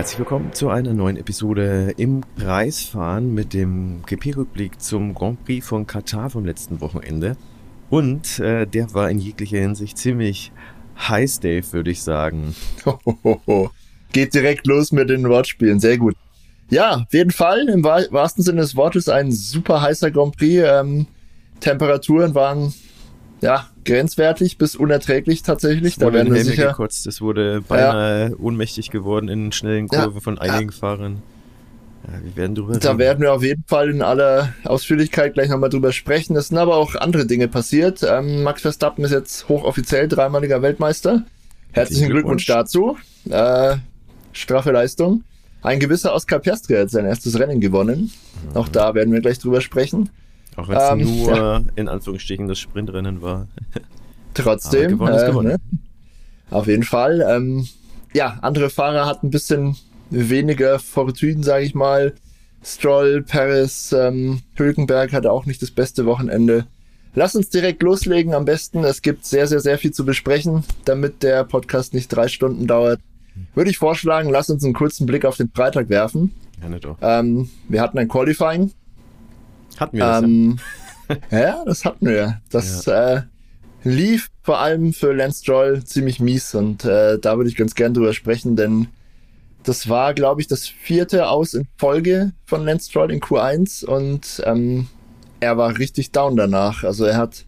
Herzlich willkommen zu einer neuen Episode im Preisfahren mit dem GP-Rückblick zum Grand Prix von Katar vom letzten Wochenende. Und äh, der war in jeglicher Hinsicht ziemlich heiß, Dave, würde ich sagen. Geht direkt los mit den Wortspielen, sehr gut. Ja, auf jeden Fall, im wahrsten Sinne des Wortes ein super heißer Grand Prix. Ähm, Temperaturen waren ja, grenzwertig bis unerträglich tatsächlich. da werden wir sicher gekotzt. Es wurde beinahe ja. ohnmächtig geworden in schnellen Kurven ja. von einigen ja. Fahrern. Ja, wir werden drüber Da reden. werden wir auf jeden Fall in aller Ausführlichkeit gleich nochmal drüber sprechen. Es sind aber auch andere Dinge passiert. Ähm, Max Verstappen ist jetzt hochoffiziell dreimaliger Weltmeister. Herzlichen Glückwunsch, dazu. Äh, straffe Leistung. Ein gewisser Oscar Piastri hat sein erstes Rennen gewonnen. Mhm. Auch da werden wir gleich drüber sprechen. Auch wenn es ähm, nur ja. in Anführungsstrichen das Sprintrennen war. Trotzdem. gewonnen ist äh, gewonnen. Ne? Auf jeden Fall. Ähm, ja, andere Fahrer hatten ein bisschen weniger Fortune, sage ich mal. Stroll, Paris, ähm, Hülkenberg hatte auch nicht das beste Wochenende. Lass uns direkt loslegen am besten. Es gibt sehr, sehr, sehr viel zu besprechen, damit der Podcast nicht drei Stunden dauert. Würde ich vorschlagen, lass uns einen kurzen Blick auf den Freitag werfen. Ja, doch. Ähm, wir hatten ein Qualifying. Hatten wir das? Ähm, ja? ja, das hatten wir. Das ja. äh, lief vor allem für Lance Stroll ziemlich mies und äh, da würde ich ganz gern drüber sprechen, denn das war, glaube ich, das vierte Aus in Folge von Lance Stroll in Q1 und ähm, er war richtig down danach. Also er hat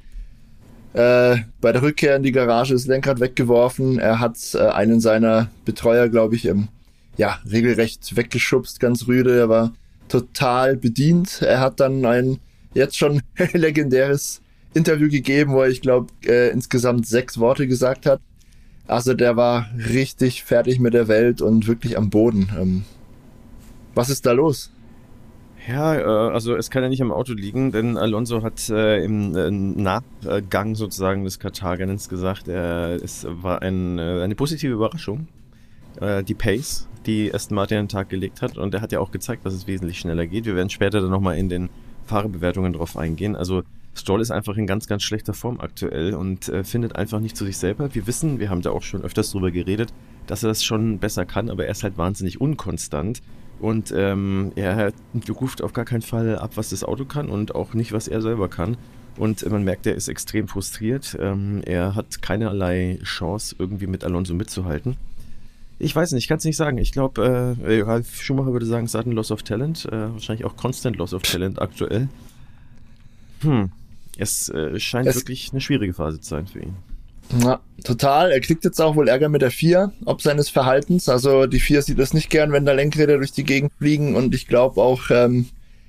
äh, bei der Rückkehr in die Garage das Lenkrad weggeworfen. Er hat äh, einen seiner Betreuer, glaube ich, im, ja, regelrecht weggeschubst, ganz rüde. Er war total bedient. Er hat dann ein jetzt schon legendäres Interview gegeben, wo er, ich glaube, äh, insgesamt sechs Worte gesagt hat. Also der war richtig fertig mit der Welt und wirklich am Boden. Ähm, was ist da los? Ja, äh, also es kann ja nicht am Auto liegen, denn Alonso hat äh, im äh, Nachgang sozusagen des Katar-Rennens gesagt, es war ein, eine positive Überraschung. Die Pace, die Aston Martin an den Tag gelegt hat und er hat ja auch gezeigt, dass es wesentlich schneller geht. Wir werden später dann nochmal in den Fahrerbewertungen drauf eingehen. Also Stroll ist einfach in ganz, ganz schlechter Form aktuell und äh, findet einfach nicht zu sich selber. Wir wissen, wir haben da auch schon öfters drüber geredet, dass er das schon besser kann, aber er ist halt wahnsinnig unkonstant. Und ähm, er ruft auf gar keinen Fall ab, was das Auto kann und auch nicht, was er selber kann. Und man merkt, er ist extrem frustriert. Ähm, er hat keinerlei Chance, irgendwie mit Alonso mitzuhalten. Ich weiß nicht, ich kann es nicht sagen. Ich glaube, äh, Ralf Schumacher würde sagen, es hat ein Loss of Talent. Äh, wahrscheinlich auch Constant Loss of Talent aktuell. Hm. Es äh, scheint es wirklich eine schwierige Phase zu sein für ihn. Ja, total. Er kriegt jetzt auch wohl Ärger mit der 4, ob seines Verhaltens. Also die 4 sieht das nicht gern, wenn da Lenkräder durch die Gegend fliegen und ich glaube auch ähm,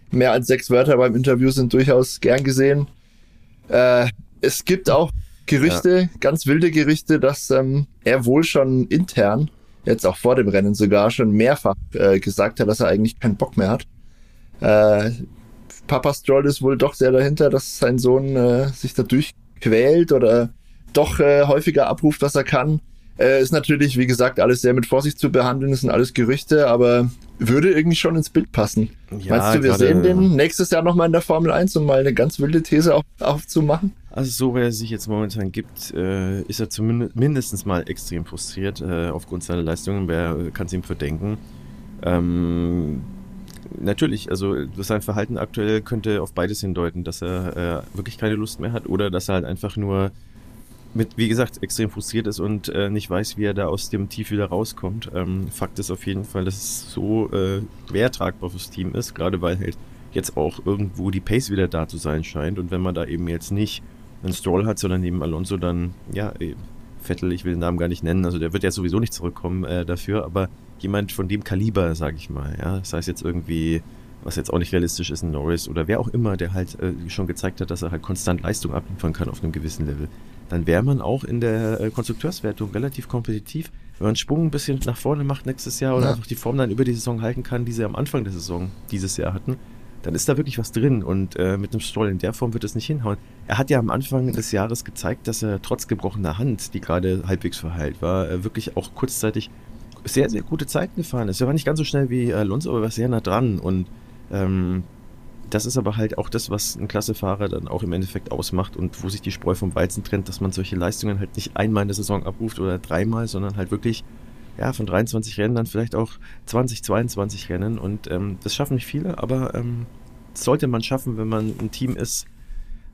mehr als sechs Wörter beim Interview sind durchaus gern gesehen. Äh, es gibt auch Gerüchte, ja. ganz wilde Gerüchte, dass ähm, er wohl schon intern, jetzt auch vor dem Rennen sogar, schon mehrfach äh, gesagt hat, dass er eigentlich keinen Bock mehr hat. Äh, Papa Stroll ist wohl doch sehr dahinter, dass sein Sohn äh, sich dadurch quält oder doch äh, häufiger abruft, was er kann. Äh, ist natürlich, wie gesagt, alles sehr mit Vorsicht zu behandeln. Das sind alles Gerüchte, aber würde irgendwie schon ins Bild passen. Ja, Meinst du, wir sehen den nächstes Jahr nochmal in der Formel 1, um mal eine ganz wilde These auf, aufzumachen? Also so, wie er sich jetzt momentan gibt, äh, ist er zumindest mindestens mal extrem frustriert äh, aufgrund seiner Leistungen. Wer kann es ihm verdenken? Ähm, natürlich, also sein Verhalten aktuell könnte auf beides hindeuten, dass er äh, wirklich keine Lust mehr hat oder dass er halt einfach nur mit, wie gesagt, extrem frustriert ist und äh, nicht weiß, wie er da aus dem Tief wieder rauskommt. Ähm, Fakt ist auf jeden Fall, dass es so äh, schwer tragbar fürs Team ist, gerade weil halt jetzt auch irgendwo die Pace wieder da zu sein scheint. Und wenn man da eben jetzt nicht einen Stroll hat, sondern neben Alonso dann, ja, Vettel, ich will den Namen gar nicht nennen, also der wird ja sowieso nicht zurückkommen äh, dafür, aber jemand von dem Kaliber, sag ich mal, ja, das heißt jetzt irgendwie, was jetzt auch nicht realistisch ist, ein Norris oder wer auch immer, der halt äh, schon gezeigt hat, dass er halt konstant Leistung abliefern kann auf einem gewissen Level, dann wäre man auch in der äh, Konstrukteurswertung relativ kompetitiv, wenn man einen Sprung ein bisschen nach vorne macht nächstes Jahr oder ja. einfach die Form dann über die Saison halten kann, die sie am Anfang der Saison dieses Jahr hatten, dann ist da wirklich was drin und äh, mit einem Stroll in der Form wird es nicht hinhauen. Er hat ja am Anfang des Jahres gezeigt, dass er trotz gebrochener Hand, die gerade halbwegs verheilt war, äh, wirklich auch kurzzeitig sehr, sehr gute Zeiten gefahren ist. Er war nicht ganz so schnell wie Alonso, aber war sehr nah dran. Und ähm, das ist aber halt auch das, was ein Klassefahrer dann auch im Endeffekt ausmacht und wo sich die Spreu vom Weizen trennt, dass man solche Leistungen halt nicht einmal in der Saison abruft oder dreimal, sondern halt wirklich ja, von 23 Rennen dann vielleicht auch 20, 22 Rennen. Und ähm, das schaffen nicht viele, aber ähm, das sollte man schaffen, wenn man ein Team ist,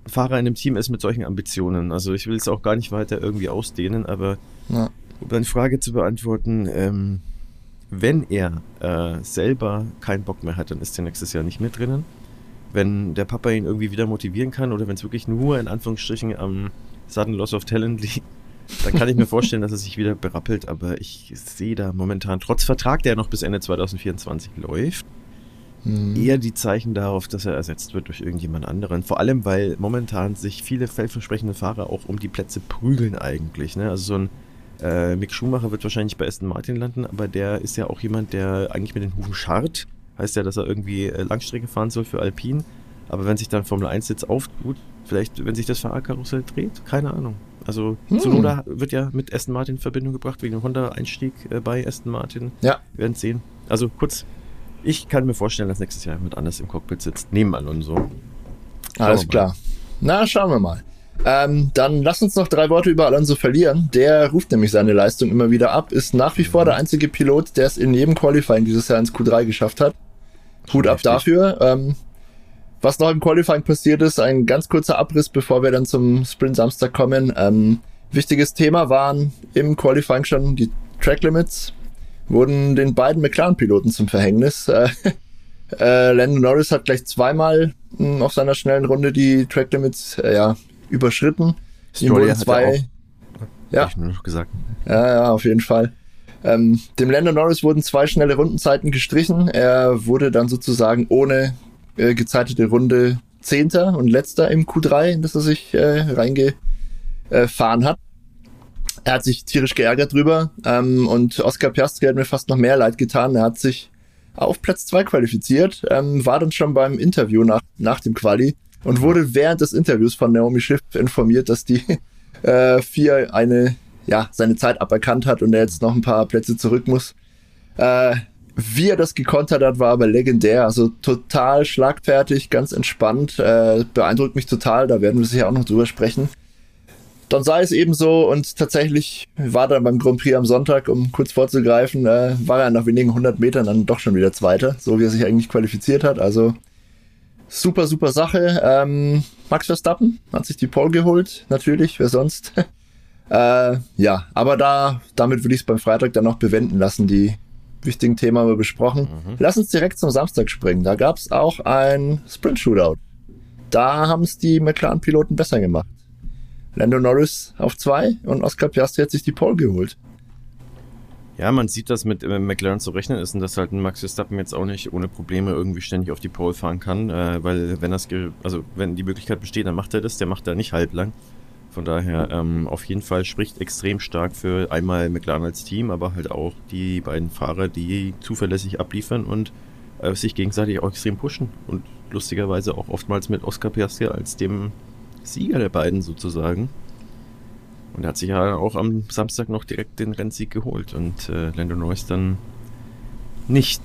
ein Fahrer in einem Team ist mit solchen Ambitionen. Also ich will es auch gar nicht weiter irgendwie ausdehnen, aber ja. um deine Frage zu beantworten, ähm, wenn er äh, selber keinen Bock mehr hat, dann ist er nächstes Jahr nicht mehr drinnen. Wenn der Papa ihn irgendwie wieder motivieren kann oder wenn es wirklich nur in Anführungsstrichen am Sudden Loss of Talent liegt, dann kann ich mir vorstellen, dass er sich wieder berappelt. Aber ich sehe da momentan, trotz Vertrag, der noch bis Ende 2024 läuft, mhm. eher die Zeichen darauf, dass er ersetzt wird durch irgendjemand anderen. Vor allem, weil momentan sich viele vielversprechende Fahrer auch um die Plätze prügeln eigentlich. Ne? Also so ein äh, Mick Schumacher wird wahrscheinlich bei Aston Martin landen, aber der ist ja auch jemand, der eigentlich mit den Hufen scharrt. Heißt ja, dass er irgendwie äh, Langstrecke fahren soll für Alpine. Aber wenn sich dann Formel 1 Sitz auftut, vielleicht, wenn sich das Fahrerkarussell dreht, keine Ahnung. Also hm. Wird ja mit Aston Martin in Verbindung gebracht wegen dem Honda-Einstieg äh, bei Aston Martin. Ja. Wir werden sehen. Also kurz, ich kann mir vorstellen, dass nächstes Jahr jemand anders im Cockpit sitzt, neben Alonso. Schauen Alles klar. Na, schauen wir mal. Ähm, dann lass uns noch drei Worte über Alonso verlieren. Der ruft nämlich seine Leistung immer wieder ab, ist nach wie vor der einzige Pilot, der es in jedem Qualifying dieses Jahr ins Q3 geschafft hat. Hut ab dafür. Ähm, was noch im Qualifying passiert ist, ein ganz kurzer Abriss, bevor wir dann zum Sprint Samstag kommen. Ähm, wichtiges Thema waren im Qualifying schon die Track Limits, wurden den beiden McLaren-Piloten zum Verhängnis. Äh, äh, Lando Norris hat gleich zweimal mh, hm, auf seiner schnellen Runde die Track Limits äh, ja, überschritten. Ihm wurden zwei. Ja. gesagt. ja, ja, auf jeden Fall. Ähm, dem Lando Norris wurden zwei schnelle Rundenzeiten gestrichen. Er wurde dann sozusagen ohne äh, gezeitete Runde Zehnter und Letzter im Q3, in das er sich äh, reingefahren hat. Er hat sich tierisch geärgert drüber ähm, und Oscar Piastri hat mir fast noch mehr leid getan. Er hat sich auf Platz zwei qualifiziert, ähm, war dann schon beim Interview nach, nach dem Quali und wurde während des Interviews von Naomi Schiff informiert, dass die äh, vier eine, ja, seine Zeit aberkannt hat und er jetzt noch ein paar Plätze zurück muss. Äh, wie er das gekontert hat, war aber legendär. Also total schlagfertig, ganz entspannt. Äh, beeindruckt mich total. Da werden wir sicher auch noch drüber sprechen. Dann sei es eben so und tatsächlich war dann beim Grand Prix am Sonntag, um kurz vorzugreifen, äh, war er nach wenigen 100 Metern dann doch schon wieder Zweiter, so wie er sich eigentlich qualifiziert hat. Also super, super Sache. Ähm, Max Verstappen hat sich die Pole geholt, natürlich, wer sonst. äh, ja, aber da, damit würde ich es beim Freitag dann noch bewenden lassen, die wichtigen Themen haben wir besprochen. Mhm. Lass uns direkt zum Samstag springen. Da gab es auch ein Sprint-Shootout. Da haben es die McLaren-Piloten besser gemacht. Lando Norris auf zwei und Oscar Piastri hat sich die Pole geholt. Ja, man sieht, dass mit äh, McLaren zu rechnen ist und dass halt ein Max Verstappen jetzt auch nicht ohne Probleme irgendwie ständig auf die Pole fahren kann, äh, weil wenn das, also wenn die Möglichkeit besteht, dann macht er das, der macht da nicht halblang. Von daher ähm, auf jeden Fall spricht extrem stark für einmal McLaren als Team, aber halt auch die beiden Fahrer, die zuverlässig abliefern und äh, sich gegenseitig auch extrem pushen. Und lustigerweise auch oftmals mit Oscar Piastri als dem Sieger der beiden sozusagen. Und er hat sich ja auch am Samstag noch direkt den Rennsieg geholt und äh, Lando Norris dann nicht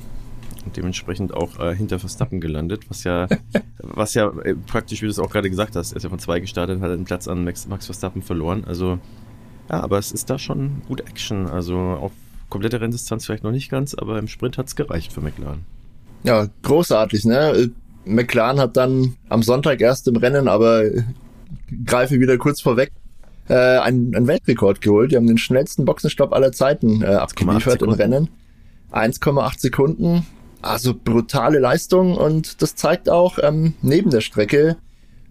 und dementsprechend auch äh, hinter Verstappen gelandet, was ja, was ja äh, praktisch, wie du es auch gerade gesagt hast, er ist ja von zwei gestartet, hat einen Platz an Max, Max Verstappen verloren. Also, ja, aber es ist da schon gut Action. Also auf komplette Renndistanz vielleicht noch nicht ganz, aber im Sprint hat es gereicht für McLaren. Ja, großartig, ne? McLaren hat dann am Sonntag erst im Rennen, aber greife wieder kurz vorweg, äh, einen, einen Weltrekord geholt. Die haben den schnellsten Boxenstopp aller Zeiten äh, abgeliefert im Rennen. 1,8 Sekunden. Also brutale Leistung und das zeigt auch, ähm, neben der Strecke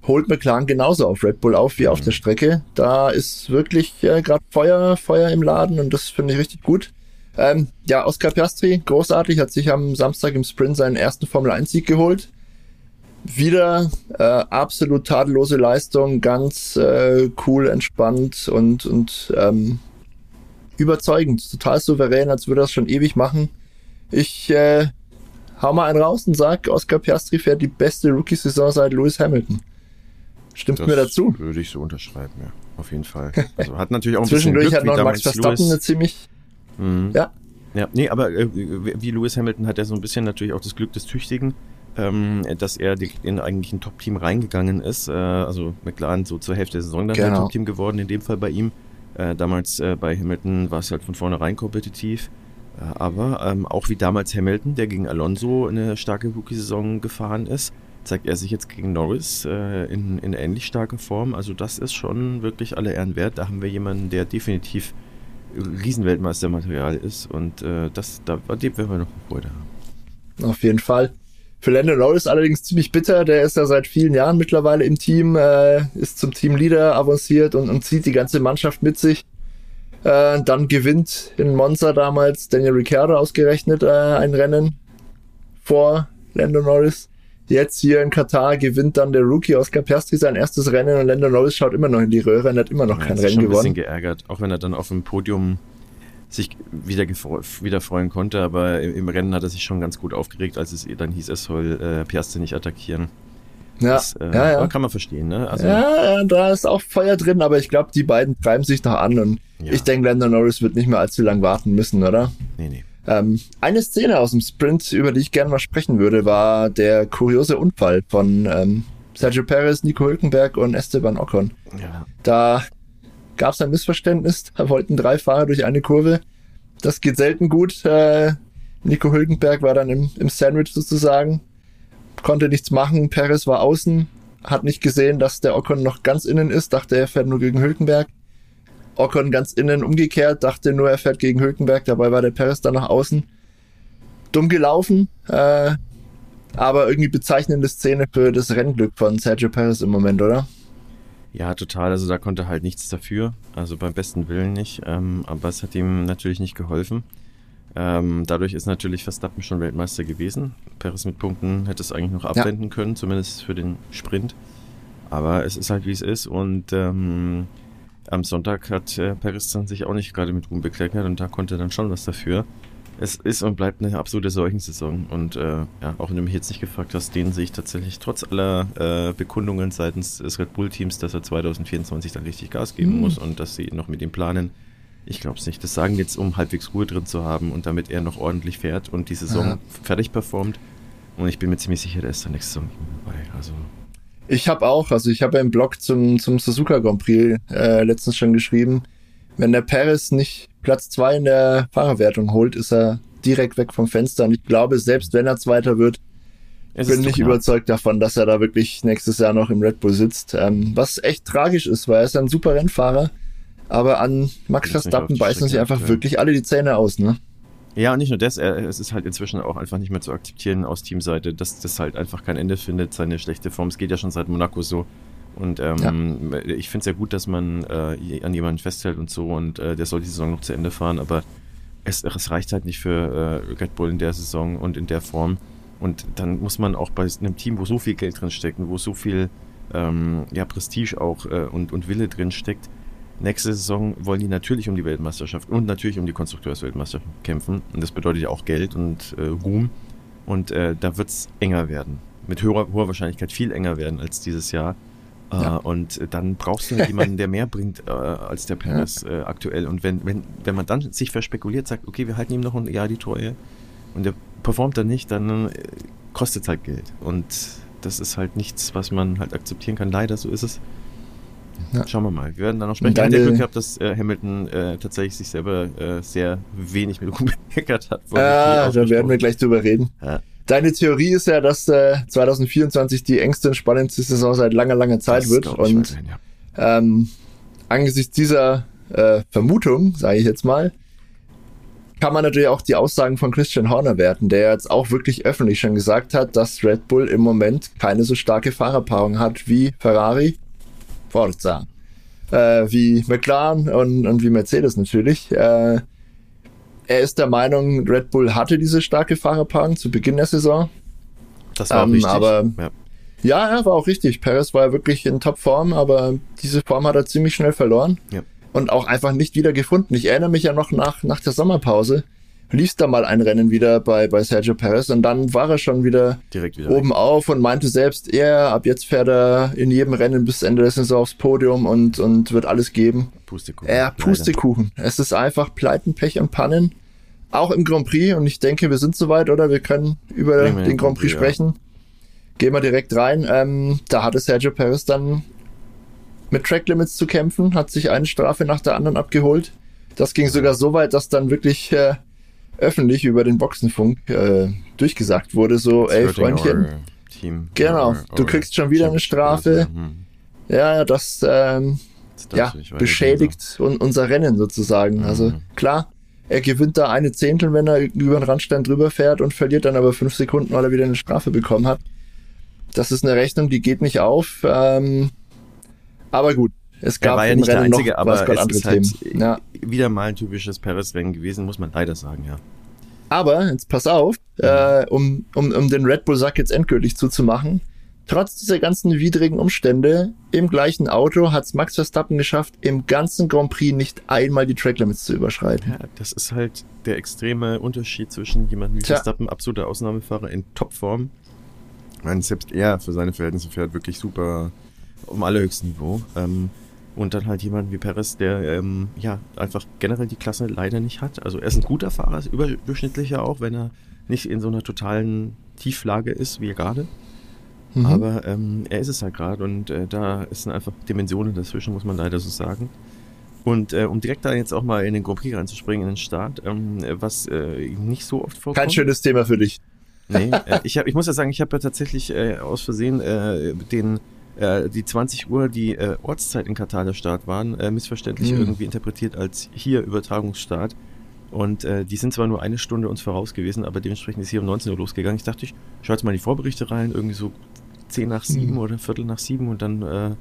holt McLaren genauso auf Red Bull auf wie auf mhm. der Strecke. Da ist wirklich äh, gerade Feuer, Feuer im Laden und das finde ich richtig gut. Ähm, ja, Oscar Piastri, großartig, hat sich am Samstag im Sprint seinen ersten Formel 1-Sieg geholt. Wieder äh, absolut tadellose Leistung, ganz äh, cool, entspannt und, und ähm, überzeugend, total souverän, als würde er das schon ewig machen. Ich äh, hau mal einen raus und sag, Oscar Piastri fährt die beste Rookie-Saison seit Lewis Hamilton. Stimmt das mir dazu? Würde ich so unterschreiben, ja. Auf jeden Fall. Also hat natürlich auch ein bisschen Glück, hat noch Max Verstappen Lewis. eine ziemlich. Mhm. Ja. Ja, nee, aber äh, wie Lewis Hamilton hat er so ein bisschen natürlich auch das Glück des Tüchtigen, ähm, dass er in eigentlich ein Top-Team reingegangen ist. Äh, also McLaren so zur Hälfte der Saison dann genau. ein Top-Team geworden, in dem Fall bei ihm. Äh, damals äh, bei Hamilton war es halt von vornherein kompetitiv. Aber ähm, auch wie damals Hamilton, der gegen Alonso eine starke Rookie-Saison gefahren ist, zeigt er sich jetzt gegen Norris äh, in, in ähnlich starker Form. Also das ist schon wirklich alle Ehren wert. Da haben wir jemanden, der definitiv Riesenweltmeistermaterial ist und äh, das, da, dem werden wir noch Freude haben. Auf jeden Fall. Für Lando Norris allerdings ziemlich bitter. Der ist ja seit vielen Jahren mittlerweile im Team, äh, ist zum Teamleader avanciert und, und zieht die ganze Mannschaft mit sich. Äh, dann gewinnt in Monza damals Daniel Ricciardo ausgerechnet äh, ein Rennen vor Lando Norris. Jetzt hier in Katar gewinnt dann der Rookie Oscar Piastri sein erstes Rennen und Lando Norris schaut immer noch in die Röhre und hat immer noch ja, kein Rennen gewonnen. Ich bin ein bisschen geärgert, auch wenn er dann auf dem Podium sich wieder, wieder freuen konnte, aber im Rennen hat er sich schon ganz gut aufgeregt, als es dann hieß, er soll äh, Piastri nicht attackieren. Ja, das, äh, ja, ja. kann man verstehen, ne? Also, ja, da ist auch Feuer drin, aber ich glaube, die beiden treiben sich noch an und ja. ich denke, Lando Norris wird nicht mehr allzu lang warten müssen, oder? Nee, nee. Ähm, eine Szene aus dem Sprint, über die ich gerne mal sprechen würde, war der kuriose Unfall von ähm, Sergio Perez, Nico Hülkenberg und Esteban Ocon. Ja. Da gab es ein Missverständnis. Da wollten drei Fahrer durch eine Kurve. Das geht selten gut. Äh, Nico Hülkenberg war dann im, im Sandwich sozusagen, konnte nichts machen. Perez war außen, hat nicht gesehen, dass der Ocon noch ganz innen ist, dachte er fährt nur gegen Hülkenberg. Ocon ganz innen umgekehrt, dachte nur, er fährt gegen Hülkenberg, dabei war der Perez dann nach außen. Dumm gelaufen, äh, aber irgendwie bezeichnende Szene für das Rennglück von Sergio Perez im Moment, oder? Ja, total. Also da konnte halt nichts dafür. Also beim besten Willen nicht. Ähm, aber es hat ihm natürlich nicht geholfen. Ähm, dadurch ist natürlich Verstappen schon Weltmeister gewesen. Perez mit Punkten hätte es eigentlich noch abwenden ja. können, zumindest für den Sprint. Aber es ist halt wie es ist und ähm, am Sonntag hat äh, Paris dann sich auch nicht gerade mit Ruhm bekleckert und da konnte er dann schon was dafür. Es ist und bleibt eine absolute Seuchensaison und äh, ja, auch wenn du mich jetzt nicht gefragt hast, den sehe ich tatsächlich trotz aller äh, Bekundungen seitens des Red Bull Teams, dass er 2024 dann richtig Gas geben mhm. muss und dass sie noch mit ihm planen. Ich glaube es nicht. Das sagen jetzt, um halbwegs Ruhe drin zu haben und damit er noch ordentlich fährt und die Saison ja. fertig performt. Und ich bin mir ziemlich sicher, der ist dann nächste Saison dabei. Also ich habe auch, also ich habe im Blog zum, zum Suzuka Grand Prix äh, letztens schon geschrieben, wenn der Paris nicht Platz zwei in der Fahrerwertung holt, ist er direkt weg vom Fenster. Und ich glaube, selbst wenn er Zweiter wird, es bin nicht überzeugt davon, dass er da wirklich nächstes Jahr noch im Red Bull sitzt. Ähm, was echt tragisch ist, weil er ist ein super Rennfahrer. Aber an Max Verstappen beißen sich einfach ja. wirklich alle die Zähne aus, ne? Ja, und nicht nur das, es ist halt inzwischen auch einfach nicht mehr zu akzeptieren aus Teamseite, dass das halt einfach kein Ende findet, seine schlechte Form. Es geht ja schon seit Monaco so. Und ähm, ja. ich finde es ja gut, dass man äh, an jemanden festhält und so und äh, der soll die Saison noch zu Ende fahren, aber es, es reicht halt nicht für äh, Red Bull in der Saison und in der Form. Und dann muss man auch bei einem Team, wo so viel Geld drin steckt und wo so viel ähm, ja, Prestige auch äh, und, und Wille drin steckt, Nächste Saison wollen die natürlich um die Weltmeisterschaft und natürlich um die Konstrukteursweltmeisterschaft kämpfen. Und das bedeutet ja auch Geld und äh, Ruhm. Und äh, da wird es enger werden. Mit höherer, hoher Wahrscheinlichkeit viel enger werden als dieses Jahr. Äh, ja. Und dann brauchst du jemanden, der mehr bringt äh, als der Perez ja. Äh, aktuell. Und wenn, wenn, wenn man dann sich verspekuliert, sagt, okay, wir halten ihm noch ein Jahr die Treue und der performt dann nicht, dann äh, kostet es halt Geld. Und das ist halt nichts, was man halt akzeptieren kann. Leider, so ist es. Ja. Schauen wir mal. Wir werden dann noch sprechen. Deine, ich habe Glück gehabt, dass äh, Hamilton äh, tatsächlich sich selber äh, sehr wenig mit rumgemeckert hat. Ja, da werden wir gleich drüber reden. Ja. Deine Theorie ist ja, dass äh, 2024 die engste und spannendste Saison seit langer, langer Zeit das wird. Und ja. ähm, angesichts dieser äh, Vermutung, sage ich jetzt mal, kann man natürlich auch die Aussagen von Christian Horner werten, der jetzt auch wirklich öffentlich schon gesagt hat, dass Red Bull im Moment keine so starke Fahrerpaarung hat wie Ferrari Forza. Äh, wie McLaren und, und wie Mercedes natürlich. Äh, er ist der Meinung, Red Bull hatte diese starke Fahrerpaarung zu Beginn der Saison. Das war ähm, richtig. Aber ja. ja, er war auch richtig. Perez war ja wirklich in Topform, aber diese Form hat er ziemlich schnell verloren. Ja. Und auch einfach nicht wieder gefunden. Ich erinnere mich ja noch nach, nach der Sommerpause lief da mal ein Rennen wieder bei, bei Sergio Perez und dann war er schon wieder, wieder oben weg. auf und meinte selbst, er, ab jetzt fährt er in jedem Rennen bis Ende der Saison aufs Podium und, und wird alles geben. Pustekuchen. Er, Pustekuchen. Leider. Es ist einfach Pleiten, Pech und Pannen. Auch im Grand Prix und ich denke, wir sind soweit, oder? Wir können über den, den Grand Prix, Prix sprechen. Ja. Gehen wir direkt rein. Ähm, da hatte Sergio Perez dann mit Track Limits zu kämpfen, hat sich eine Strafe nach der anderen abgeholt. Das ging sogar so weit, dass dann wirklich äh, öffentlich über den Boxenfunk äh, durchgesagt wurde, so, ey Freundchen, Team, genau, du kriegst schon wieder eine Strafe. Mhm. Ja, das, ähm, das ja, beschädigt un unser Rennen sozusagen. Mhm. Also klar, er gewinnt da eine Zehntel, wenn er über den Randstein drüber fährt und verliert dann aber fünf Sekunden, weil er wieder eine Strafe bekommen hat. Das ist eine Rechnung, die geht nicht auf. Ähm, aber gut, es gab er war ja nicht Rennen der Einzige, aber es ist halt ja. wieder mal ein typisches Paris-Rennen gewesen, muss man leider sagen, ja. Aber, jetzt pass auf, äh, um, um, um den Red Bull-Sack jetzt endgültig zuzumachen, trotz dieser ganzen widrigen Umstände im gleichen Auto hat es Max Verstappen geschafft, im ganzen Grand Prix nicht einmal die Track Limits zu überschreiten. Ja, das ist halt der extreme Unterschied zwischen jemandem wie Tja. Verstappen, absoluter Ausnahmefahrer in Topform. Ich meine, selbst er für seine Verhältnisse fährt wirklich super um allerhöchsten Niveau. Ähm, und dann halt jemand wie Perez, der ähm, ja einfach generell die Klasse leider nicht hat. Also er ist ein guter Fahrer, ist überdurchschnittlicher auch, wenn er nicht in so einer totalen Tieflage ist wie gerade. Mhm. Aber ähm, er ist es halt gerade und äh, da sind einfach Dimensionen dazwischen, muss man leider so sagen. Und äh, um direkt da jetzt auch mal in den Grand Prix reinzuspringen, in den Start, ähm, was äh, nicht so oft vorkommt. Kein schönes Thema für dich. Nee, äh, ich, hab, ich muss ja sagen, ich habe ja tatsächlich äh, aus Versehen äh, den äh, die 20 Uhr, die äh, Ortszeit in Katar der Start waren, äh, missverständlich mhm. irgendwie interpretiert als hier Übertragungsstart. Und äh, die sind zwar nur eine Stunde uns voraus gewesen, aber dementsprechend ist hier um 19 Uhr losgegangen. Ich dachte, ich schaue jetzt mal in die Vorberichte rein, irgendwie so 10 nach 7 mhm. oder Viertel nach 7 und dann, äh,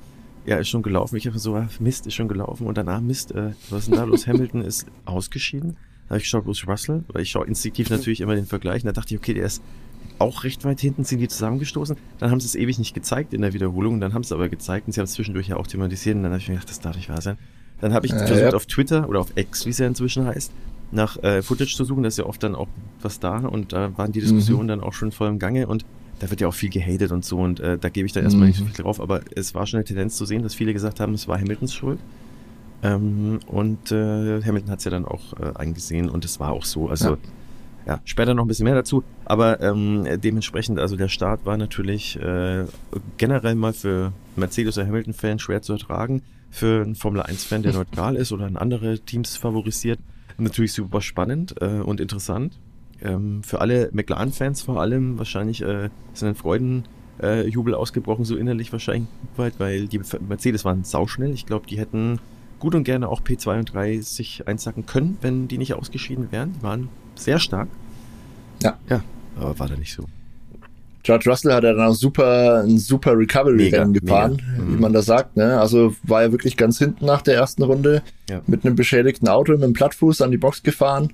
ja, ist schon gelaufen. Ich habe so, ah, Mist, ist schon gelaufen. Und danach, Mist, äh, was ist denn da los? Hamilton ist ausgeschieden. Da habe ich geschaut, ist Russell? Weil ich schaue instinktiv natürlich immer den Vergleich. Und da dachte ich, okay, der ist auch recht weit hinten sind die zusammengestoßen. Dann haben sie es ewig nicht gezeigt in der Wiederholung. Dann haben sie es aber gezeigt und sie haben es zwischendurch ja auch thematisiert. Und dann habe ich mir gedacht, das darf nicht wahr sein. Dann habe ich äh, versucht ja. auf Twitter oder auf X, wie es ja inzwischen heißt, nach äh, Footage zu suchen. Da ist ja oft dann auch was da und da waren die Diskussionen mhm. dann auch schon voll im Gange und da wird ja auch viel gehatet und so und äh, da gebe ich dann erstmal mhm. nicht so viel drauf, aber es war schon eine Tendenz zu sehen, dass viele gesagt haben, es war Hamiltons Schuld. Ähm, und äh, Hamilton hat es ja dann auch äh, eingesehen und es war auch so. Also ja ja, später noch ein bisschen mehr dazu. Aber ähm, dementsprechend, also der Start war natürlich äh, generell mal für Mercedes- oder Hamilton-Fans schwer zu ertragen. Für einen Formel-1-Fan, der neutral ist oder an andere Teams favorisiert, natürlich super spannend äh, und interessant. Ähm, für alle McLaren-Fans vor allem wahrscheinlich äh, sind ein Freudenjubel äh, ausgebrochen, so innerlich wahrscheinlich weit, weil die Mercedes waren sauschnell. Ich glaube, die hätten gut und gerne auch P2 und 3 sich einsacken können, wenn die nicht ausgeschieden wären. Die waren sehr stark. Ja. Ja, aber war da nicht so. George Russell hat ja dann auch super, ein super Recovery-Rennen gefahren, mega. wie man da sagt. Ne? Also war er wirklich ganz hinten nach der ersten Runde ja. mit einem beschädigten Auto, mit einem Plattfuß an die Box gefahren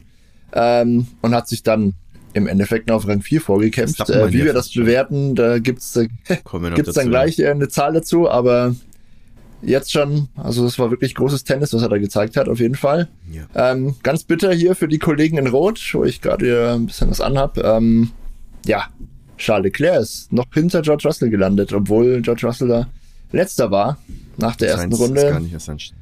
ähm, und hat sich dann im Endeffekt noch auf Rang 4 vorgekämpft. Äh, wie wir das bewerten, da gibt's äh, gibt's dann gleich äh, eine Zahl dazu, aber jetzt schon. Also es war wirklich großes Tennis, was er da gezeigt hat, auf jeden Fall. Ja. Ähm, ganz bitter hier für die Kollegen in Rot, wo ich gerade ein bisschen was anhab. Ähm, ja, Charles Leclerc ist noch hinter George Russell gelandet, obwohl George Russell da letzter war nach der Sainz ersten Runde. Ist gar nicht erst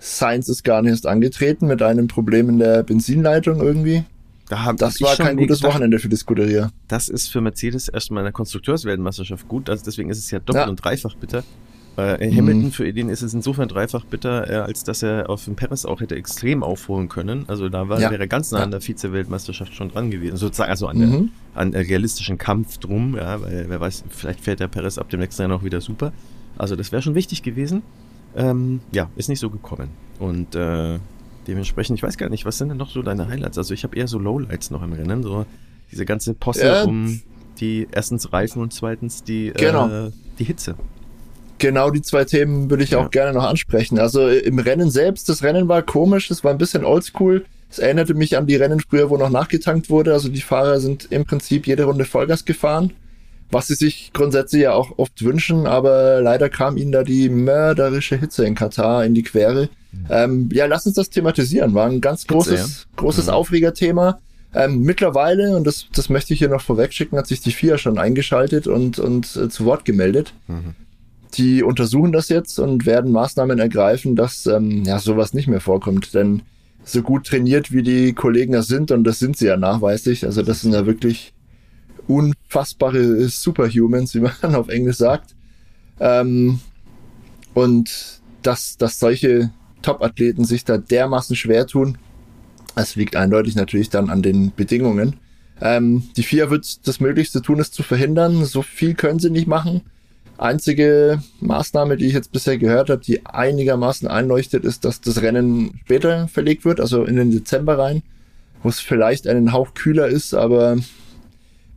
Sainz ist gar nicht erst angetreten mit einem Problem in der Benzinleitung irgendwie. Da das war kein gutes gedacht, Wochenende für die Scuderia. Das ist für Mercedes erstmal in der Konstrukteursweltmeisterschaft gut, also deswegen ist es ja doppelt ja. und dreifach bitter. Äh, Hamilton, mhm. für den ist es insofern dreifach bitter, äh, als dass er auf dem Paris auch hätte extrem aufholen können. Also da war, ja. wäre ganz nah an der Vize-Weltmeisterschaft schon dran gewesen. Sozusagen, also an, mhm. der, an der realistischen Kampf drum, ja, weil wer weiß, vielleicht fährt der Paris ab dem nächsten Jahr noch wieder super. Also das wäre schon wichtig gewesen. Ähm, ja, ist nicht so gekommen. Und äh, dementsprechend, ich weiß gar nicht, was sind denn noch so deine Highlights? Also ich habe eher so Lowlights noch im Rennen, so diese ganze Posse ja. um die erstens Reifen und zweitens die, genau. äh, die Hitze genau die zwei Themen würde ich ja. auch gerne noch ansprechen. Also äh, im Rennen selbst, das Rennen war komisch, das war ein bisschen oldschool. Es erinnerte mich an die Rennen früher, wo noch nachgetankt wurde. Also die Fahrer sind im Prinzip jede Runde Vollgas gefahren, was sie sich grundsätzlich ja auch oft wünschen, aber leider kam ihnen da die mörderische Hitze in Katar in die Quere. Mhm. Ähm, ja, lass uns das thematisieren. War ein ganz großes, Hitze, ja. großes mhm. Aufregerthema. Ähm, mittlerweile, und das, das möchte ich hier noch vorwegschicken, hat sich die FIA schon eingeschaltet und, und äh, zu Wort gemeldet. Mhm die untersuchen das jetzt und werden Maßnahmen ergreifen, dass ähm, ja sowas nicht mehr vorkommt. Denn so gut trainiert wie die Kollegen da sind, und das sind sie ja nachweislich, also das sind ja wirklich unfassbare Superhumans, wie man auf Englisch sagt. Ähm, und dass, dass solche Top-Athleten sich da dermaßen schwer tun. Es liegt eindeutig natürlich dann an den Bedingungen. Ähm, die FIA wird das Möglichste tun, es zu verhindern. So viel können sie nicht machen. Einzige Maßnahme, die ich jetzt bisher gehört habe, die einigermaßen einleuchtet, ist, dass das Rennen später verlegt wird, also in den Dezember rein, wo es vielleicht einen Hauch kühler ist, aber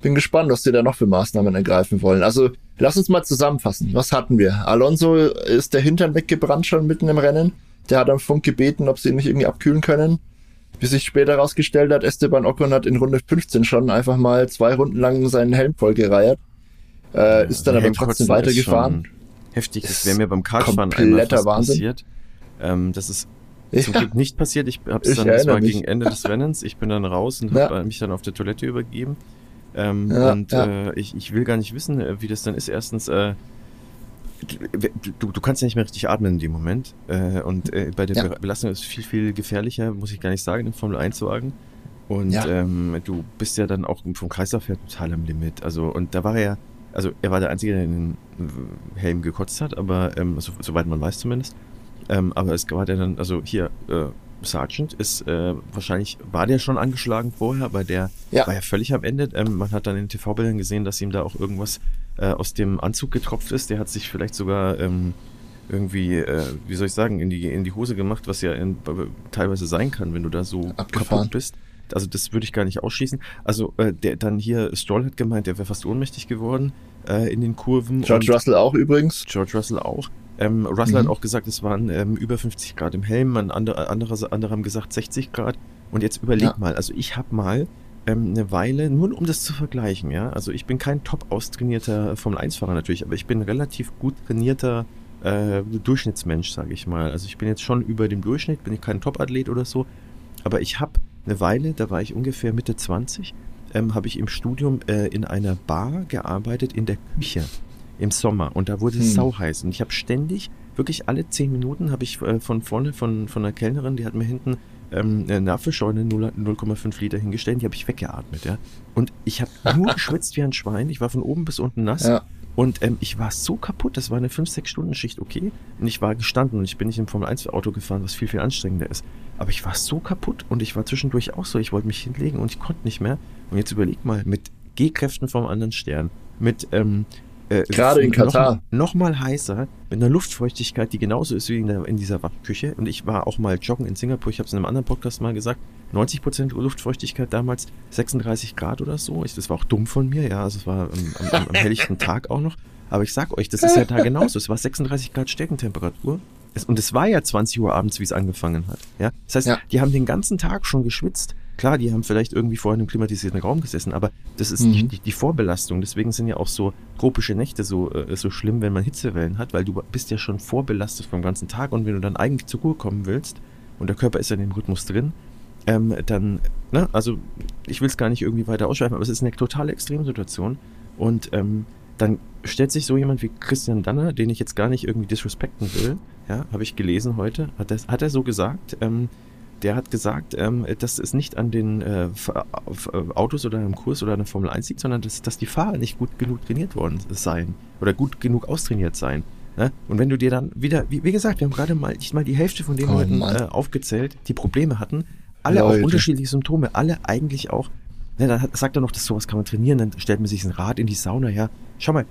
bin gespannt, was sie da noch für Maßnahmen ergreifen wollen. Also lass uns mal zusammenfassen. Was hatten wir? Alonso ist der Hintern weggebrannt schon mitten im Rennen. Der hat am Funk gebeten, ob sie ihn nicht irgendwie abkühlen können. Wie sich später herausgestellt hat, Esteban Ocon hat in Runde 15 schon einfach mal zwei Runden lang seinen Helm vollgereiert. Äh, ist dann aber trotzdem weitergefahren. Heftig, das wäre mir beim Kartfahren einmal fast Wahnsinn. passiert. Ähm, das ist ja. zum Glück nicht passiert. Ich habe es dann, das war mich. gegen Ende des Rennens. Ich bin dann raus und ja. habe mich dann auf der Toilette übergeben. Ähm, ja, und Äh, ich, ich will gar nicht wissen, äh, wie das dann ist. Erstens, äh, du, du kannst ja nicht mehr richtig atmen in dem Moment. Äh, und äh, bei der ja. Belastung ist es viel, viel gefährlicher, muss ich gar nicht sagen, im Formel 1-Wagen. Und ja. ähm, du bist ja dann auch vom Kreislauf her total am Limit. Also, und da war er ja, also er war der Einzige, der den Helm gekotzt hat, aber ähm, so, soweit man weiß zumindest. Ähm, aber es war der dann, also hier, äh, Sergeant ist äh, wahrscheinlich, war der schon angeschlagen vorher, aber der ja. war ja völlig am Ende. Ähm, man hat dann in den TV-Bildern gesehen, dass ihm da auch irgendwas äh, aus dem Anzug getropft ist. Der hat sich vielleicht sogar ähm, irgendwie, äh, wie soll ich sagen, in die, in die Hose gemacht, was ja in, teilweise sein kann, wenn du da so Abgefahren. kaputt bist. Also das würde ich gar nicht ausschließen. Also äh, der dann hier, Stroll hat gemeint, der wäre fast ohnmächtig geworden äh, in den Kurven. George Russell auch übrigens. George Russell auch. Ähm, Russell mhm. hat auch gesagt, es waren ähm, über 50 Grad im Helm, ein andere, andere, andere haben gesagt 60 Grad. Und jetzt überleg ja. mal, also ich habe mal ähm, eine Weile, nur um das zu vergleichen, ja, also ich bin kein top austrainierter Formel-1-Fahrer natürlich, aber ich bin relativ gut trainierter äh, Durchschnittsmensch, sage ich mal. Also ich bin jetzt schon über dem Durchschnitt, bin ich kein Top-Athlet oder so, aber ich habe eine Weile, da war ich ungefähr Mitte 20, ähm, habe ich im Studium äh, in einer Bar gearbeitet, in der Küche im Sommer und da wurde es hm. sauheiß und ich habe ständig, wirklich alle zehn Minuten habe ich äh, von vorne von, von einer Kellnerin, die hat mir hinten ähm, eine Apfelscheune 0,5 Liter hingestellt, die habe ich weggeatmet, ja. Und ich habe nur geschwitzt wie ein Schwein, ich war von oben bis unten nass. Ja. Und ähm, ich war so kaputt, das war eine 5-6-Stunden-Schicht, okay. Und ich war gestanden und ich bin nicht im Formel-1-Auto gefahren, was viel, viel anstrengender ist. Aber ich war so kaputt und ich war zwischendurch auch so, ich wollte mich hinlegen und ich konnte nicht mehr. Und jetzt überleg mal, mit G-Kräften vom anderen Stern, mit ähm, äh, Gerade in Katar. Noch, noch, mal heißer, mit einer Luftfeuchtigkeit, die genauso ist wie in, der, in dieser Waschküche. Und ich war auch mal joggen in Singapur, ich habe es in einem anderen Podcast mal gesagt, 90% Luftfeuchtigkeit damals, 36 Grad oder so. Ich, das war auch dumm von mir, ja, also es war am, am, am helllichten Tag auch noch. Aber ich sag euch, das ist ja da genauso. Es war 36 Grad Steckentemperatur. Es, und es war ja 20 Uhr abends, wie es angefangen hat. Ja? Das heißt, ja. die haben den ganzen Tag schon geschwitzt. Klar, die haben vielleicht irgendwie vorher in einem klimatisierten Raum gesessen, aber das ist mhm. die, die, Vorbelastung. Deswegen sind ja auch so tropische Nächte so, äh, so schlimm, wenn man Hitzewellen hat, weil du bist ja schon vorbelastet vom ganzen Tag und wenn du dann eigentlich zur Ruhe kommen willst und der Körper ist ja in dem Rhythmus drin, ähm, dann, ne, also ich will es gar nicht irgendwie weiter ausschweifen, aber es ist eine totale Extremsituation und ähm, dann stellt sich so jemand wie Christian Danner, den ich jetzt gar nicht irgendwie disrespekten will, ja, habe ich gelesen heute, hat, das, hat er so gesagt, ähm, der hat gesagt, ähm, dass es nicht an den äh, Autos oder einem Kurs oder einer Formel 1 liegt, sondern dass, dass die Fahrer nicht gut genug trainiert worden seien oder gut genug austrainiert seien. Ne? Und wenn du dir dann wieder, wie, wie, gesagt, wir haben gerade mal nicht mal die Hälfte von den oh, Leuten äh, aufgezählt, die Probleme hatten, alle Leute. auch unterschiedliche Symptome, alle eigentlich auch. Ne, dann hat, sagt er noch, dass sowas kann man trainieren, dann stellt man sich ein Rad in die Sauna her. Schau mal,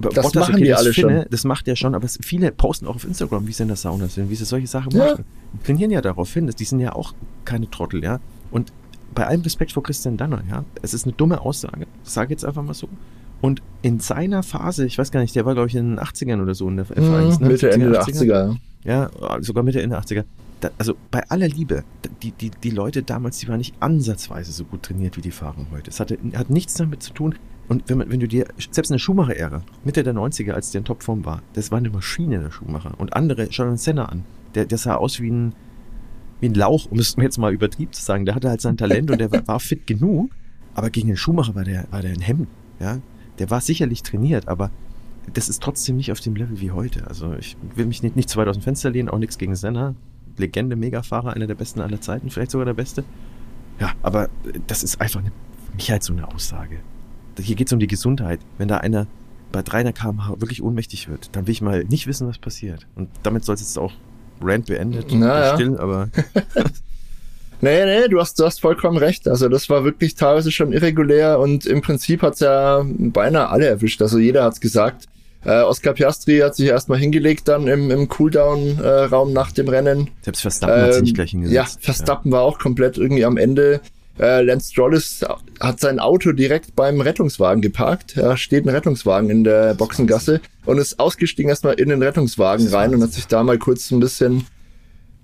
das Bottas, machen okay, die alle Finne, schon. Das macht er schon, aber viele posten auch auf Instagram, wie sie in der Sauna sind, wie sie solche Sachen ja. machen. Die trainieren ja darauf hin, die sind ja auch keine Trottel, ja. Und bei allem Respekt vor Christian Danner, ja, es ist eine dumme Aussage, sage ich jetzt einfach mal so. Und in seiner Phase, ich weiß gar nicht, der war, glaube ich, in den 80ern oder so in der F1, mhm, ne? Mitte, Ende der 80er. Ja, sogar Mitte, Ende der 80er. Da, also bei aller Liebe, die, die, die Leute damals, die waren nicht ansatzweise so gut trainiert wie die Fahrer heute. Es hatte, hat nichts damit zu tun, und wenn, man, wenn du dir, selbst in der Schumacher-Ära, Mitte der 90er, als der in Topform war, das war eine Maschine, der Schumacher. Und andere, schau einen Senna an. Der, der sah aus wie ein, wie ein Lauch, um es jetzt mal übertrieben zu sagen. Der hatte halt sein Talent und der war fit genug. Aber gegen den Schumacher war der, war der ein Hemd. Ja? Der war sicherlich trainiert, aber das ist trotzdem nicht auf dem Level wie heute. Also ich will mich nicht, nicht zu weit aus dem Fenster lehnen, auch nichts gegen Senna. Legende, Megafahrer, einer der besten aller Zeiten, vielleicht sogar der beste. Ja, aber das ist einfach eine, für mich halt so eine Aussage hier geht es um die Gesundheit. Wenn da einer bei 300 km/h wirklich ohnmächtig wird, dann will ich mal nicht wissen, was passiert. Und damit soll es jetzt auch Rant beendet. Na, ja. Still, aber. nee, nee, du hast, du hast vollkommen recht. Also das war wirklich teilweise schon irregulär und im Prinzip hat's ja beinahe alle erwischt. Also jeder hat's gesagt. Äh, Oscar Piastri hat sich erstmal hingelegt dann im, im Cooldown-Raum äh, nach dem Rennen. Selbst Verstappen ähm, hat sich nicht gleich hingesetzt. Ja, Verstappen ja. war auch komplett irgendwie am Ende. Äh, Lance Stroll ist, hat sein Auto direkt beim Rettungswagen geparkt. Da steht ein Rettungswagen in der Boxengasse und ist ausgestiegen erstmal in den Rettungswagen rein und hat sich da mal kurz ein bisschen,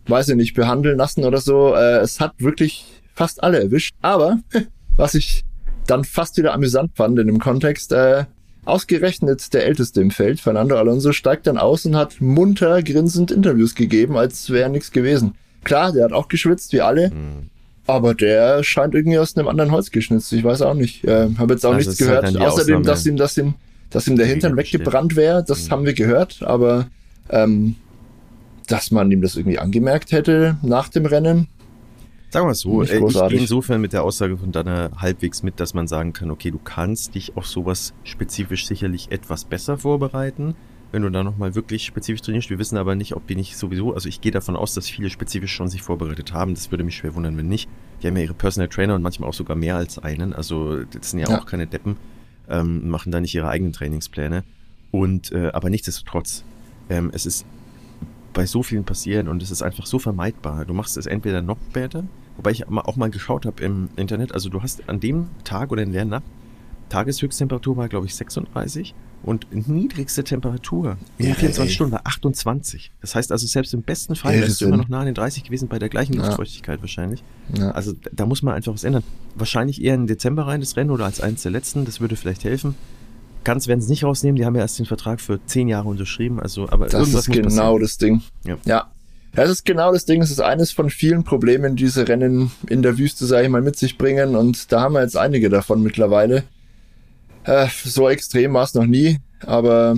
weiß ich nicht, behandeln lassen oder so. Äh, es hat wirklich fast alle erwischt. Aber was ich dann fast wieder amüsant fand in dem Kontext, äh, Ausgerechnet der Älteste im Feld, Fernando Alonso, steigt dann aus und hat munter grinsend Interviews gegeben, als wäre nichts gewesen. Klar, der hat auch geschwitzt, wie alle. Mhm. Aber der scheint irgendwie aus einem anderen Holz geschnitzt. Ich weiß auch nicht. Äh, habe jetzt auch also nichts gehört. Halt Außerdem, dass ihm, dass ihm, dass ihm der Hintern weggebrannt wäre. Das mhm. haben wir gehört. Aber ähm, dass man ihm das irgendwie angemerkt hätte nach dem Rennen, Sagen wir es so, äh, ich gehe insofern mit der Aussage von Dana halbwegs mit, dass man sagen kann, okay, du kannst dich auf sowas spezifisch sicherlich etwas besser vorbereiten, wenn du da nochmal wirklich spezifisch trainierst. Wir wissen aber nicht, ob die nicht sowieso, also ich gehe davon aus, dass viele spezifisch schon sich vorbereitet haben. Das würde mich schwer wundern, wenn nicht. Die haben ja ihre Personal Trainer und manchmal auch sogar mehr als einen. Also das sind ja, ja. auch keine Deppen, ähm, machen da nicht ihre eigenen Trainingspläne. Und äh, aber nichtsdestotrotz, ähm, es ist bei so vielen passieren und es ist einfach so vermeidbar. Du machst es entweder noch später, wobei ich auch mal geschaut habe im Internet, also du hast an dem Tag oder in der Nacht, Tageshöchsttemperatur war, glaube ich, 36 und niedrigste Temperatur in ja, 24 ey. Stunden war 28. Das heißt also, selbst im besten Fall wärst du immer noch nah an den 30 gewesen, bei der gleichen ja. Luftfeuchtigkeit wahrscheinlich. Ja. Also da muss man einfach was ändern. Wahrscheinlich eher in Dezember rein das Rennen oder als eines der letzten, das würde vielleicht helfen. Ganz werden es nicht rausnehmen, die haben ja erst den Vertrag für zehn Jahre unterschrieben, also aber das ist genau das Ding. Ja. ja. Das ist genau das Ding. Es ist eines von vielen Problemen, die diese Rennen in der Wüste, sage ich mal, mit sich bringen. Und da haben wir jetzt einige davon mittlerweile. Äh, so extrem war es noch nie, aber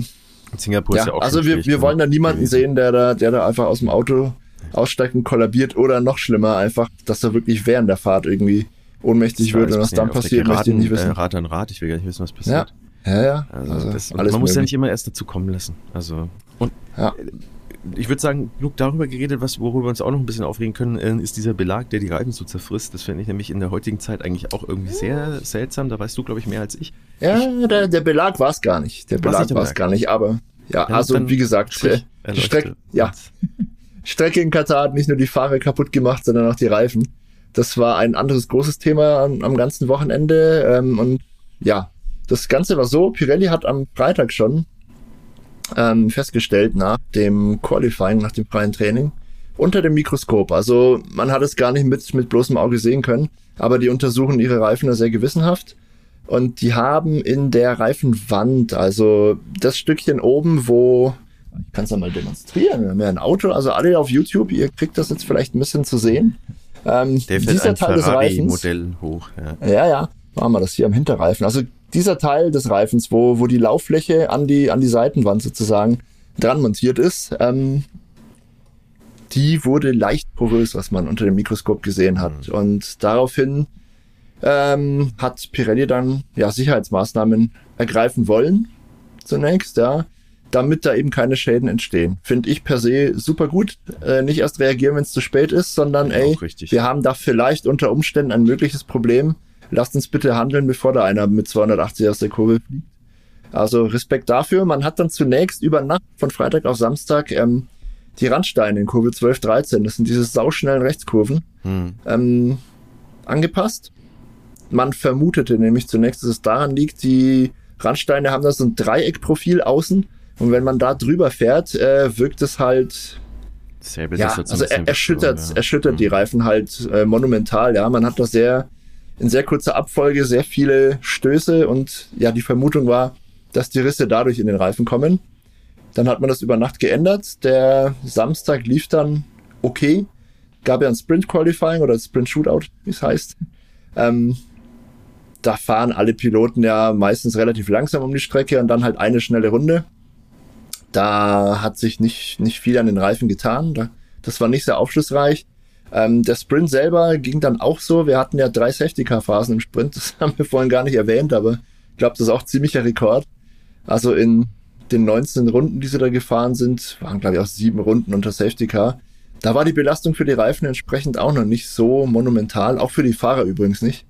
Singapur ja, ist ja auch Also wir, wir wollen da niemanden gewesen. sehen, der da, der da einfach aus dem Auto aussteigt und kollabiert oder noch schlimmer einfach, dass er wirklich während der Fahrt irgendwie ohnmächtig wird und was dann passiert, möchte ich nicht wissen. Äh, Rat an Rat, ich will gar nicht wissen, was passiert. Ja. Ja, ja. Also, also das, man muss möglich. ja nicht immer erst dazu kommen lassen. Also und ja. Ich würde sagen, Luke, darüber geredet, was worüber wir uns auch noch ein bisschen aufregen können, äh, ist dieser Belag, der die Reifen so zerfrisst. Das finde ich nämlich in der heutigen Zeit eigentlich auch irgendwie sehr seltsam. Da weißt du, glaube ich, mehr als ich. Ja, ich, der, der Belag war es gar nicht. Der Belag war es gar nicht, aber ja, dann, also dann wie gesagt, die Strecke, ja. Strecke in Katar hat nicht nur die Fahrer kaputt gemacht, sondern auch die Reifen. Das war ein anderes großes Thema am, am ganzen Wochenende. Ähm, und ja, das Ganze war so, Pirelli hat am Freitag schon ähm, festgestellt nach dem Qualifying, nach dem freien Training, unter dem Mikroskop. Also man hat es gar nicht mit, mit bloßem Auge sehen können, aber die untersuchen ihre Reifen da sehr gewissenhaft. Und die haben in der Reifenwand, also das Stückchen oben, wo, ich kann es ja mal demonstrieren, wir haben ja ein Auto, also alle auf YouTube, ihr kriegt das jetzt vielleicht ein bisschen zu sehen. Ähm, der dieser Teil des Reifens. Modell hoch, ja. Ja, ja. Machen wir das hier am Hinterreifen. Also dieser Teil des Reifens, wo, wo die Lauffläche an die, an die Seitenwand sozusagen dran montiert ist, ähm, die wurde leicht porös, was man unter dem Mikroskop gesehen hat. Mhm. Und daraufhin ähm, hat Pirelli dann ja Sicherheitsmaßnahmen ergreifen wollen, zunächst, ja, damit da eben keine Schäden entstehen. Finde ich per se super gut. Äh, nicht erst reagieren, wenn es zu spät ist, sondern ey, wir haben da vielleicht unter Umständen ein mögliches Problem lasst uns bitte handeln, bevor da einer mit 280 aus der Kurve fliegt. Also Respekt dafür. Man hat dann zunächst über Nacht von Freitag auf Samstag ähm, die Randsteine in Kurve 12, 13, das sind diese sauschnellen Rechtskurven, hm. ähm, angepasst. Man vermutete nämlich zunächst, dass es daran liegt, die Randsteine haben da so ein Dreieckprofil außen und wenn man da drüber fährt, äh, wirkt es halt ja, also er, erschüttert, ja. erschüttert hm. die Reifen halt äh, monumental, ja. Man hat da sehr in sehr kurzer Abfolge sehr viele Stöße und ja, die Vermutung war, dass die Risse dadurch in den Reifen kommen. Dann hat man das über Nacht geändert. Der Samstag lief dann okay. Gab ja ein Sprint Qualifying oder Sprint Shootout, wie es heißt. Ähm, da fahren alle Piloten ja meistens relativ langsam um die Strecke und dann halt eine schnelle Runde. Da hat sich nicht, nicht viel an den Reifen getan. Da, das war nicht sehr aufschlussreich. Ähm, der Sprint selber ging dann auch so. Wir hatten ja drei Safety-Car-Phasen im Sprint. Das haben wir vorhin gar nicht erwähnt, aber ich glaube, das ist auch ziemlicher Rekord. Also in den 19 Runden, die sie da gefahren sind, waren glaube ich auch sieben Runden unter Safety Car. Da war die Belastung für die Reifen entsprechend auch noch nicht so monumental, auch für die Fahrer übrigens nicht.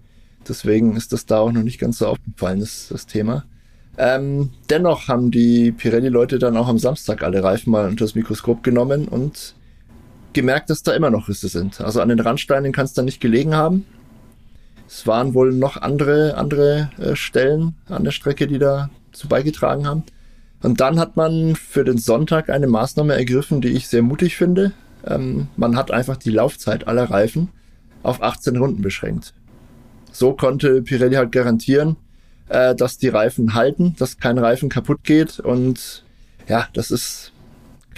Deswegen ist das da auch noch nicht ganz so aufgefallen, das, das Thema. Ähm, dennoch haben die Pirelli-Leute dann auch am Samstag alle Reifen mal unter das Mikroskop genommen und gemerkt, dass da immer noch Risse sind. Also an den Randsteinen kann es da nicht gelegen haben. Es waren wohl noch andere, andere äh, Stellen an der Strecke, die da zu beigetragen haben. Und dann hat man für den Sonntag eine Maßnahme ergriffen, die ich sehr mutig finde. Ähm, man hat einfach die Laufzeit aller Reifen auf 18 Runden beschränkt. So konnte Pirelli halt garantieren, äh, dass die Reifen halten, dass kein Reifen kaputt geht. Und ja, das ist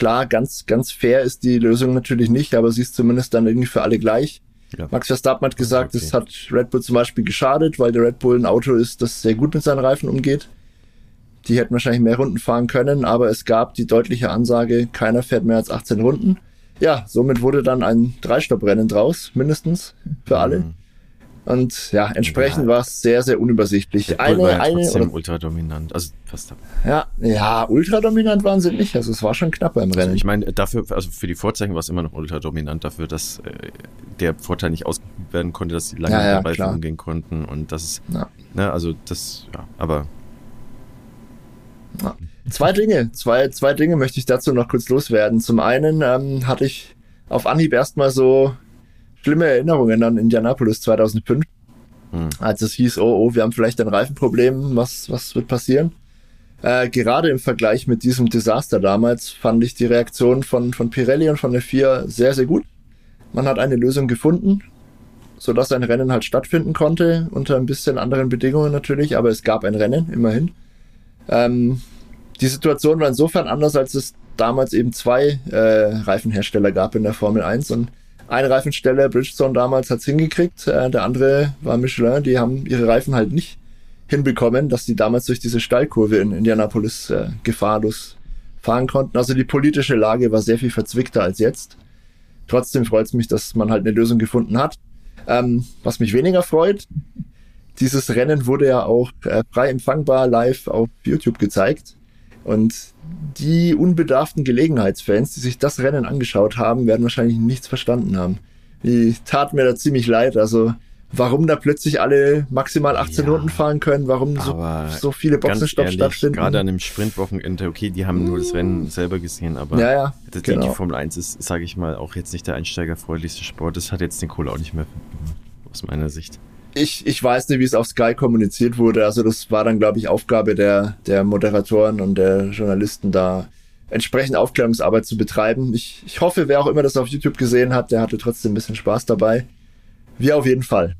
klar, ganz, ganz fair ist die Lösung natürlich nicht, aber sie ist zumindest dann irgendwie für alle gleich. Ja. Max Verstappen hat gesagt, es okay. hat Red Bull zum Beispiel geschadet, weil der Red Bull ein Auto ist, das sehr gut mit seinen Reifen umgeht. Die hätten wahrscheinlich mehr Runden fahren können, aber es gab die deutliche Ansage, keiner fährt mehr als 18 Runden. Ja, somit wurde dann ein Dreistopp-Rennen draus, mindestens für alle. Mhm. Und ja, entsprechend ja. war es sehr, sehr unübersichtlich. Der eine, war ja eine trotzdem oder, ultra dominant. Also fast. Ja, ja, ultra dominant waren sie nicht. Also es war schon knapp beim Rennen. Also ich meine, dafür, also für die Vorzeichen war es immer noch ultra dominant, dafür, dass äh, der Vorteil nicht ausgeübt werden konnte, dass sie lange ja, ja, dabei umgehen konnten. Und das ist, ja. ne, also das, ja, aber ja. Zwei Dinge, zwei, zwei Dinge möchte ich dazu noch kurz loswerden. Zum einen ähm, hatte ich auf Anhieb erstmal so schlimme Erinnerungen an Indianapolis 2005, hm. als es hieß, oh, oh, wir haben vielleicht ein Reifenproblem, was, was wird passieren? Äh, gerade im Vergleich mit diesem Desaster damals fand ich die Reaktion von, von Pirelli und von der FIA sehr, sehr gut. Man hat eine Lösung gefunden, sodass ein Rennen halt stattfinden konnte, unter ein bisschen anderen Bedingungen natürlich, aber es gab ein Rennen, immerhin. Ähm, die Situation war insofern anders, als es damals eben zwei äh, Reifenhersteller gab in der Formel 1 und ein Reifensteller, Bridgestone damals, hat es hingekriegt, äh, der andere war Michelin, die haben ihre Reifen halt nicht hinbekommen, dass die damals durch diese Steilkurve in Indianapolis äh, gefahrlos fahren konnten. Also die politische Lage war sehr viel verzwickter als jetzt. Trotzdem freut es mich, dass man halt eine Lösung gefunden hat. Ähm, was mich weniger freut, dieses Rennen wurde ja auch äh, frei empfangbar live auf YouTube gezeigt. Und die unbedarften Gelegenheitsfans, die sich das Rennen angeschaut haben, werden wahrscheinlich nichts verstanden haben. Die tat mir da ziemlich leid. Also warum da plötzlich alle maximal 18 ja, Runden fahren können, warum so, so viele Boxenstopps stattfinden. Gerade an dem Sprintwochenende, okay, die haben nur das Rennen selber gesehen, aber ja, ja, das, genau. die Formel 1 ist, sage ich mal, auch jetzt nicht der einsteigerfreundlichste Sport. Das hat jetzt den Kohle auch nicht mehr aus meiner Sicht ich, ich weiß nicht, wie es auf Sky kommuniziert wurde. Also das war dann, glaube ich, Aufgabe der, der Moderatoren und der Journalisten da entsprechend Aufklärungsarbeit zu betreiben. Ich, ich hoffe, wer auch immer das auf YouTube gesehen hat, der hatte trotzdem ein bisschen Spaß dabei. Wir auf jeden Fall.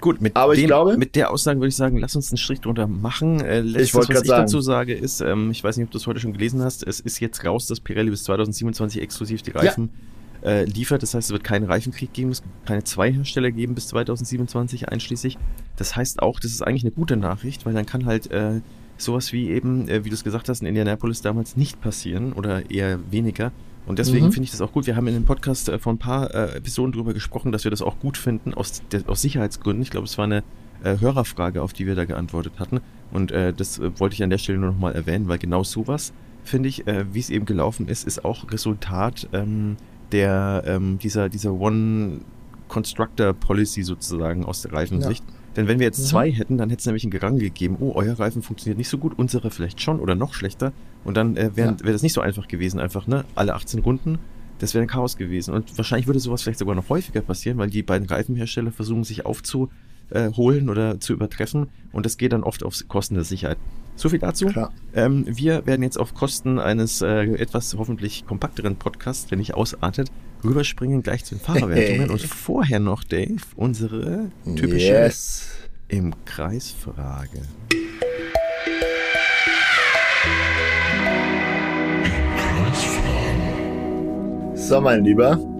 Gut, mit, Aber ich glaube, mit der Aussage würde ich sagen, lass uns einen Strich drunter machen. Äh, letztes, ich was ich sagen. dazu sage, ist, ähm, ich weiß nicht, ob du es heute schon gelesen hast, es ist jetzt raus, dass Pirelli bis 2027 exklusiv die Reifen ja äh, liefert. Das heißt, es wird keinen Reifenkrieg geben, es wird keine zwei Hersteller geben bis 2027 einschließlich. Das heißt auch, das ist eigentlich eine gute Nachricht, weil dann kann halt äh, sowas wie eben, äh, wie du es gesagt hast, in Indianapolis damals nicht passieren oder eher weniger. Und deswegen mhm. finde ich das auch gut. Wir haben in dem Podcast äh, vor ein paar äh, Episoden darüber gesprochen, dass wir das auch gut finden, aus, der, aus Sicherheitsgründen. Ich glaube, es war eine äh, Hörerfrage, auf die wir da geantwortet hatten. Und äh, das äh, wollte ich an der Stelle nur nochmal erwähnen, weil genau sowas, finde ich, äh, wie es eben gelaufen ist, ist auch Resultat ähm, der, ähm, dieser, dieser One-Constructor-Policy sozusagen aus der Reifensicht. Ja. Denn wenn wir jetzt mhm. zwei hätten, dann hätte es nämlich einen Gerangel gegeben, oh, euer Reifen funktioniert nicht so gut, unsere vielleicht schon oder noch schlechter. Und dann äh, wäre ja. wär das nicht so einfach gewesen, einfach, ne? Alle 18 Runden, das wäre ein Chaos gewesen. Und wahrscheinlich würde sowas vielleicht sogar noch häufiger passieren, weil die beiden Reifenhersteller versuchen, sich aufzuholen oder zu übertreffen. Und das geht dann oft auf Kosten der Sicherheit. So viel dazu. Ähm, wir werden jetzt auf Kosten eines äh, etwas hoffentlich kompakteren Podcasts, wenn nicht ausartet, rüberspringen gleich zu den Fahrerwertungen und vorher noch, Dave, unsere typische yes. im Kreis Frage. So, mein Lieber.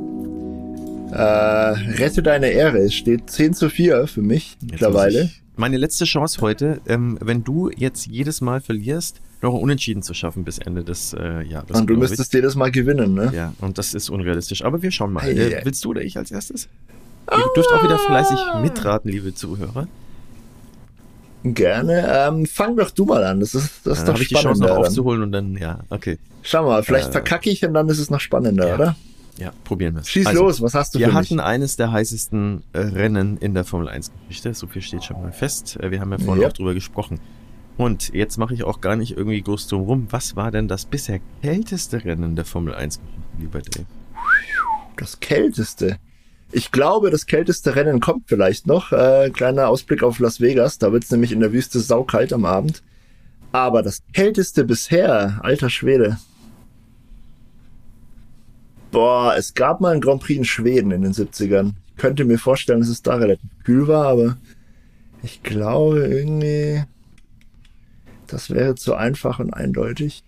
Äh, rette deine Ehre. Es steht 10 zu 4 für mich jetzt mittlerweile meine letzte Chance heute, ähm, wenn du jetzt jedes Mal verlierst, noch Unentschieden zu schaffen bis Ende des äh, Jahres. Und du müsstest jedes Mal gewinnen, ne? Ja, und das ist unrealistisch. Aber wir schauen mal. Hey, äh, willst du oder ich als erstes? Ihr dürft auch wieder fleißig mitraten, liebe Zuhörer. Gerne. Ähm, fang doch du mal an. Das ist, das ist Dann doch habe ich die Chance noch aufzuholen und dann, ja, okay. Schau mal, vielleicht Äh, verkacke ich und dann ist es noch spannender, ja. oder? Ja, probieren wir es. Schieß Also, los, was hast du Wir für hatten mich? eines der heißesten äh, Rennen in der Formel 1 Geschichte. So viel steht schon mal fest. Äh, Wir haben ja vorhin Ja. auch drüber gesprochen. Und jetzt mache ich auch gar nicht irgendwie groß drum rum. Was war denn das bisher kälteste Rennen der Formel 1 Geschichte, lieber Dave? Das kälteste. Ich glaube, das kälteste Rennen kommt vielleicht noch. Äh, kleiner Ausblick auf Las Vegas. Da wird es nämlich in der Wüste saukalt am Abend. Aber das kälteste bisher, alter Schwede. Boah, es gab mal einen Grand Prix in Schweden in den 70ern. Ich könnte mir vorstellen, dass es da relativ kühl war, aber ich glaube irgendwie, das wäre zu einfach und eindeutig.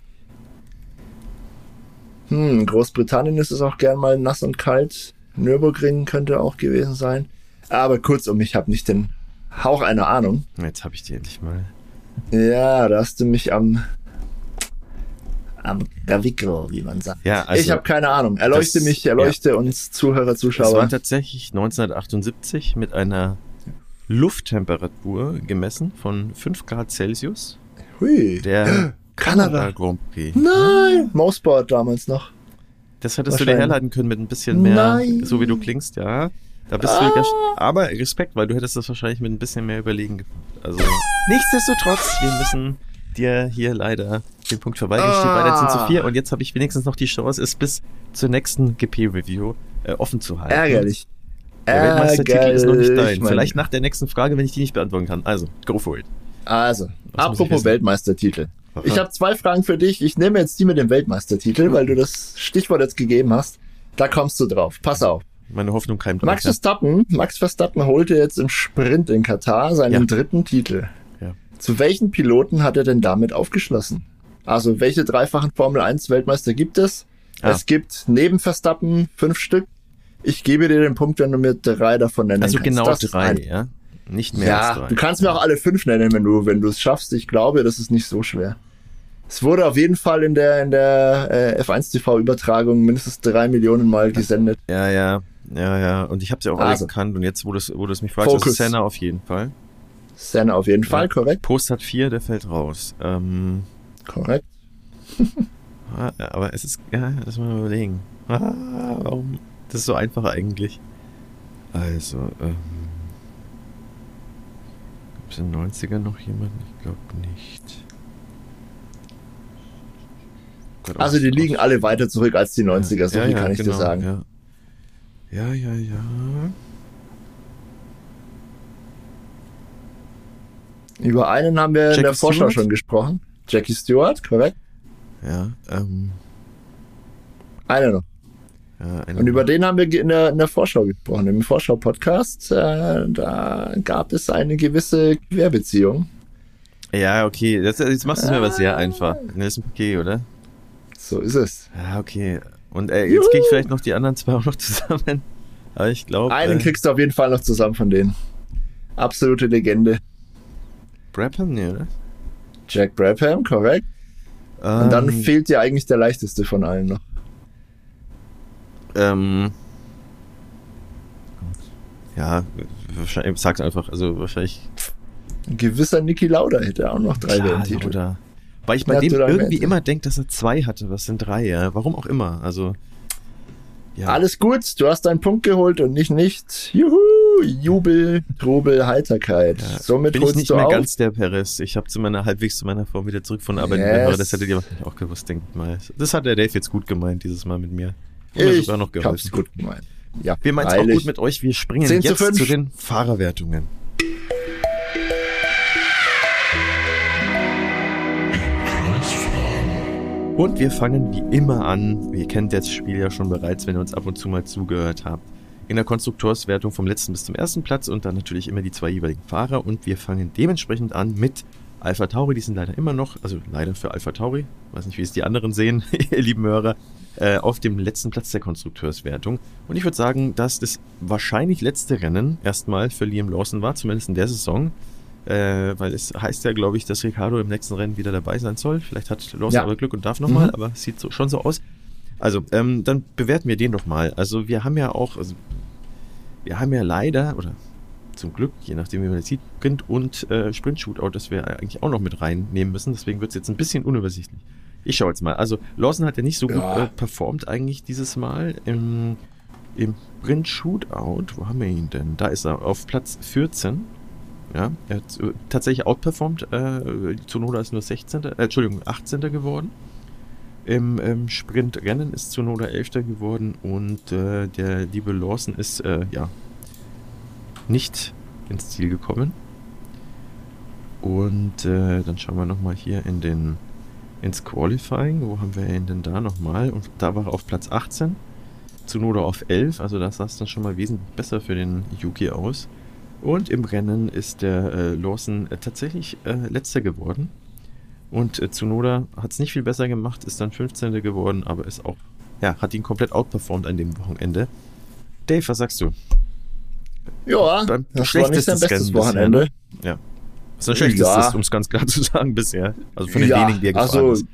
Hm, Großbritannien ist es auch gern mal nass und kalt. Nürburgring könnte auch gewesen sein. Aber kurzum, ich habe nicht den Hauch einer Ahnung. Jetzt habe ich die endlich mal. Ja, da hast du mich am am Gravickel, wie man sagt. Ja, also ich habe keine Ahnung. Erleuchte das- mich, erleuchte uns Zuhörer, es war Zuschauer. tatsächlich 1978 mit einer Lufttemperatur gemessen von 5 Grad Celsius. Hui. Der Kanada Kanada. Grand Prix. Nein, Mouseboard damals noch. Das hättest du dir herleiten können mit ein bisschen mehr, Nein. so wie du klingst, ja. Da bist Ah. du aber Respekt, weil du hättest das wahrscheinlich mit ein bisschen mehr Überlegen gemacht. Also, nichtsdestotrotz, wir müssen dir hier leider den Punkt verweigern. Steht Ah. weiter 10 zu 4 und jetzt habe ich wenigstens noch die Chance, es bis zur nächsten GP-Review äh, offen zu halten. Ärgerlich. Der Weltmeistertitel ist noch nicht dein. Vielleicht nach der nächsten Frage, wenn ich die nicht beantworten kann. Also, go for it. Also, ich apropos? Weltmeistertitel. Aha. Ich habe zwei Fragen für dich. Ich nehme jetzt die mit dem Weltmeistertitel, weil du das Stichwort jetzt gegeben hast. Da kommst du drauf. Pass auf. Meine Hoffnung keimt Max. Verstappen, Max Verstappen holte jetzt im Sprint in Katar seinen Ja. dritten Titel. Ja. Zu welchen Piloten hat er denn damit aufgeschlossen? Also, welche dreifachen Formel 1 Weltmeister gibt es? Ah. Es gibt neben Verstappen fünf Stück. Ich gebe dir den Punkt, wenn du mir drei davon nennen Also kannst. genau Das ist drei, ja? Nicht mehr ja, als drei. du kannst mir auch alle fünf nennen, wenn du, wenn du es schaffst. Ich glaube, das ist nicht so schwer. Es wurde auf jeden Fall in der, in der äh, F1 TV-Übertragung mindestens drei Millionen Mal gesendet. Ja, ja, ja, ja. Und ich habe sie auch alle Also. gekannt. Und jetzt, wo du es wo du's mich fragst, Focus. ist Senna auf jeden Fall. Senna auf jeden Fall, Ja. korrekt. Post hat vier, der fällt raus. Ähm, Korrekt. ah, aber es ist, ja, lass mal überlegen. Ah, warum? Das ist so einfach eigentlich. Also, ähm, gibt es in den 90ern noch jemanden? Ich glaube nicht. Gott, Also die liegen alle weiter zurück als die 90er, so Ja, viel ja, kann ich genau, dir sagen. Ja, ja, ja. ja. Über einen haben wir in Jackie der Vorschau schon gesprochen. Jackie Stewart, korrekt. Ja, ähm, Einer noch. ja, eine Und über den haben wir in der, in der Vorschau gesprochen. Im Vorschau-Podcast, äh, da gab es eine gewisse Querbeziehung. Ja, okay. Das, jetzt machst du es mir aber sehr Ah. einfach. Nelson Piquet, oder? So ist es. Ja, okay. Und äh, jetzt krieg ich vielleicht noch die anderen zwei auch noch zusammen. Aber ich glaube. Einen äh, kriegst du auf jeden Fall noch zusammen von denen. Absolute Legende. Brabham, nee, oder? Jack Brabham, korrekt. Und dann Ähm, fehlt dir eigentlich der leichteste von allen noch. ähm, ja, wahrscheinlich, sag's einfach. Also wahrscheinlich. Ein gewisser Niki Lauda hätte auch noch drei ja, WM-Titel. oder? Weil ich bei dem irgendwie immer denke, dass er zwei hatte. Was sind drei, ja? Warum auch immer. Also. Ja. Alles gut, du hast deinen Punkt geholt und nicht nicht. Juhu, Jubel, Trubel, Heiterkeit. Ja, Somit Bin ich nicht mehr auf. ganz der Perez. Ich habe zu meiner halbwegs zu meiner Form wieder zurückgefunden, aber Yes. das hättet ihr auch gewusst, denkt mal. Das hat der Dave jetzt gut gemeint, dieses Mal mit mir. Und ich sogar noch geholfen. gut gemeint. Ja, Wir meinen es auch gut mit euch. Wir springen 10 zu jetzt 5. zu den Fahrerwertungen. Und wir fangen wie immer an. Ihr kennt das Spiel ja schon bereits, wenn ihr uns ab und zu mal zugehört habt. In der Konstrukteurswertung vom letzten bis zum ersten Platz und dann natürlich immer die zwei jeweiligen Fahrer. Und wir fangen dementsprechend an mit Alpha Tauri. Die sind leider immer noch, also leider für Alpha Tauri, weiß nicht, wie es die anderen sehen, ihr lieben Hörer, äh, auf dem letzten Platz der Konstrukteurswertung. Und ich würde sagen, dass das wahrscheinlich letzte Rennen erstmal für Liam Lawson war, zumindest in der Saison. Äh, weil es heißt ja, glaube ich, dass Ricardo im nächsten Rennen wieder dabei sein soll. Vielleicht hat Lawson Ja. aber Glück und darf nochmal, Mhm. aber es sieht so, schon so aus. Also, ähm, dann bewerten wir den doch mal. Also, wir haben ja auch, also, wir haben ja leider, oder zum Glück, je nachdem wie man das sieht, Sprint und äh, Sprint-Shootout, das wir eigentlich auch noch mit reinnehmen müssen. Deswegen wird es jetzt ein bisschen unübersichtlich. Ich schaue jetzt mal. Also Lawson hat ja nicht so ja. gut äh, performt eigentlich dieses Mal im, im Sprint-Shootout. Wo haben wir ihn denn? Da ist er auf Platz 14. Ja, er hat äh, tatsächlich outperformt. Äh, Zunoda ist nur 16. Äh, Entschuldigung, 18. geworden. Im, im Sprintrennen ist Zunoda 11. geworden und äh, der liebe Lawson ist äh, ja nicht ins Ziel gekommen. Und äh, dann schauen wir nochmal hier in den ins Qualifying. Wo haben wir ihn denn da nochmal? Und da war er auf Platz 18. Zunoda auf 11. Also das sah es dann schon mal wesentlich besser für den Yuki aus. Und im Rennen ist der äh, Lawson äh, tatsächlich äh, letzter geworden. Und äh, Tsunoda hat es nicht viel besser gemacht, ist dann 15. geworden, aber ist auch, ja, hat ihn komplett outperformed an dem Wochenende. Dave, was sagst du? Ja, Beim das war nicht sein bestes Wochenende. Bisher, ne? Ja. Das ist ein schlechtestes, ja. um es ganz klar zu sagen, bisher. Also von den ja, wenigen, die er gefahren also, ist.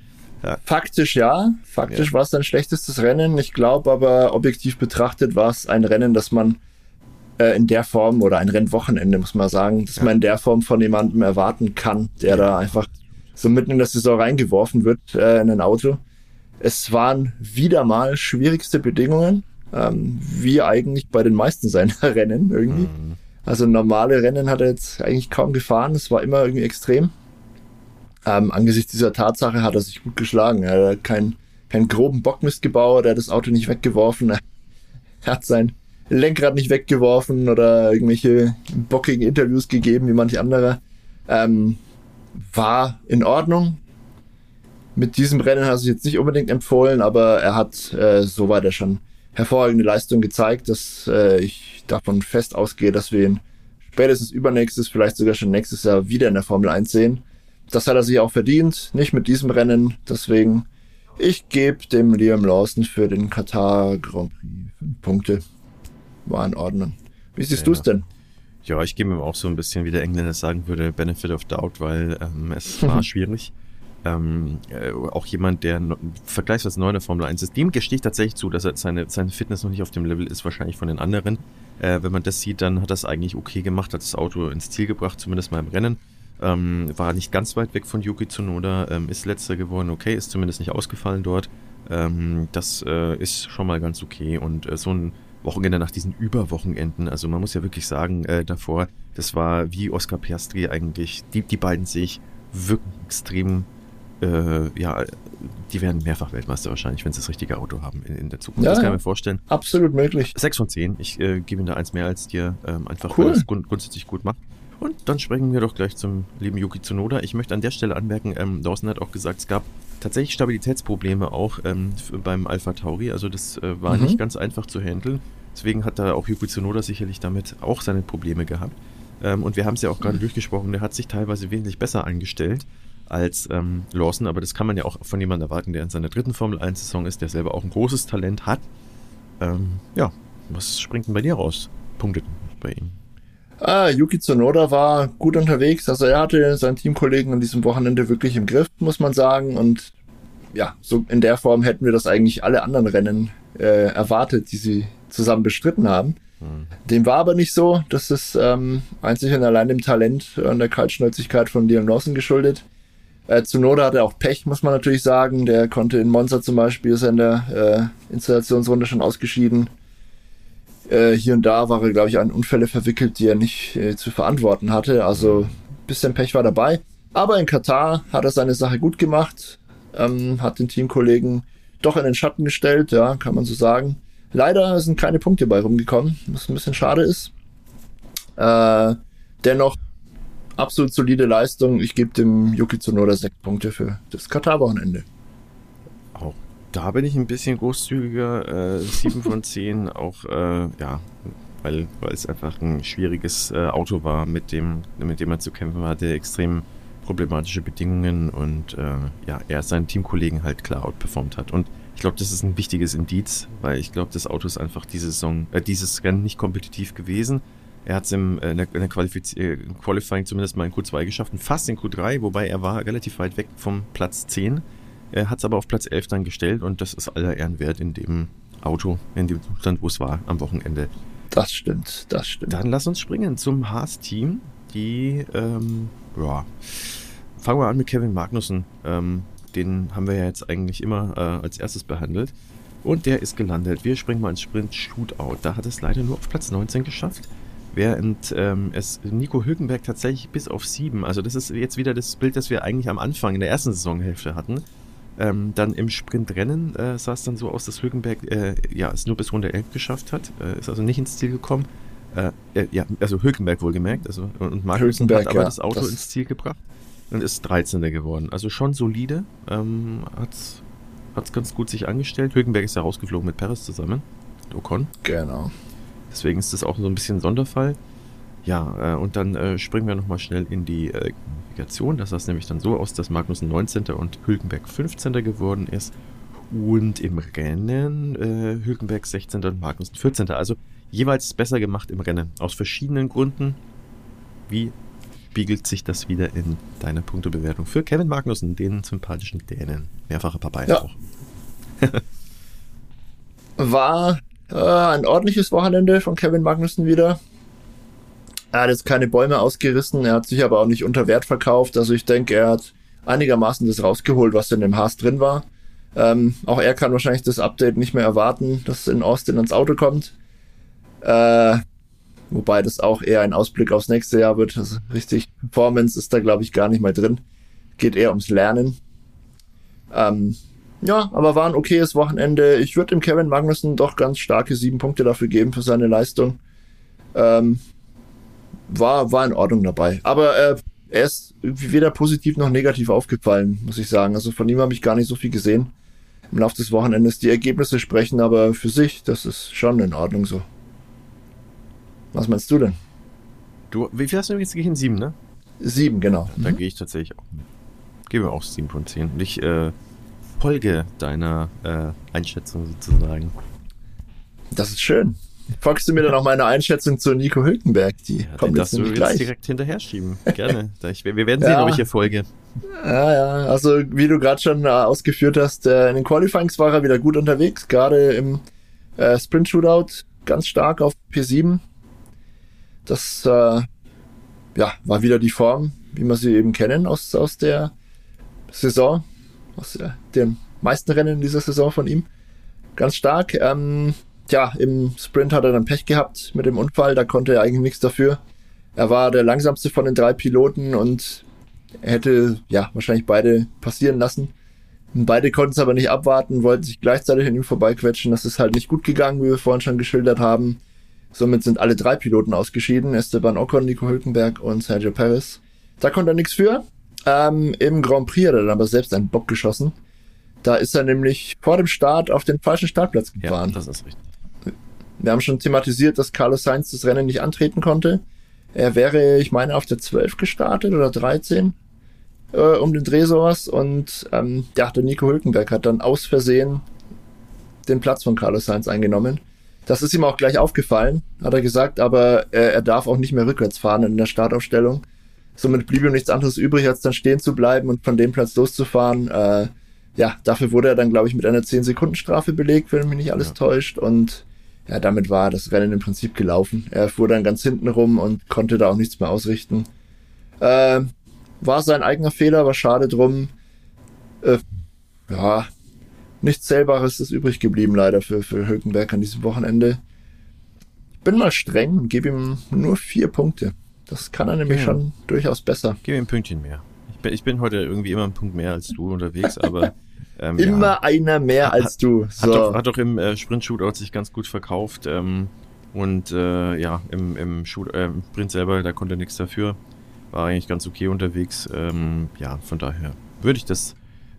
Ja. Faktisch ja. Faktisch ja. war es sein schlechtestes Rennen. Ich glaube aber, objektiv betrachtet war es ein Rennen, das man äh, in der Form oder ein Rennwochenende, muss man sagen, dass man in der Form von jemandem erwarten kann, der da einfach so mitten in der Saison reingeworfen wird äh, in ein Auto. Es waren wieder mal schwierigste Bedingungen, ähm, wie eigentlich bei den meisten seiner Rennen irgendwie. Mhm. Also normale Rennen hat er jetzt eigentlich kaum gefahren. Es war immer irgendwie extrem. Ähm, angesichts dieser Tatsache hat er sich gut geschlagen. Er hat keinen keinen groben Bockmist gebaut, er hat das Auto nicht weggeworfen, er hat sein Lenkrad nicht weggeworfen oder irgendwelche bockigen Interviews gegeben wie manche andere. Ähm, war in Ordnung. Mit diesem Rennen hat er sich jetzt nicht unbedingt empfohlen, aber er hat äh, soweit er schon hervorragende Leistung gezeigt, dass äh, ich davon fest ausgehe, dass wir ihn spätestens übernächstes, vielleicht sogar schon nächstes Jahr wieder in der Formel 1 sehen. Das hat er sich auch verdient, nicht mit diesem Rennen. Deswegen, ich gebe dem Liam Lawson für den Katar Grand Prix fünf Punkte. War in Ordnung. Wie siehst ja. du es denn? Ja, ich gebe ihm auch so ein bisschen, wie der Engländer sagen würde, Benefit of Doubt, weil ähm, es war schwierig. Ähm, äh, auch jemand, der no, vergleichsweise neu in der Formel 1 ist, dem gestehe ich tatsächlich zu, dass er seine, seine Fitness noch nicht auf dem Level ist, wahrscheinlich von den anderen. Äh, wenn man das sieht, dann hat er es eigentlich okay gemacht, hat das Auto ins Ziel gebracht, zumindest mal im Rennen. Ähm, war nicht ganz weit weg von Yuki Tsunoda, ähm, ist letzter geworden, okay, ist zumindest nicht ausgefallen dort. Ähm, das äh, ist schon mal ganz okay und äh, so ein Wochenende nach diesen Überwochenenden. Also man muss ja wirklich sagen, äh, davor, das war wie Oscar Piastri eigentlich. Die, die beiden sehe ich wirklich extrem, äh, ja, die werden mehrfach Weltmeister wahrscheinlich, wenn sie das richtige Auto haben in, in der Zukunft. Ja, das kann ich mir vorstellen. Absolut möglich. Sechs von zehn. Ich äh, gebe ihm da eins mehr als dir, ähm, einfach cool. weil es grund grundsätzlich gut macht. Und dann springen wir doch gleich zum lieben Yuki Tsunoda. Ich möchte an der Stelle anmerken, ähm, Dawson hat auch gesagt, es gab tatsächlich Stabilitätsprobleme auch ähm, beim Alpha Tauri. Also das äh, war mhm. nicht ganz einfach zu handeln. Deswegen hat da auch Yuki Tsunoda sicherlich damit auch seine Probleme gehabt. Ähm, und wir haben es ja auch gerade mhm. durchgesprochen, der hat sich teilweise wesentlich besser eingestellt als ähm, Lawson, aber das kann man ja auch von jemandem erwarten, der in seiner dritten Formel 1-Saison ist, der selber auch ein großes Talent hat. Ähm, ja, was springt denn bei dir raus? Punktet bei ihm. Ah, Yuki Tsunoda war gut unterwegs. Also er hatte seinen Teamkollegen an diesem Wochenende wirklich im Griff, muss man sagen. Und ja, so in der Form hätten wir das eigentlich alle anderen Rennen äh, erwartet, die sie zusammen bestritten haben. Mhm. Dem war aber nicht so. Das ist ähm, einzig und allein dem Talent und der Kaltschnäuzigkeit von Liam Lawson geschuldet. Äh, Zunoda hatte auch Pech, muss man natürlich sagen. Der konnte in Monza zum Beispiel, ist er in der äh, Installationsrunde schon ausgeschieden. Äh, hier und da war er, glaube ich, an Unfälle verwickelt, die er nicht äh, zu verantworten hatte. Also bisschen Pech war dabei. Aber in Katar hat er seine Sache gut gemacht, ähm, hat den Teamkollegen doch in den Schatten gestellt, ja, kann man so sagen. Leider sind keine Punkte bei rumgekommen, was ein bisschen schade ist. Äh, dennoch absolut solide Leistung. Ich gebe dem Yuki Tsunoda sechs Punkte für das Katar-Wochenende. Da bin ich ein bisschen großzügiger. Äh, sieben von zehn, auch äh, ja, weil, weil es einfach ein schwieriges äh, Auto war, mit dem, mit dem er zu kämpfen hatte. Extrem problematische Bedingungen und äh, ja, er seinen Teamkollegen halt klar outperformt hat. Und ich glaube, das ist ein wichtiges Indiz, weil ich glaube, das Auto ist einfach diese Saison, äh, dieses Rennen nicht kompetitiv gewesen. Er hat es im, äh, in der, in der Qualifiz äh, Qualifying zumindest mal in Q2 geschafft und fast in Q3, wobei er war relativ weit weg vom Platz 10. Er hat es aber auf Platz 11 dann gestellt und das ist aller Ehren wert in dem Auto, in dem Zustand, wo es war am Wochenende. Das stimmt, das stimmt. Dann lass uns springen zum Haas-Team. Die, ähm, ja, fangen wir an mit Kevin Magnussen. Ähm, den haben wir ja jetzt eigentlich immer äh, als erstes behandelt. Und der ist gelandet. Wir springen mal ins Sprint-Shootout. Da hat es leider nur auf Platz 19 geschafft. Während ähm, es Nico Hülkenberg tatsächlich bis auf 7, also das ist jetzt wieder das Bild, das wir eigentlich am Anfang in der ersten Saisonhälfte hatten. Ähm, dann im Sprintrennen äh, sah es dann so aus, dass Hülkenberg äh, ja, es nur bis Runde 11 geschafft hat. Äh, ist also nicht ins Ziel gekommen. Äh, äh, ja, also Hülkenberg wohlgemerkt. Also, und Markus hat aber ja, das Auto das ins Ziel gebracht und ist 13. geworden. Also schon solide. Ähm, hat es ganz gut sich angestellt. Hülkenberg ist ja rausgeflogen mit Paris zusammen. Ocon. Genau. Deswegen ist das auch so ein bisschen Sonderfall. Ja, äh, und dann springen wir nochmal schnell in die Qualifikation. Das sah nämlich dann so aus, dass Magnus 19. und Hülkenberg 15. geworden ist. Und im Rennen äh, Hülkenberg 16. und Magnus 14. Also jeweils besser gemacht im Rennen. Aus verschiedenen Gründen. Wie spiegelt sich das wieder in deiner Punktebewertung für Kevin Magnussen, den sympathischen Dänen? Mehrfacher Papa ja. auch. War äh, ein ordentliches Wochenende von Kevin Magnussen wieder. Er hat jetzt keine Bäume ausgerissen, er hat sich aber auch nicht unter Wert verkauft. Also ich denke, er hat einigermaßen das rausgeholt, was in dem Haas drin war. Ähm, auch er kann wahrscheinlich das Update nicht mehr erwarten, dass in Austin ans Auto kommt. Äh, wobei das auch eher ein Ausblick aufs nächste Jahr wird. Also richtig, Performance ist da, glaube ich, gar nicht mal drin. Geht eher ums Lernen. Ähm, ja, aber war ein okayes Wochenende. Ich würde dem Kevin Magnussen doch ganz starke sieben Punkte dafür geben für seine Leistung. Ähm, war, war in Ordnung dabei. Aber äh, er ist weder positiv noch negativ aufgefallen, muss ich sagen. Also von ihm habe ich gar nicht so viel gesehen im Laufe des Wochenendes. Die Ergebnisse sprechen aber für sich, das ist schon in Ordnung so. Was meinst du denn? Du, wie viel hast du jetzt gegeben? Sieben, ne? Sieben, genau. Da mhm. gehe ich tatsächlich auch. Gebe auch sieben von zehn. Und ich äh, folge deiner äh, Einschätzung sozusagen. Das ist schön. Folgst du mir dann auch meine Einschätzung zu Nico Hülkenberg? Die ja, kommt jetzt, du jetzt direkt hinterher schieben. Gerne. wir werden sehen, ja. ob ich hier folge. Ja, ja. Also, wie du gerade schon äh, ausgeführt hast, äh, in den Qualifyings war er wieder gut unterwegs, gerade im äh, Sprint Shootout ganz stark auf P7. Das äh, ja, war wieder die Form, wie wir sie eben kennen aus, aus der Saison aus äh, den meisten Rennen dieser Saison von ihm. Ganz stark. Ähm, tja, im Sprint hat er dann Pech gehabt mit dem Unfall, da konnte er eigentlich nichts dafür. Er war der langsamste von den drei Piloten und hätte ja wahrscheinlich beide passieren lassen. Beide konnten es aber nicht abwarten, wollten sich gleichzeitig an ihm vorbeiquetschen. Das ist halt nicht gut gegangen, wie wir vorhin schon geschildert haben. Somit sind alle drei Piloten ausgeschieden. Esteban Ocon, Nico Hülkenberg und Sergio Perez. Da konnte er nichts für. Ähm, Im Grand Prix hat er dann aber selbst einen Bock geschossen. Da ist er nämlich vor dem Start auf den falschen Startplatz gefahren. Ja, das ist richtig. Wir haben schon thematisiert, dass Carlos Sainz das Rennen nicht antreten konnte. Er wäre, ich meine, auf der 12 gestartet oder 13 äh, um den Dreh sowas. Und ähm, ja, der Nico Hülkenberg hat dann aus Versehen den Platz von Carlos Sainz eingenommen. Das ist ihm auch gleich aufgefallen, hat er gesagt, aber äh, er darf auch nicht mehr rückwärts fahren in der Startaufstellung. Somit blieb ihm nichts anderes übrig, als dann stehen zu bleiben und von dem Platz loszufahren. Äh, ja, dafür wurde er dann, glaube ich, mit einer 10-Sekunden-Strafe belegt, wenn mich nicht alles ja. täuscht. Und ja, damit war das Rennen im Prinzip gelaufen. Er fuhr dann ganz hinten rum und konnte da auch nichts mehr ausrichten. Äh, war sein eigener Fehler, war schade drum. Äh, ja, nichts Zählbares ist übrig geblieben, leider, für, für Hülkenberg an diesem Wochenende. Ich bin mal streng und gebe ihm nur vier Punkte. Das kann er nämlich ja. schon durchaus besser. Gib mir ein Pünktchen mehr. Ich bin, ich bin heute irgendwie immer ein Punkt mehr als du unterwegs, aber. Ähm, immer ja. einer mehr als du. So. Hat, doch, hat doch im äh, Sprint-Shootout sich ganz gut verkauft. Ähm, und äh, ja, im, im, Shoot, äh, im Sprint selber, da konnte er nichts dafür. War eigentlich ganz okay unterwegs. Ähm, ja, von daher würde ich das,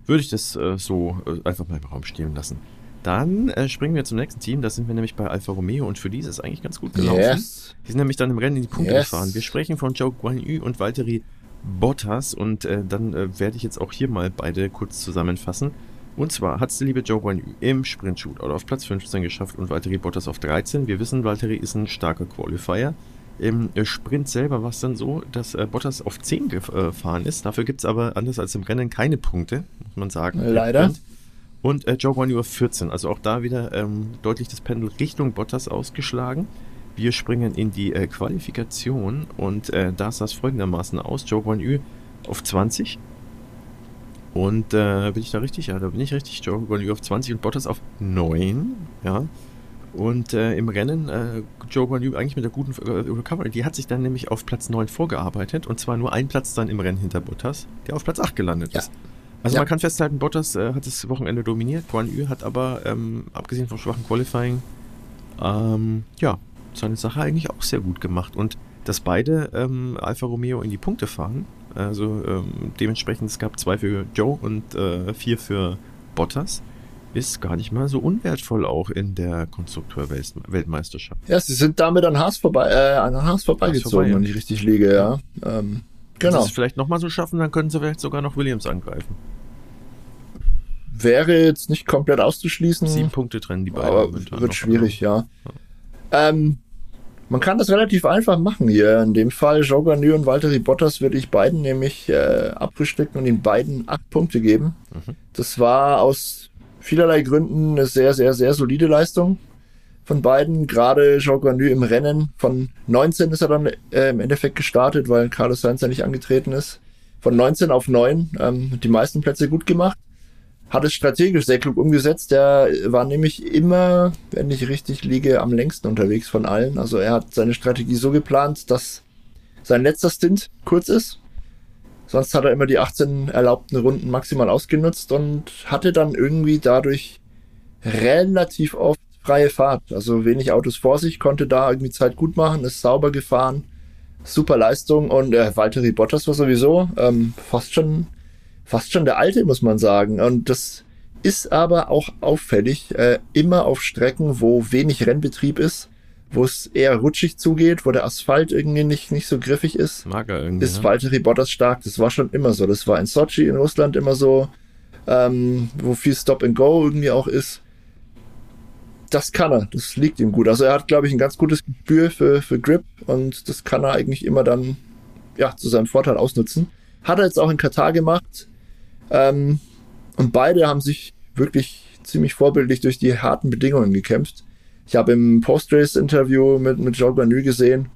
würde ich das äh, so äh, einfach mal im Raum stehen lassen. Dann äh, springen wir zum nächsten Team. Da sind wir nämlich bei Alfa Romeo und für die ist es eigentlich ganz gut gelaufen. Yes. Die sind nämlich dann im Rennen in die Punkte yes. gefahren. Wir sprechen von Zhou Guan Yu und Valtteri Bottas und äh, dann äh, werde ich jetzt auch hier mal beide kurz zusammenfassen. Und zwar hat es der liebe Joe Guan Yu im Sprint-Shootout auf Platz 15 geschafft und Valtteri Bottas auf 13. Wir wissen, Valtteri ist ein starker Qualifier. Im äh, Sprint selber war es dann so, dass äh, Bottas auf 10 gefahren ist. Dafür gibt es aber, anders als im Rennen, keine Punkte, muss man sagen. Leider. Und äh, Joe Guan Yu 14. Also auch da wieder ähm, deutlich das Pendel Richtung Bottas ausgeschlagen. Wir springen in die äh, Qualifikation und äh, da sah es folgendermaßen aus. Joe Guan Yu auf 20. Und äh, bin ich da richtig? Ja, da bin ich richtig. Joe Guan Yu auf 20 und Bottas auf 9. Ja. Und äh, im Rennen, äh, Joe Guan Yu eigentlich mit der guten äh, Recovery, die hat sich dann nämlich auf Platz 9 vorgearbeitet und zwar nur ein Platz dann im Rennen hinter Bottas, der auf Platz 8 gelandet ja. ist. Also ja. man kann festhalten, Bottas äh, hat das Wochenende dominiert, Guan Yu hat aber, ähm, abgesehen vom schwachen Qualifying, ähm, ja, seine Sache eigentlich auch sehr gut gemacht. Und dass beide ähm, Alfa Romeo in die Punkte fahren, also ähm, dementsprechend, es gab zwei für Joe und äh, vier für Bottas ist gar nicht mal so unwertvoll auch in der Konstrukteur-Weltmeisterschaft. Ja, sie sind damit an Haas vorbei, äh, an Haas vorbeigezogen, wenn ich richtig liege, ja. Ähm, genau. Wenn sie es vielleicht nochmal so schaffen, dann können sie vielleicht sogar noch Williams angreifen. Wäre jetzt nicht komplett auszuschließen. Sieben Punkte trennen die beiden. Aber wird schwierig, ja. ja. Ähm, man kann das relativ einfach machen hier. In dem Fall Joe Garnier und Valtteri Bottas würde ich beiden nämlich äh, abgesteckt und ihnen beiden acht Punkte geben. Mhm. Das war aus vielerlei Gründen eine sehr, sehr, sehr solide Leistung von beiden. Gerade Jean Garnu im Rennen von 19 ist er dann äh, im Endeffekt gestartet, weil Carlos Sainz ja nicht angetreten ist. Von 19 auf 9 ähm, die meisten Plätze gut gemacht. Hat es strategisch sehr klug umgesetzt. Der war nämlich immer, wenn ich richtig liege, am längsten unterwegs von allen. Also er hat seine Strategie so geplant, dass sein letzter Stint kurz ist Sonst hat er immer die 18 erlaubten Runden maximal ausgenutzt und hatte dann irgendwie dadurch relativ oft freie Fahrt. Also wenig Autos vor sich, konnte da irgendwie Zeit gut machen, ist sauber gefahren. Super Leistung und äh, Valtteri Bottas war sowieso ähm, fast schon fast schon der Alte, muss man sagen. Und das ist aber auch auffällig, äh, immer auf Strecken, wo wenig Rennbetrieb ist, wo es eher rutschig zugeht, wo der Asphalt irgendwie nicht, nicht so griffig ist, Mag er irgendwie, ist ne? Valtteri Bottas stark. Das war schon immer so. Das war in Sochi in Russland immer so, ähm, wo viel Stop and Go irgendwie auch ist. Das kann er, das liegt ihm gut. Also er hat, glaube ich, ein ganz gutes Gespür für, für Grip und das kann er eigentlich immer dann ja, zu seinem Vorteil ausnutzen. Hat er jetzt auch in Katar gemacht. Ähm, und beide haben sich wirklich ziemlich vorbildlich durch die harten Bedingungen gekämpft. Ich habe im Post-Race-Interview mit, mit Jean Banu gesehen,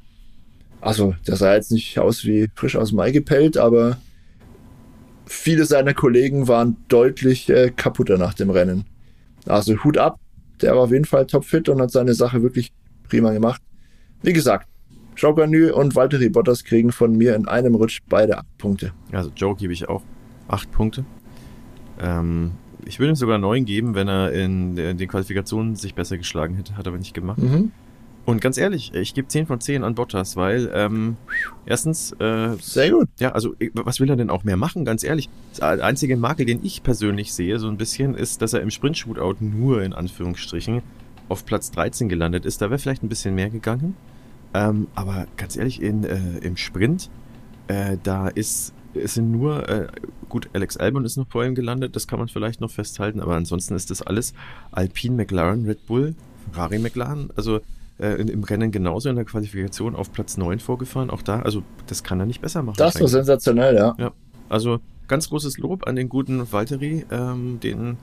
also der sah jetzt nicht aus wie frisch aus Ei gepellt, aber viele seiner Kollegen waren deutlich äh, kaputter nach dem Rennen. Also Hut ab, der war auf jeden Fall topfit und hat seine Sache wirklich prima gemacht. Wie gesagt, Jean Banu und Valtteri Bottas kriegen von mir in einem Rutsch beide Punkte. Also Joe gebe ich auch acht Punkte. Ähm, ich würde ihm sogar neun geben, wenn er in, den Qualifikationen sich besser geschlagen hätte. Hat er aber nicht gemacht. Mhm. Und ganz ehrlich, ich gebe 10 von 10 an Bottas, weil ähm, erstens. Äh, Sehr gut. Ja, also was will er denn auch mehr machen? Ganz ehrlich. Der einzige Makel, den ich persönlich sehe, so ein bisschen, ist, dass er im Sprint-Shootout nur in Anführungsstrichen auf Platz 13 gelandet ist. Da wäre vielleicht ein bisschen mehr gegangen. Ähm, aber ganz ehrlich, in, äh, im Sprint, äh, da ist es sind nur, äh, gut, Alex Albon ist noch vor ihm gelandet, das kann man vielleicht noch festhalten, aber ansonsten ist das alles Alpine, McLaren, Red Bull, Ferrari, McLaren, also äh, im Rennen genauso in der Qualifikation auf Platz 9 vorgefahren, auch da, also das kann er nicht besser machen. Das war sensationell, ja. Ja, also ganz großes Lob an den guten Valtteri, ähm, den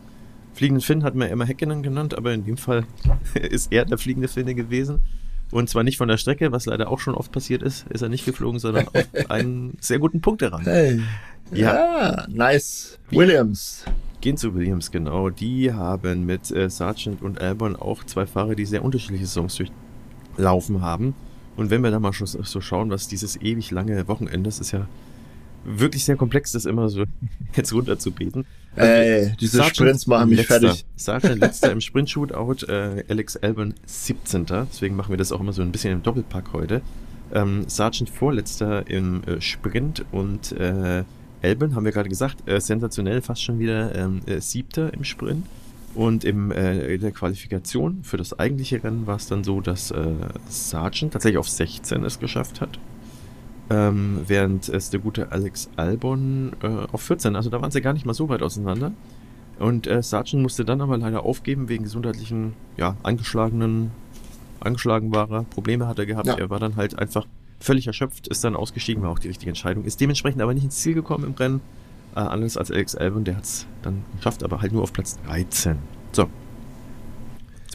fliegenden Finn hat man immer Häkkinen genannt, aber in dem Fall ist er der fliegende Finne gewesen. Und zwar nicht von der Strecke, was leider auch schon oft passiert ist, ist er nicht geflogen, sondern auf einen sehr guten Punkt heran. Hey. Ja. ja, nice. Williams. Gehen zu Williams, genau. Die haben mit äh, Sargent und Albon auch zwei Fahrer, die sehr unterschiedliche Songs durchlaufen haben. Und wenn wir da mal so schauen, was dieses ewig lange Wochenende, das ist ja wirklich sehr komplex, das immer so jetzt runterzubeten. Also, Ey, diese Sargent Sprints machen mich letzter, fertig. Sargent letzter im Sprint-Shootout, äh, Alex Albon 17. Deswegen machen wir das auch immer so ein bisschen im Doppelpack heute. Ähm, Sargent vorletzter im äh, Sprint und äh, Albon, haben wir gerade gesagt, äh, sensationell fast schon wieder ähm, äh, siebter im Sprint. Und im, äh, in der Qualifikation für das eigentliche Rennen war es dann so, dass äh, Sargent tatsächlich auf 16 es geschafft hat. Ähm, während es der gute Alex Albon äh, auf 14, also da waren sie gar nicht mal so weit auseinander. Und äh, Sargent musste dann aber leider aufgeben wegen gesundheitlichen, ja, angeschlagenen, angeschlagen war er, Probleme hat er gehabt. Ja. Er war dann halt einfach völlig erschöpft, ist dann ausgestiegen, war auch die richtige Entscheidung. Ist dementsprechend aber nicht ins Ziel gekommen im Rennen. Äh, anders als Alex Albon, der hat es dann geschafft, aber halt nur auf Platz 13. So. bin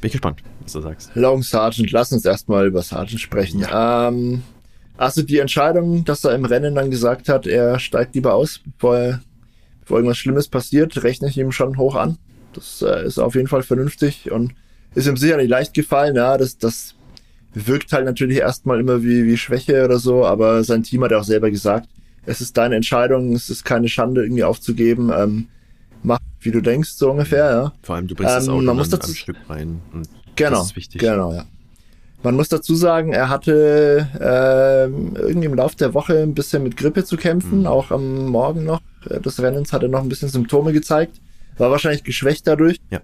ich gespannt, was du sagst. Long Sergeant, lass uns erstmal über Sergeant sprechen. Ja. Ähm, also die Entscheidung, dass er im Rennen dann gesagt hat, er steigt lieber aus, bevor, bevor irgendwas Schlimmes passiert, rechne ich ihm schon hoch an. Das äh, ist auf jeden Fall vernünftig und ist ihm sicher nicht leicht gefallen. Ja, das, das wirkt halt natürlich erstmal immer wie, wie Schwäche oder so, aber sein Team hat auch selber gesagt, es ist deine Entscheidung, es ist keine Schande irgendwie aufzugeben. Ähm, mach, wie du denkst, so ungefähr, ja. Vor allem, du bringst ähm, das Auto man muss dazu, ein Stück rein. genau, genau, ja. Man muss dazu sagen, er hatte äh, irgendwie im Laufe der Woche ein bisschen mit Grippe zu kämpfen, mhm. auch am Morgen noch des Rennens hat er noch ein bisschen Symptome gezeigt, war wahrscheinlich geschwächt dadurch. Ja.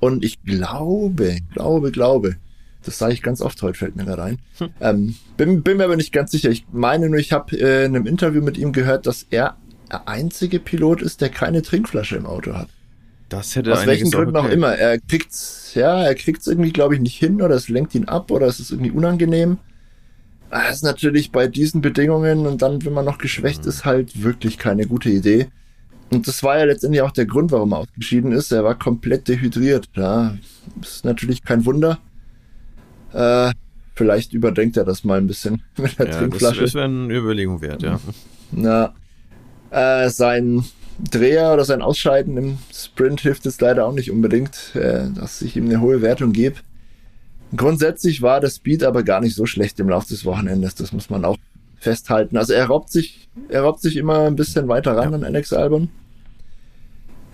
Und ich glaube, glaube, glaube, das sage ich ganz oft heute, fällt mir da rein. Hm. Ähm, bin, bin mir aber nicht ganz sicher. Ich meine nur, ich habe äh, in einem Interview mit ihm gehört, dass er der einzige Pilot ist, der keine Trinkflasche im Auto hat. Das hätte Aus welchen Gründen auch immer. Er kriegt's, ja, er kriegt's irgendwie, glaube ich, nicht hin oder es lenkt ihn ab oder es ist irgendwie unangenehm. Das ist natürlich bei diesen Bedingungen und dann, wenn man noch geschwächt mhm. ist, halt wirklich keine gute Idee. Und das war ja letztendlich auch der Grund, warum er ausgeschieden ist. Er war komplett dehydriert. Ja, ist natürlich kein Wunder. Äh, vielleicht überdenkt er das mal ein bisschen mit der ja, Trinkflasche. Das, das wäre eine Überlegung wert, ja. Na, äh, sein Dreher oder sein Ausscheiden im Sprint hilft es leider auch nicht unbedingt, äh, dass ich ihm eine hohe Wertung gebe. Grundsätzlich war der Speed aber gar nicht so schlecht im Laufe des Wochenendes, das muss man auch festhalten. Also er robbt sich, er robbt sich immer ein bisschen weiter ran ja. an Alex Albon.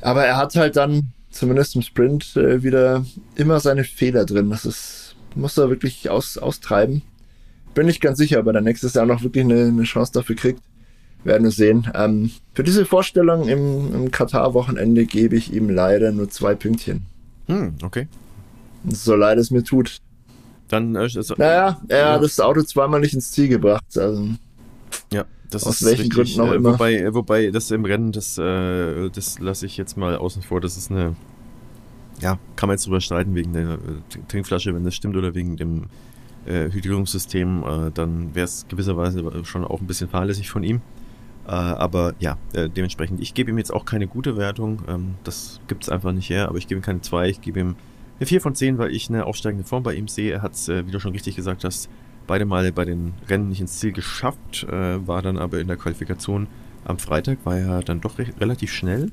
Aber er hat halt dann, zumindest im Sprint, äh, wieder immer seine Fehler drin. Das ist, muss er wirklich aus, austreiben. Bin ich ganz sicher, ob er dann nächstes Jahr noch wirklich eine, eine Chance dafür kriegt. Werden wir sehen. Ähm, für diese Vorstellung im, im Katar-Wochenende gebe ich ihm leider nur zwei Pünktchen. Hm, okay. So leid es mir tut. Dann, äh, also, naja, er ja. hat das Auto zweimal nicht ins Ziel gebracht. Also, ja, das aus ist welchen richtig, Gründen auch äh, immer. Wobei, wobei das im Rennen, das, äh, das lasse ich jetzt mal außen vor. Das ist eine, ja, kann man jetzt drüber streiten wegen der äh, Trinkflasche, wenn das stimmt, oder wegen dem äh, Hydrierungssystem. Äh, dann wäre es gewisserweise schon auch ein bisschen fahrlässig von ihm. Äh, aber ja, äh, dementsprechend, ich gebe ihm jetzt auch keine gute Wertung. Ähm, das gibt es einfach nicht her, aber ich gebe ihm keine 2, ich gebe ihm eine 4 von 10, weil ich eine aufsteigende Form bei ihm sehe. Er hat es, äh, wie du schon richtig gesagt hast, beide Male bei den Rennen nicht ins Ziel geschafft, war dann aber in der Qualifikation am Freitag, war er dann doch recht, relativ schnell.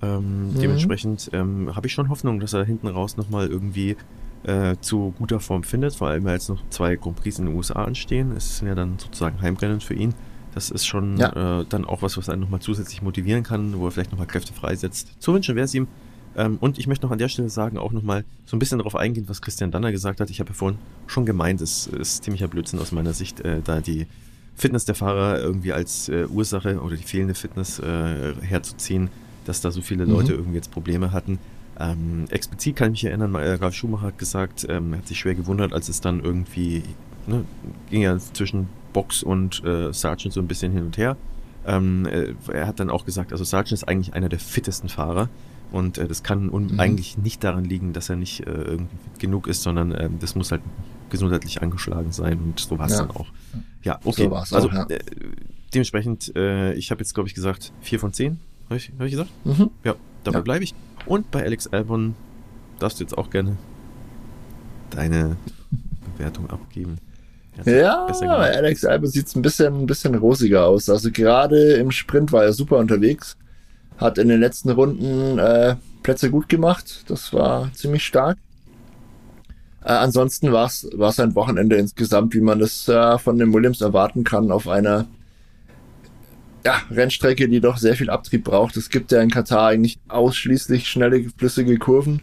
Ähm, mhm. Dementsprechend ähm, habe ich schon Hoffnung, dass er hinten raus nochmal irgendwie äh, zu guter Form findet, vor allem weil jetzt noch zwei Grand Prix in den USA anstehen. Es sind ja dann sozusagen Heimrennen für ihn. Das ist schon ja. äh, dann auch was, was einen nochmal zusätzlich motivieren kann, wo er vielleicht nochmal Kräfte freisetzt. Zu wünschen wäre es ihm. Ähm, und ich möchte noch an der Stelle sagen, auch nochmal so ein bisschen darauf eingehen, was Christian Danner gesagt hat. Ich habe ja vorhin schon gemeint, es ist ziemlicher Blödsinn aus meiner Sicht, äh, da die Fitness der Fahrer irgendwie als äh, Ursache oder die fehlende Fitness äh, herzuziehen, dass da so viele Leute mhm. irgendwie jetzt Probleme hatten. Ähm, explizit kann ich mich erinnern, äh, Ralf Schumacher hat gesagt, ähm, er hat sich schwer gewundert, als es dann irgendwie, ne, ging ja zwischen Box und äh, Sargent so ein bisschen hin und her. Ähm, äh, er hat dann auch gesagt, also Sargent ist eigentlich einer der fittesten Fahrer und äh, das kann mhm. eigentlich nicht daran liegen, dass er nicht äh, irgendwie fit genug ist, sondern äh, das muss halt gesundheitlich angeschlagen sein und so war es ja. dann auch. Ja, okay. So also auch, ja. Äh, dementsprechend, äh, ich habe jetzt glaube ich gesagt 4 von 10, habe ich, hab ich gesagt? Mhm. Ja, dabei ja. bleibe ich. Und bei Alex Albon darfst du jetzt auch gerne deine Bewertung abgeben. Ja, Alex Albon sieht ein bisschen, ein bisschen rosiger aus. Also gerade im Sprint war er super unterwegs. Hat in den letzten Runden äh, Plätze gut gemacht. Das war ziemlich stark. Äh, ansonsten war es ein Wochenende insgesamt, wie man das äh, von den Williams erwarten kann, auf einer ja, Rennstrecke, die doch sehr viel Abtrieb braucht. Es gibt ja in Katar eigentlich ausschließlich schnelle, flüssige Kurven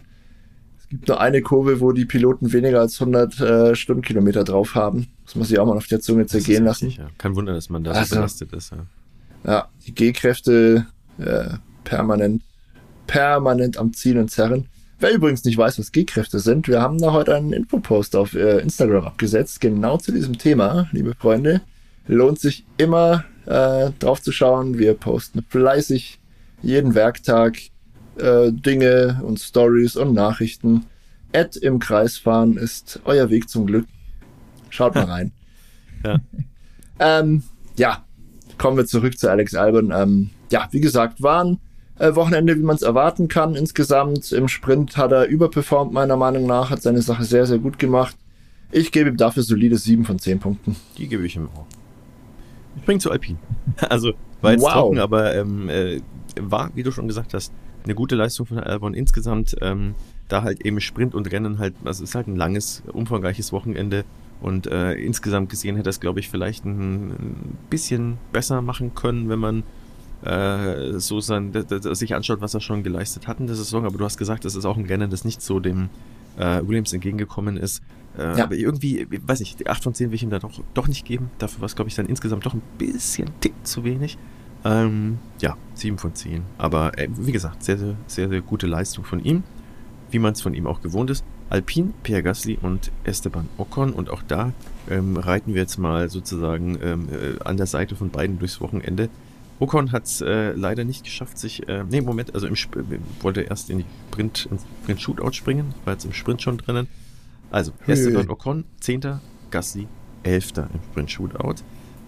gibt nur eine Kurve, wo die Piloten weniger als 100 äh, Stundenkilometer drauf haben. Das muss ich auch mal auf der Zunge zergehen lassen. Richtig, ja. Kein Wunder, dass man da also, so belastet ist. Ja, ja die G-Kräfte äh, permanent, permanent am Ziehen und Zerren. Wer übrigens nicht weiß, was G-Kräfte sind, wir haben da heute einen Infopost auf äh, Instagram abgesetzt, genau zu diesem Thema, liebe Freunde. Lohnt sich immer äh, drauf zu schauen. Wir posten fleißig jeden Werktag äh, Dinge und Stories und Nachrichten. Ad im Kreis fahren ist euer Weg zum Glück. Schaut mal rein. ja. ähm, ja, kommen wir zurück zu Alex Albon. Ähm, ja, wie gesagt, war ein äh, Wochenende, wie man es erwarten kann. Insgesamt im Sprint hat er überperformt, meiner Meinung nach, hat seine Sache sehr, sehr gut gemacht. Ich gebe ihm dafür solide 7 von 10 Punkten. Die gebe ich ihm auch. Ich bringe zu Alpin. Also war jetzt wow. trocken, aber ähm, äh, war, wie du schon gesagt hast, eine gute Leistung von Albon insgesamt. Ähm, da halt eben Sprint und Rennen halt, also es ist halt ein langes, umfangreiches Wochenende. Und äh, insgesamt gesehen hätte es, glaube ich, vielleicht ein, ein, bisschen besser machen können, wenn man äh, so sein, sich anschaut, was er schon geleistet hat in der Saison. Aber du hast gesagt, es ist auch ein Rennen, das nicht so dem äh, Williams entgegengekommen ist. Äh, ja. Aber irgendwie, weiß ich, die 8 von 10 will ich ihm da doch, doch nicht geben. Dafür war es, glaube ich, dann insgesamt doch ein bisschen tick zu wenig. Ähm, ja, 7 von 10. Aber äh, wie gesagt, sehr, sehr, sehr, sehr gute Leistung von ihm. Wie man es von ihm auch gewohnt ist. Alpine, Pierre Gasly und Esteban Ocon. Und auch da ähm, reiten wir jetzt mal sozusagen ähm, äh, an der Seite von beiden durchs Wochenende. Ocon hat es äh, leider nicht geschafft, sich. Äh, nee, Moment, also im Sp wollte erst in die Sprint, ins Sprint Shootout springen, war jetzt im Sprint schon drinnen. Also, Esteban Ocon, 10. Gasly, 11. im Sprint Shootout.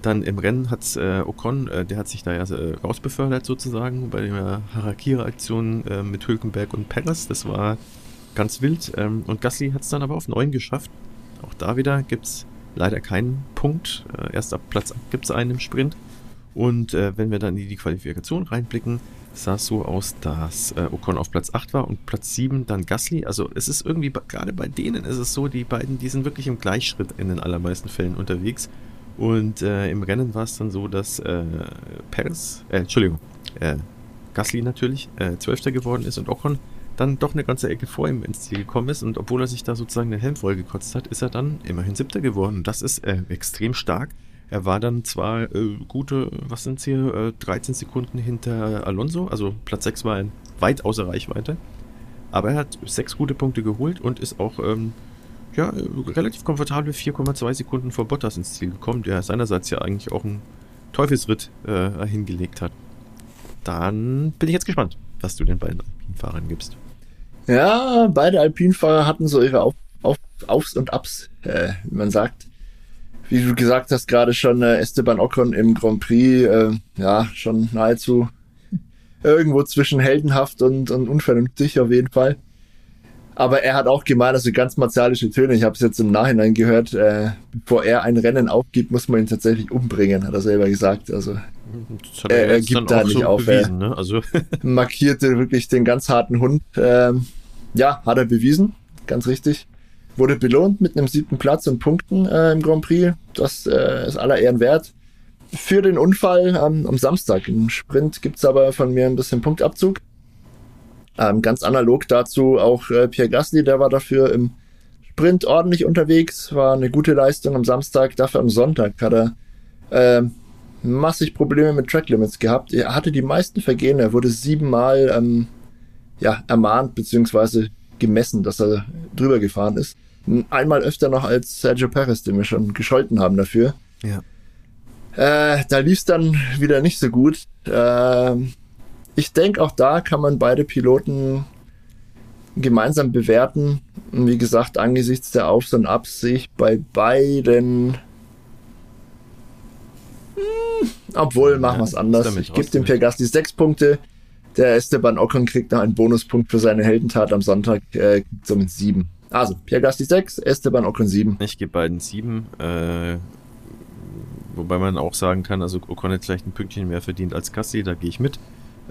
Dann im Rennen hat äh, Ocon, äh, der hat sich da ja äh, rausbefördert sozusagen bei der Harakiri-Aktion äh, mit Hülkenberg und Perez. Das war ganz wild. Ähm, und Gasly hat es dann aber auf 9 geschafft. Auch da wieder gibt es leider keinen Punkt. Äh, erst ab Platz 8 gibt es einen im Sprint. Und äh, wenn wir dann in die Qualifikation reinblicken, sah es so aus, dass äh, Ocon auf Platz 8 war und Platz 7 dann Gasly. Also es ist irgendwie, gerade bei denen ist es so, die beiden, die sind wirklich im Gleichschritt in den allermeisten Fällen unterwegs. Und äh, im Rennen war es dann so, dass äh, Perez, äh, Entschuldigung, äh, Gasly natürlich, äh, Zwölfter geworden ist und Ocon dann doch eine ganze Ecke vor ihm ins Ziel gekommen ist. Und obwohl er sich da sozusagen den Helm vollgekotzt hat, ist er dann immerhin Siebter geworden. Und das ist äh, extrem stark. Er war dann zwar äh, gute, was sind es hier, äh, 13 Sekunden hinter Alonso, also Platz 6 war weit außer Reichweite, aber er hat sechs gute Punkte geholt und ist auch ähm, ja, relativ komfortabel 4,2 Sekunden vor Bottas ins Ziel gekommen, der seinerseits ja eigentlich auch einen Teufelsritt äh, hingelegt hat. Dann bin ich jetzt gespannt, was du den beiden Alpinfahrern gibst. Ja, beide Alpinfahrer hatten so ihre Auf Auf Aufs und Abs, äh, wie man sagt wie du gesagt hast, gerade schon äh, Esteban Ocon im Grand Prix, äh, ja, schon nahezu irgendwo zwischen heldenhaft und, und unvernünftig auf jeden Fall. Aber er hat auch gemeint, also ganz martialische Töne. Ich habe es jetzt im Nachhinein gehört. Äh, bevor er ein Rennen aufgibt, muss man ihn tatsächlich umbringen, hat er selber gesagt. Also er, er gibt da nicht so auf. Bewiesen, ne? also markierte wirklich den ganz harten Hund. Ähm, ja, hat er bewiesen, ganz richtig wurde belohnt mit einem siebten Platz und Punkten äh, im Grand Prix. Das äh, ist aller Ehren wert. Für den Unfall ähm, am Samstag im Sprint gibt es aber von mir ein bisschen Punktabzug. Ähm, ganz analog dazu auch äh, Pierre Gasly, der war dafür im Sprint ordentlich unterwegs, war eine gute Leistung am Samstag. Dafür am Sonntag hat er äh, massig Probleme mit Track Limits gehabt. Er hatte die meisten Vergehen, er wurde siebenmal ähm, ja, ermahnt bzw. gemessen, dass er drüber gefahren ist einmal öfter noch als Sergio Perez, den wir schon gescholten haben dafür. Ja. Äh, da lief es dann wieder nicht so gut. Äh, ich denke, auch da kann man beide Piloten gemeinsam bewerten. Und wie gesagt, angesichts der Aufs und Abs sehe ich bei beiden. Hm, obwohl, machen wir es anders. Ich gebe dem Pierre sechs Punkte. Der Esteban Ocon kriegt noch einen Bonuspunkt für seine Heldentat am Sonntag, äh, somit sieben. Also, Pierre Gasly 6, Esteban Ocon 7. Ich gebe beiden 7. Äh, wobei man auch sagen kann, also Ocon hat vielleicht ein Pünktchen mehr verdient als Gasly, da gehe ich mit.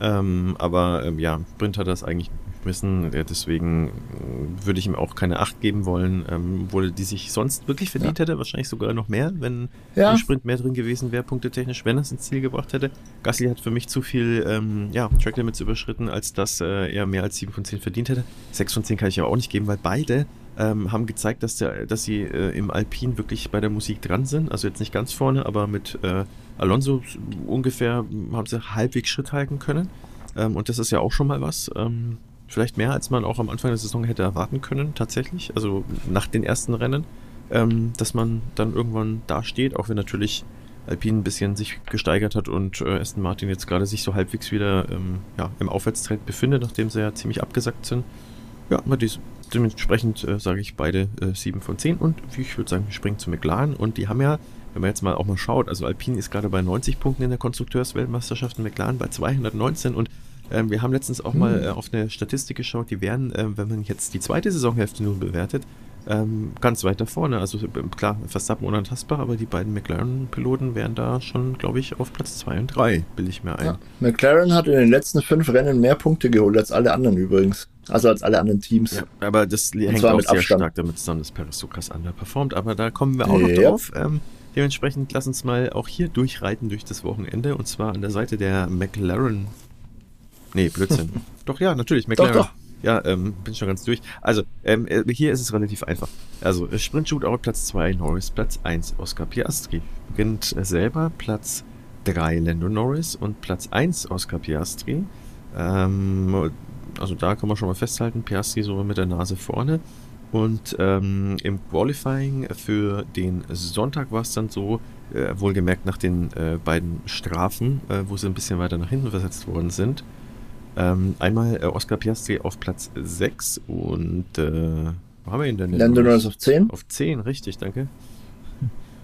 Ähm, aber ähm, ja, Sprint hat das eigentlich müssen. Deswegen äh, würde ich ihm auch keine Acht geben wollen, ähm, obwohl die sich sonst wirklich verdient ja. hätte. Wahrscheinlich sogar noch mehr, wenn ja. im Sprint mehr drin gewesen wäre, punktetechnisch, wenn er es ins Ziel gebracht hätte. Gasly hat für mich zu viel ähm, ja, Track Limits überschritten, als dass äh, er mehr als 7 von 10 verdient hätte. 6 von 10 kann ich aber auch nicht geben, weil beide ähm, haben gezeigt, dass, der, dass sie äh, im Alpin wirklich bei der Musik dran sind. Also jetzt nicht ganz vorne, aber mit äh, Alonso ungefähr haben sie halbwegs Schritt halten können. Ähm, und das ist ja auch schon mal was. Ähm, Vielleicht mehr, als man auch am Anfang der Saison hätte erwarten können, tatsächlich. Also nach den ersten Rennen, ähm, dass man dann irgendwann da steht, auch wenn natürlich Alpine ein bisschen sich gesteigert hat und äh, Aston Martin jetzt gerade sich so halbwegs wieder ähm, ja, im Aufwärtstrend befindet, nachdem sie ja ziemlich abgesackt sind. Ja, aber dies, dementsprechend äh, sage ich beide äh, 7 von 10 und ich würde sagen, wir springen zu McLaren und die haben ja, wenn man jetzt mal auch mal schaut, also Alpine ist gerade bei 90 Punkten in der Konstrukteursweltmeisterschaft und McLaren bei 219 und Ähm, wir haben letztens auch hm. mal äh, auf eine Statistik geschaut, die wären, äh, wenn man jetzt die zweite Saisonhälfte nun bewertet, ähm, ganz weit da vorne. Also klar, Verstappen unantastbar, aber die beiden McLaren-Piloten wären da schon, glaube ich, auf Platz 2 und 3, will ich mir ein. Ja. McLaren hat in den letzten fünf Rennen mehr Punkte geholt als alle anderen übrigens. Also als alle anderen Teams. Ja, aber das hängt auch sehr Abstand. stark damit zusammen, dass Perez so krass underperformt. Aber da kommen wir auch noch drauf. Ähm, dementsprechend lass uns mal auch hier durchreiten durch das Wochenende und zwar an der Seite der McLaren. Nee, Blödsinn. doch, ja, natürlich, McLaren. Doch, doch. Ja, ähm, bin schon ganz durch. Also, ähm, äh, hier ist es relativ einfach. Also, äh, Sprint Shootout Platz 2, Norris Platz 1, Oscar Piastri. Beginnt äh, selber Platz 3, Lando Norris und Platz 1, Oscar Piastri. Ähm, also da kann man schon mal festhalten, Piastri so mit der Nase vorne. Und ähm, im Qualifying für den Sonntag war es dann so, äh, wohlgemerkt nach den äh, beiden Strafen, äh, wo sie ein bisschen weiter nach hinten versetzt worden sind, ähm, einmal äh, Oscar Piastri auf Platz 6 und äh, wo haben wir ihn denn? Lando Norris auf 10. Auf 10, richtig, danke.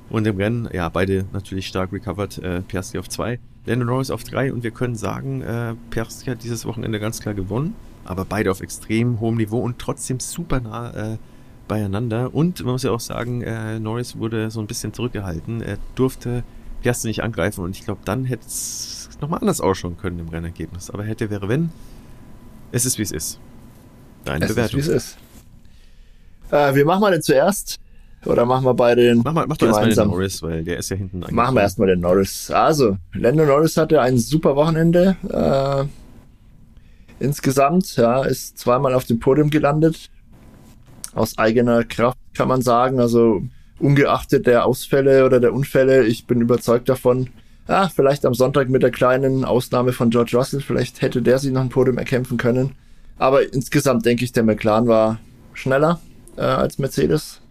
Und im Rennen, ja, beide natürlich stark recovered. Äh, Piastri auf 2, Lando Norris auf 3 und wir können sagen, äh, Piastri hat dieses Wochenende ganz klar gewonnen, aber beide auf extrem hohem Niveau und trotzdem super nah äh, beieinander. Und man muss ja auch sagen, äh, Norris wurde so ein bisschen zurückgehalten. Er durfte Piastri nicht angreifen und ich glaube, dann hätte es nochmal anders ausschauen können im Rennergebnis. Aber hätte, wäre, wenn. Es ist, wie es ist. Deine es Bewertung. Ist, wie es ist. Äh, wir machen mal zuerst. Oder machen wir beide den mach mal, mach gemeinsam? erstmal den Norris, weil der ist ja hinten Machen wir erstmal den Norris. Also, Lando Norris hatte ein super Wochenende. Äh, insgesamt, ja, ist zweimal auf dem Podium gelandet. Aus eigener Kraft kann man sagen. Also, ungeachtet der Ausfälle oder der Unfälle, ich bin überzeugt davon, ja, vielleicht am Sonntag mit der kleinen Ausnahme von George Russell, vielleicht hätte der sich noch ein Podium erkämpfen können. Aber insgesamt denke ich, der McLaren war schneller äh, als Mercedes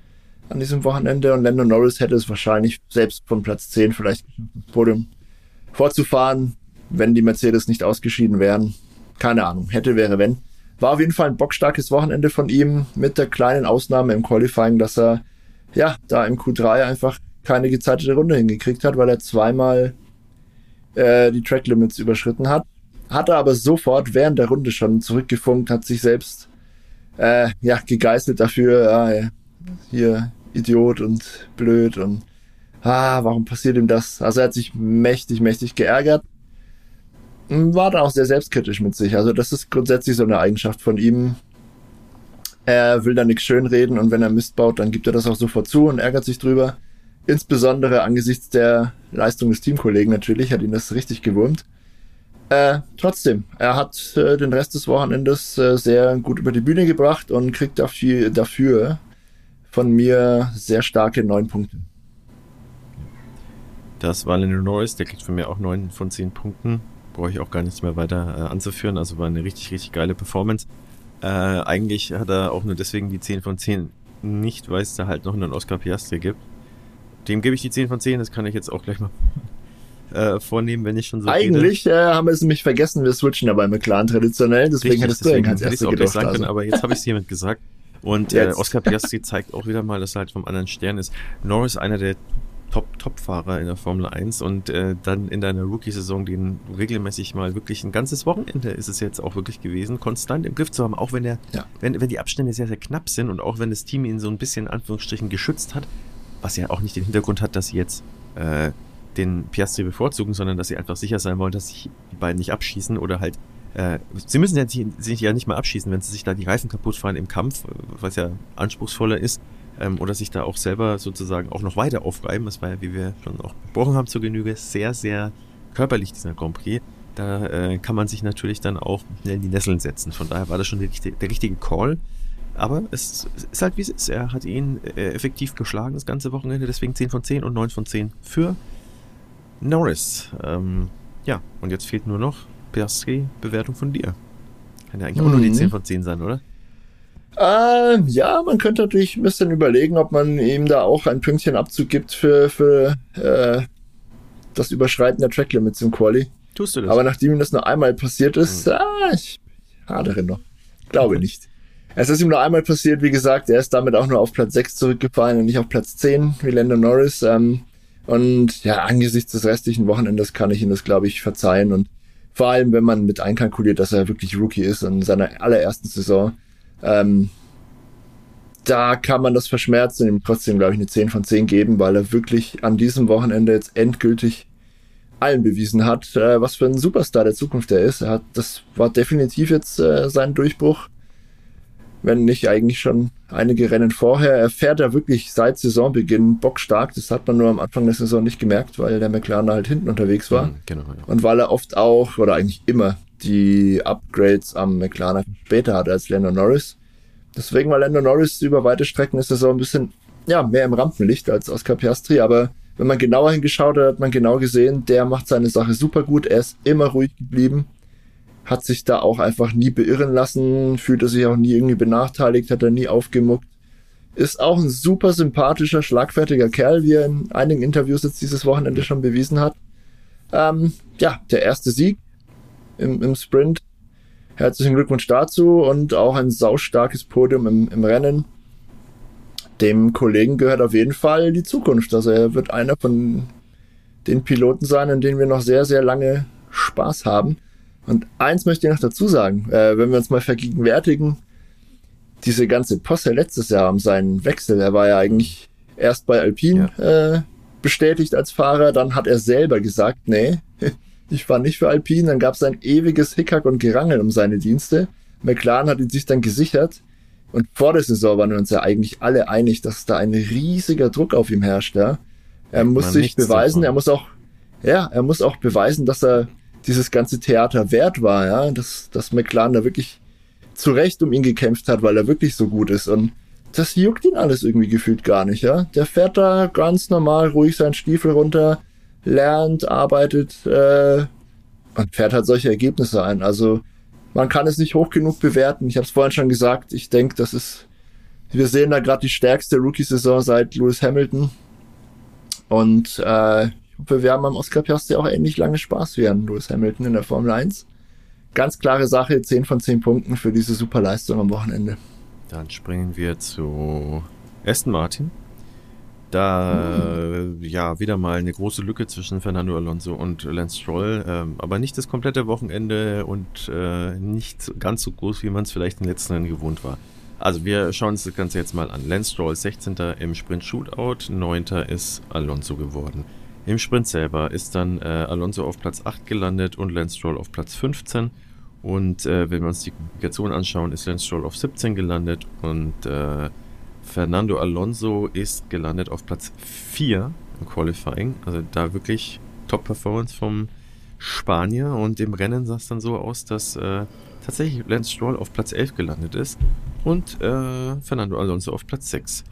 an diesem Wochenende und Lando Norris hätte es wahrscheinlich selbst von Platz 10 vielleicht Podium vorzufahren, wenn die Mercedes nicht ausgeschieden wären. Keine Ahnung, hätte, wäre, wenn. War auf jeden Fall ein bockstarkes Wochenende von ihm, mit der kleinen Ausnahme im Qualifying, dass er ja da im Q3 einfach keine gezeitete Runde hingekriegt hat, weil er zweimal äh, die Track Limits überschritten hat. Hatte aber sofort während der Runde schon zurückgefunkt, hat sich selbst äh, ja, gegeißelt dafür, ah, hier Idiot und blöd und ah, warum passiert ihm das? Also er hat sich mächtig, mächtig geärgert. War da auch sehr selbstkritisch mit sich. Also das ist grundsätzlich so eine Eigenschaft von ihm. Er will da nichts schönreden und wenn er Mist baut, dann gibt er das auch sofort zu und ärgert sich drüber. Insbesondere angesichts der Leistung des Teamkollegen natürlich, hat ihn das richtig gewurmt. Äh, trotzdem, er hat äh, den Rest des Wochenendes äh, sehr gut über die Bühne gebracht und kriegt dafür, dafür von mir sehr starke neun Punkte. Das war Lennon Norris, der kriegt von mir auch neun von zehn Punkten. Brauche ich auch gar nichts mehr weiter äh, anzuführen. Also war eine richtig, richtig geile Performance. Äh, eigentlich hat er auch nur deswegen die 10 von 10 nicht, weil es da halt noch einen Oscar Piastri gibt. Dem gebe ich die 10 von 10, das kann ich jetzt auch gleich mal äh, vornehmen, wenn ich schon so Eigentlich äh, haben wir es nämlich vergessen, wir switchen ja bei McLaren traditionell, deswegen Richtig, hättest deswegen du als erste gedacht. Sagen also. können, aber jetzt habe ich es hiermit gesagt. Und äh, Oscar Piastri zeigt auch wieder mal, dass er halt vom anderen Stern ist. Norris einer der Top-Top-Fahrer in der Formel 1 und äh, dann in deiner Rookie-Saison den regelmäßig mal wirklich ein ganzes Wochenende ist es jetzt auch wirklich gewesen, konstant im Griff zu haben, auch wenn er, ja. wenn, wenn die Abstände sehr, sehr knapp sind und auch wenn das Team ihn so ein bisschen in Anführungsstrichen geschützt hat, was ja auch nicht den Hintergrund hat, dass sie jetzt äh, den Piastri bevorzugen, sondern dass sie einfach sicher sein wollen, dass sich die beiden nicht abschießen oder halt äh, sie müssen ja sich ja nicht mal abschießen, wenn sie sich da die Reifen kaputt fahren im Kampf, was ja anspruchsvoller ist, ähm, oder sich da auch selber sozusagen auch noch weiter aufreiben. Das war ja, wie wir schon auch besprochen haben, zur Genüge sehr, sehr körperlich, dieser Grand Prix. Da äh, kann man sich natürlich dann auch schnell in die Nesseln setzen. Von daher war das schon der, der richtige Call. Aber es ist halt wie es ist. Er hat ihn äh, effektiv geschlagen das ganze Wochenende, deswegen 10 von 10 und 9 von 10 für Norris. Ähm, ja, und jetzt fehlt nur noch Piastri, Bewertung von dir. Kann ja eigentlich mhm. auch nur die 10 mhm. von 10 sein, oder? Ähm, ja, man könnte natürlich ein bisschen überlegen, ob man ihm da auch ein Pünktchen Abzug gibt für, für äh, das Überschreiten der Tracklimits im Quali. Tust du das? Aber nachdem ihm das nur einmal passiert ist, mhm. ah, ich hadere noch. Glaube okay. nicht. Es ist ihm nur einmal passiert, wie gesagt, er ist damit auch nur auf Platz 6 zurückgefallen und nicht auf Platz 10 wie Lando Norris. Ähm, und ja, angesichts des restlichen Wochenendes kann ich ihm das, glaube ich, verzeihen. Und Vor allem, wenn man mit einkalkuliert, dass er wirklich Rookie ist in seiner allerersten Saison. Ähm, da kann man das verschmerzen und ihm trotzdem, glaube ich, eine 10 von 10 geben, weil er wirklich an diesem Wochenende jetzt endgültig allen bewiesen hat, äh, was für ein Superstar der Zukunft er ist. Er hat, das war definitiv jetzt äh, sein Durchbruch, wenn nicht eigentlich schon einige Rennen vorher. Er fährt ja wirklich seit Saisonbeginn bockstark. Das hat man nur am Anfang der Saison nicht gemerkt, weil der McLaren halt hinten unterwegs war. Mhm, genau, ja. Und weil er oft auch, oder eigentlich immer, die Upgrades am McLaren später hatte als Lando Norris. Deswegen war Lando Norris über weite Strecken der Saison ein bisschen ja, mehr im Rampenlicht als Oscar Piastri, aber wenn man genauer hingeschaut hat, hat man genau gesehen, der macht seine Sache super gut. Er ist immer ruhig geblieben, hat sich da auch einfach nie beirren lassen, fühlte sich auch nie irgendwie benachteiligt, hat er nie aufgemuckt. Ist auch ein super sympathischer, schlagfertiger Kerl, wie er in einigen Interviews jetzt dieses Wochenende schon bewiesen hat. Ähm, ja, der erste Sieg im, im Sprint. Herzlichen Glückwunsch dazu und auch ein saustarkes Podium im, im Rennen dem Kollegen gehört auf jeden Fall die Zukunft. Also er wird einer von den Piloten sein, in denen wir noch sehr, sehr lange Spaß haben. Und eins möchte ich noch dazu sagen, äh, wenn wir uns mal vergegenwärtigen, diese ganze Posse letztes Jahr um seinen Wechsel, er war ja eigentlich erst bei Alpine ja. äh, bestätigt als Fahrer, dann hat er selber gesagt, nee, ich fahre nicht für Alpine, dann gab es ein ewiges Hickhack und Gerangel um seine Dienste. McLaren hat ihn sich dann gesichert und vor der Saison waren wir uns ja eigentlich alle einig, dass da ein riesiger Druck auf ihm herrscht. Ja? Er muss Man sich beweisen, davon. er muss auch, ja, er muss auch beweisen, dass er dieses ganze Theater wert war, ja, dass, dass McLaren da wirklich zu Recht um ihn gekämpft hat, weil er wirklich so gut ist. Und das juckt ihn alles irgendwie gefühlt gar nicht, ja. Der fährt da ganz normal ruhig seinen Stiefel runter, lernt, arbeitet äh, und fährt halt solche Ergebnisse ein. Also man kann es nicht hoch genug bewerten. Ich habe es vorhin schon gesagt. Ich denke, das ist, wir sehen da gerade die stärkste Rookie-Saison seit Lewis Hamilton. Und äh, wir haben am Oscar Piastri auch ähnlich lange Spaß wie an Lewis Hamilton in der Formel 1. Ganz klare Sache, 10 von 10 Punkten für diese super Leistung am Wochenende. Dann springen wir zu Aston Martin. Da mhm. ja wieder mal eine große Lücke zwischen Fernando Alonso und Lance Stroll, ähm, aber nicht das komplette Wochenende und äh, nicht ganz so groß, wie man es vielleicht in den letzten Jahren gewohnt war. Also wir schauen uns das Ganze jetzt mal an. Lance Stroll 16. im Sprint Shootout, 9. ist Alonso geworden. Im Sprint selber ist dann äh, Alonso auf Platz 8 gelandet und Lance Stroll auf Platz 15. Und äh, wenn wir uns die Qualifikation anschauen, ist Lance Stroll auf 17 gelandet und äh, Fernando Alonso ist gelandet auf Platz 4 im Qualifying. Also da wirklich Top-Performance vom Spanier. Und im Rennen sah es dann so aus, dass äh, tatsächlich Lance Stroll auf Platz 11 gelandet ist und äh, Fernando Alonso auf Platz 6.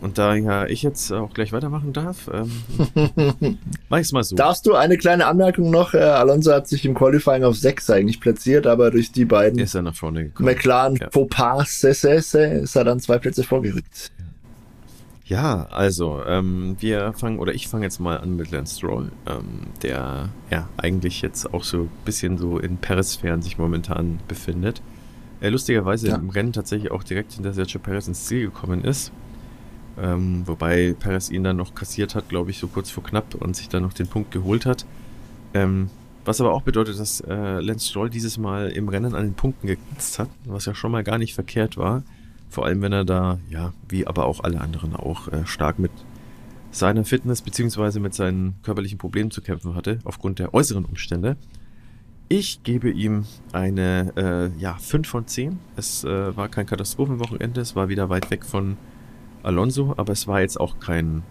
Und da ja ich jetzt auch gleich weitermachen darf, ähm, mach ich's mal so. Darfst du eine kleine Anmerkung noch? Äh, Alonso hat sich im Qualifying auf 6 eigentlich platziert, aber durch die beiden ist er nach vorne gekommen. McLaren ja. Fauxpas ist er dann zwei Plätze vorgerückt. Ja, also ähm, wir fangen, oder ich fange jetzt mal an mit Lance Stroll, ähm, der ja eigentlich jetzt auch so ein bisschen so in Perez-Sphären sich momentan befindet. Er lustigerweise ja. im Rennen tatsächlich auch direkt hinter Sergio Perez ins Ziel gekommen ist ähm, wobei Perez ihn dann noch kassiert hat, glaube ich, so kurz vor knapp und sich dann noch den Punkt geholt hat. Ähm, was aber auch bedeutet, dass äh, Lance Stroll dieses Mal im Rennen an den Punkten geknitzt hat, was ja schon mal gar nicht verkehrt war. Vor allem, wenn er da, ja, wie aber auch alle anderen auch äh, stark mit seiner Fitness bzw. mit seinen körperlichen Problemen zu kämpfen hatte, aufgrund der äußeren Umstände. Ich gebe ihm eine äh, ja, 5 von 10. Es äh, war kein Katastrophenwochenende, es war wieder weit weg von Alonso, aber es war jetzt auch kein,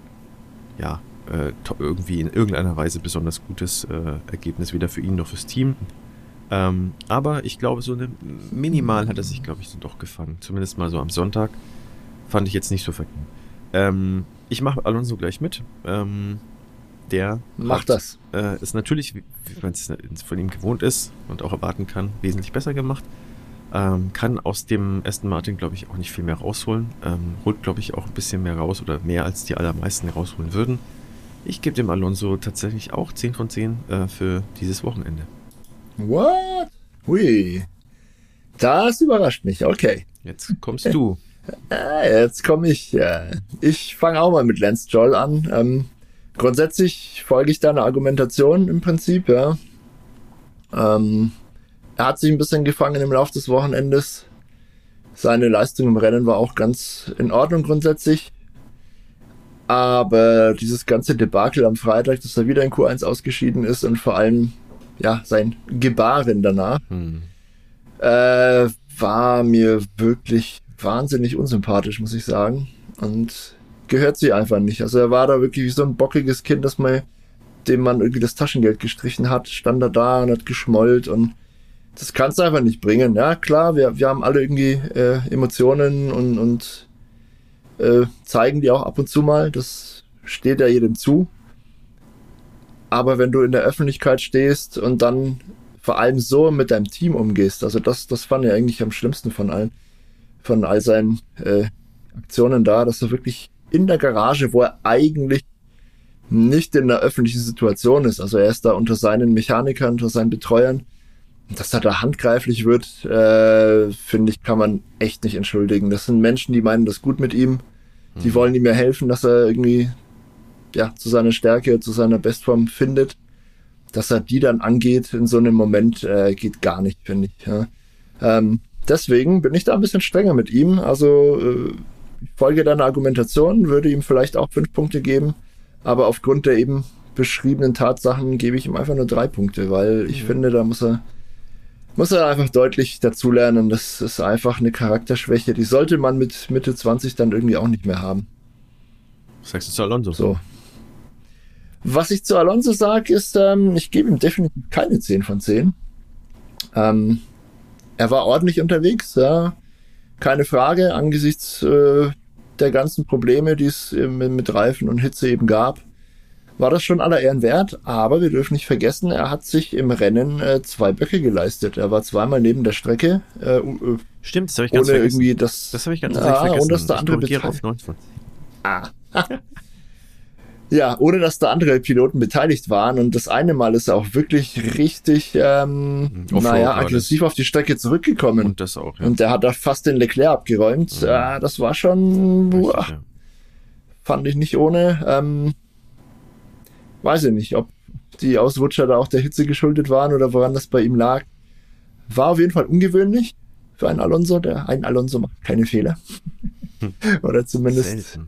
ja, äh, irgendwie in irgendeiner Weise besonders gutes äh, Ergebnis, weder für ihn noch fürs Team. Ähm, aber ich glaube, so eine minimal hat er sich, glaube ich, so doch gefangen. Zumindest mal so am Sonntag. Fand ich jetzt nicht so verkehrt. Ähm, ich mache Alonso gleich mit. Ähm, der macht das. Äh, ist natürlich, wie man es von ihm gewohnt ist und auch erwarten kann, wesentlich besser gemacht. Ähm, kann aus dem Aston Martin, glaube ich, auch nicht viel mehr rausholen. Ähm, holt, glaube ich, auch ein bisschen mehr raus oder mehr als die allermeisten rausholen würden. Ich gebe dem Alonso tatsächlich auch 10 von 10 äh, für dieses Wochenende. What? Hui. Das überrascht mich. Okay. Jetzt kommst du. Jetzt komme ich. Ich fange auch mal mit Lance Joll an. Ähm, grundsätzlich folge ich deiner Argumentation im Prinzip, ja. Ähm, er hat sich ein bisschen gefangen im Laufe des Wochenendes. Seine Leistung im Rennen war auch ganz in Ordnung grundsätzlich. Aber dieses ganze Debakel am Freitag, dass er wieder in Q1 ausgeschieden ist und vor allem ja sein Gebaren danach, hm. äh, war mir wirklich wahnsinnig unsympathisch, muss ich sagen. Und gehört sie einfach nicht. Also er war da wirklich wie so ein bockiges Kind, das man, dem man irgendwie das Taschengeld gestrichen hat, stand er da und hat geschmollt und das kannst du einfach nicht bringen. Ja, klar, wir, wir haben alle irgendwie äh, Emotionen und, und äh, zeigen die auch ab und zu mal. Das steht ja jedem zu. Aber wenn du in der Öffentlichkeit stehst und dann vor allem so mit deinem Team umgehst, also das, das fand ich eigentlich am schlimmsten von allen, von all seinen äh, Aktionen da, dass er wirklich in der Garage, wo er eigentlich nicht in der öffentlichen Situation ist, also er ist da unter seinen Mechanikern, unter seinen Betreuern, dass er da handgreiflich wird, äh, finde ich, kann man echt nicht entschuldigen. Das sind Menschen, die meinen das gut mit ihm. Die mhm. wollen ihm ja helfen, dass er irgendwie ja, zu seiner Stärke, zu seiner Bestform findet. Dass er die dann angeht in so einem Moment, äh, geht gar nicht, finde ich. Ja. Ähm, deswegen bin ich da ein bisschen strenger mit ihm. Also äh, ich folge deiner Argumentation, würde ihm vielleicht auch fünf Punkte geben, aber aufgrund der eben beschriebenen Tatsachen gebe ich ihm einfach nur drei Punkte, weil ich mhm. finde, da muss er muss er einfach deutlich dazulernen. Das ist einfach eine Charakterschwäche. Die sollte man mit Mitte 20 dann irgendwie auch nicht mehr haben. Was sagst du zu Alonso? So. Was ich zu Alonso sage, ist, ähm, ich gebe ihm definitiv keine 10 von 10. Ähm, er war ordentlich unterwegs, ja. Keine Frage, angesichts äh, der ganzen Probleme, die es mit Reifen und Hitze eben gab war das schon aller Ehren wert, aber wir dürfen nicht vergessen, er hat sich im Rennen äh, zwei Böcke geleistet. Er war zweimal neben der Strecke. Äh, äh Stimmt, das habe ich ganz ohne vergessen. irgendwie das. Das habe ich ganz ah, vergessen. Ohne dass der andere beteiligt. Ah. ja, ohne dass da andere Piloten beteiligt waren. Und das eine Mal ist er auch wirklich richtig, ähm, mhm. naja, aggressiv auf die Strecke zurückgekommen. Und das auch, ja. Und der hat da fast den Leclerc abgeräumt. Mhm. Ja, das war schon, Richtig, ja. fand ich nicht ohne. Ähm, weiß ich nicht, ob die Ausrutscher da auch der Hitze geschuldet waren oder woran das bei ihm lag. War auf jeden Fall ungewöhnlich für einen Alonso. Der ein Alonso macht keine Fehler. Hm. oder zumindest. Selten.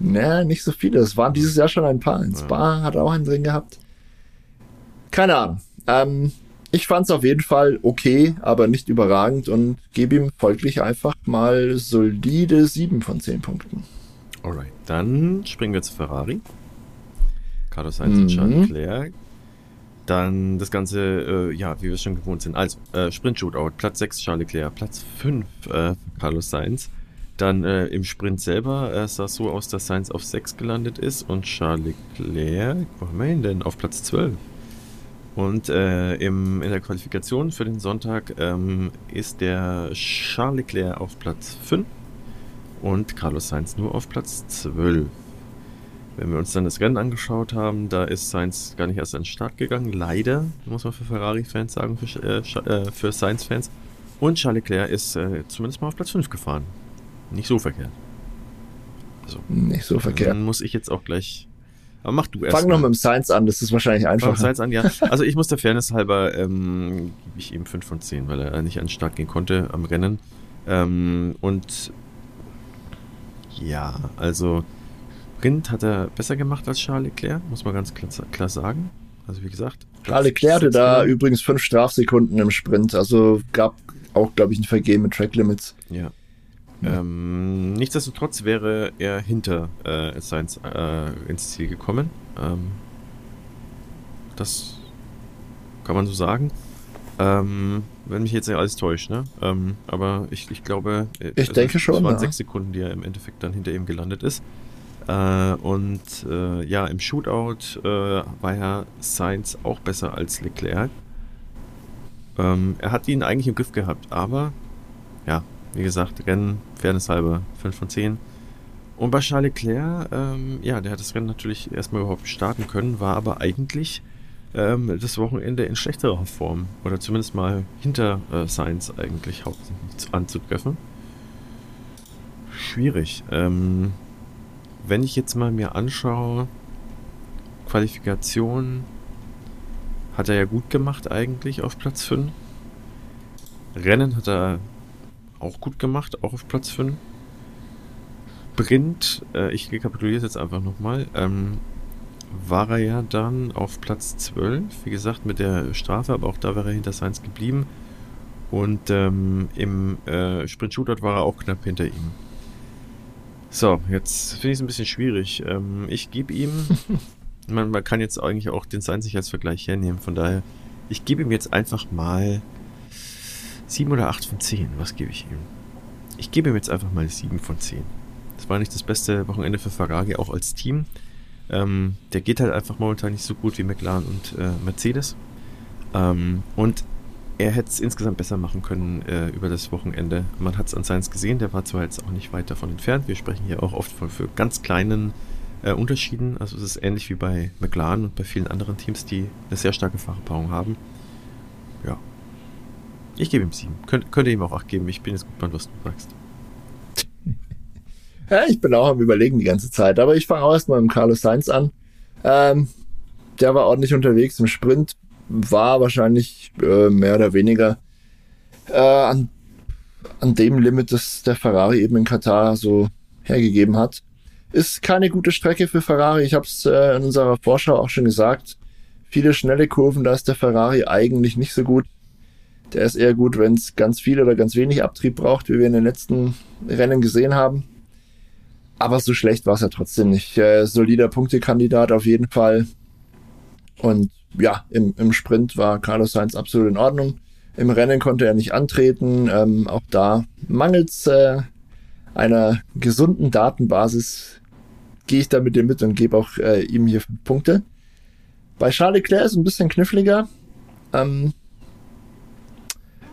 Naja, nicht so viele. Es waren dieses Jahr schon ein paar. In Spa ja. hat er auch einen drin gehabt. Keine Ahnung. Ähm, ich fand es auf jeden Fall okay, aber nicht überragend und gebe ihm folglich einfach mal solide 7 von 10 Punkten. Alright, dann springen wir zu Ferrari. Carlos Sainz mhm. und Charles Leclerc. Dann das Ganze, äh, ja, wie wir es schon gewohnt sind. Also, äh, Sprint-Shootout, Platz 6 Charles Leclerc, Platz 5 äh, Carlos Sainz. Dann äh, im Sprint selber äh, sah es so aus, dass Sainz auf 6 gelandet ist und Charles Leclerc, wo haben wir ihn denn? Auf Platz 12. Und äh, im, in der Qualifikation für den Sonntag ähm, ist der Charles Leclerc auf Platz 5 und Carlos Sainz nur auf Platz 12. Wenn wir uns dann das Rennen angeschaut haben, da ist Sainz gar nicht erst an den Start gegangen. Leider, muss man für Ferrari-Fans sagen, für, äh, äh, für Sainz-Fans. Und Charles Leclerc ist äh, zumindest mal auf Platz 5 gefahren. Nicht so verkehrt. Also, nicht so verkehrt. Dann muss ich jetzt auch gleich. Aber mach du erst. Fang noch mit dem Sainz an, das ist wahrscheinlich einfacher. Fang Sainz an, ja. Also ich muss der Fairness halber, ähm, gebe ich ihm 5 von 10, weil er nicht an den Start gehen konnte am Rennen. Ähm, und ja, also Sprint hat er besser gemacht als Charles Leclerc, muss man ganz klar, klar sagen. Also wie gesagt. Charles Leclerc hatte da übrigens fünf Strafsekunden im Sprint. Also gab auch, glaube ich, ein Vergehen mit Track Limits. Ja. ja. Ähm, nichtsdestotrotz wäre er hinter äh, Sainz äh, ins Ziel gekommen. Ähm, das kann man so sagen. Ähm, wenn mich jetzt nicht alles täuscht, ne? Ähm, aber ich, ich glaube, äh, ich also denke schon. Es waren ja. sechs Sekunden, die er im Endeffekt dann hinter ihm gelandet ist. Äh, und äh, ja, im Shootout äh, war ja Sainz auch besser als Leclerc. Ähm, er hat ihn eigentlich im Griff gehabt, aber ja, wie gesagt, Rennen, Fairness halber, 5 von 10. Und bei Charles Leclerc, ähm, ja, der hat das Rennen natürlich erstmal überhaupt starten können, war aber eigentlich ähm, das Wochenende in schlechterer Form. Oder zumindest mal hinter äh, Sainz eigentlich hauptsächlich anzutreffen. Schwierig. Ähm, wenn ich jetzt mal mir anschaue, Qualifikation hat er ja gut gemacht eigentlich auf Platz 5. Rennen hat er auch gut gemacht, auch auf Platz 5. Sprint, äh, ich rekapituliere es jetzt einfach nochmal, ähm, war er ja dann auf Platz 12, wie gesagt, mit der Strafe, aber auch da wäre er hinter Sainz geblieben. Und ähm, im äh, Sprint-Shootout war er auch knapp hinter ihm. So, jetzt finde ich es ein bisschen schwierig. Ähm, ich gebe ihm, man, man, kann jetzt eigentlich auch den Sainz nicht als Vergleich hernehmen, von daher, ich gebe ihm jetzt einfach mal 7 oder 8 von 10. Was gebe ich ihm? Ich gebe ihm jetzt einfach mal 7 von 10. Das war nicht das beste Wochenende für Ferrari, auch als Team. Ähm, der geht halt einfach momentan nicht so gut wie McLaren und äh, Mercedes. Ähm, und er hätte es insgesamt besser machen können äh, über das Wochenende. Man hat es an Sainz gesehen, der war zwar jetzt auch nicht weit davon entfernt. Wir sprechen hier auch oft von für ganz kleinen äh, Unterschieden. Also es ist ähnlich wie bei McLaren und bei vielen anderen Teams, die eine sehr starke Fahrerpaarung haben. Ja. Ich gebe ihm sieben. Könnt, könnte ihm auch acht geben. Ich bin jetzt gut was du sagst. Ja, ich bin auch am überlegen die ganze Zeit. Aber ich fange auch erstmal mit Carlos Sainz an. Ähm, der war ordentlich unterwegs im Sprint. War wahrscheinlich äh, mehr oder weniger äh, an, an dem Limit, das der Ferrari eben in Katar so hergegeben hat. Ist keine gute Strecke für Ferrari. Ich habe es äh, in unserer Vorschau auch schon gesagt. Viele schnelle Kurven, da ist der Ferrari eigentlich nicht so gut. Der ist eher gut, wenn es ganz viel oder ganz wenig Abtrieb braucht, wie wir in den letzten Rennen gesehen haben. Aber so schlecht war es ja trotzdem nicht. Äh, solider Punktekandidat auf jeden Fall. Und ja, im, im Sprint war Carlos Sainz absolut in Ordnung. Im Rennen konnte er nicht antreten. Ähm, auch da mangels äh, einer gesunden Datenbasis gehe ich da mit dem mit und gebe auch äh, ihm hier Punkte. Bei Charles Leclerc ist ein bisschen kniffliger. Ähm,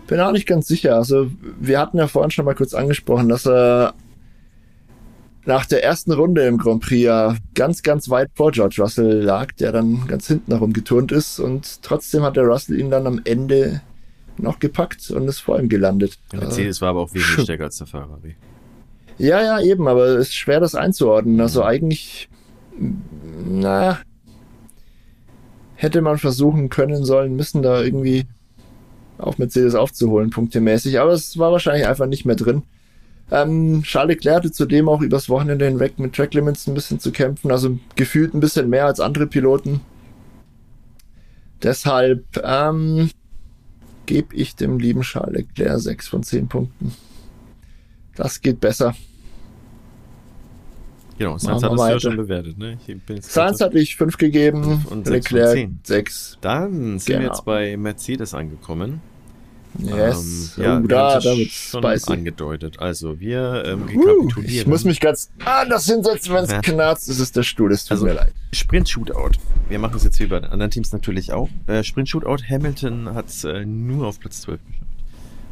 bin auch nicht ganz sicher. Also, wir hatten ja vorhin schon mal kurz angesprochen, dass er nach der ersten Runde im Grand Prix ja ganz, ganz weit vor George Russell lag, der dann ganz hinten herumgeturnt ist und trotzdem hat der Russell ihn dann am Ende noch gepackt und ist vor ihm gelandet. Der Mercedes war aber auch wesentlich stärker als der Ferrari. Ja, ja, eben, aber es ist schwer, das einzuordnen. Also mhm. eigentlich, na, hätte man versuchen können sollen, müssen da irgendwie auf Mercedes aufzuholen, punktemäßig. Aber es war wahrscheinlich einfach nicht mehr drin. Ähm, Charles Leclerc hatte zudem auch übers Wochenende hinweg mit Track Limits ein bisschen zu kämpfen, also gefühlt ein bisschen mehr als andere Piloten. Deshalb ähm, gebe ich dem lieben Charles Leclerc 6 von 10 Punkten. Das geht besser. Genau, Sainz hat das ja schon bewertet. Ne? Sainz hatte ich 5 gegeben, und Leclerc 6. Dann sind genau. wir jetzt bei Mercedes angekommen. Yes. Ähm, ja, oh, da, da wird schon spicy. angedeutet. Also wir ähm, rekapitulieren. Uh, ich muss mich ganz anders hinsetzen, wenn es knarzt. Das ist der Stuhl, es tut also, mir leid. Sprint-Shootout. Wir machen es jetzt wie bei den anderen Teams natürlich auch. Äh, Sprint-Shootout. Hamilton hat es äh, nur auf Platz 12 geschafft.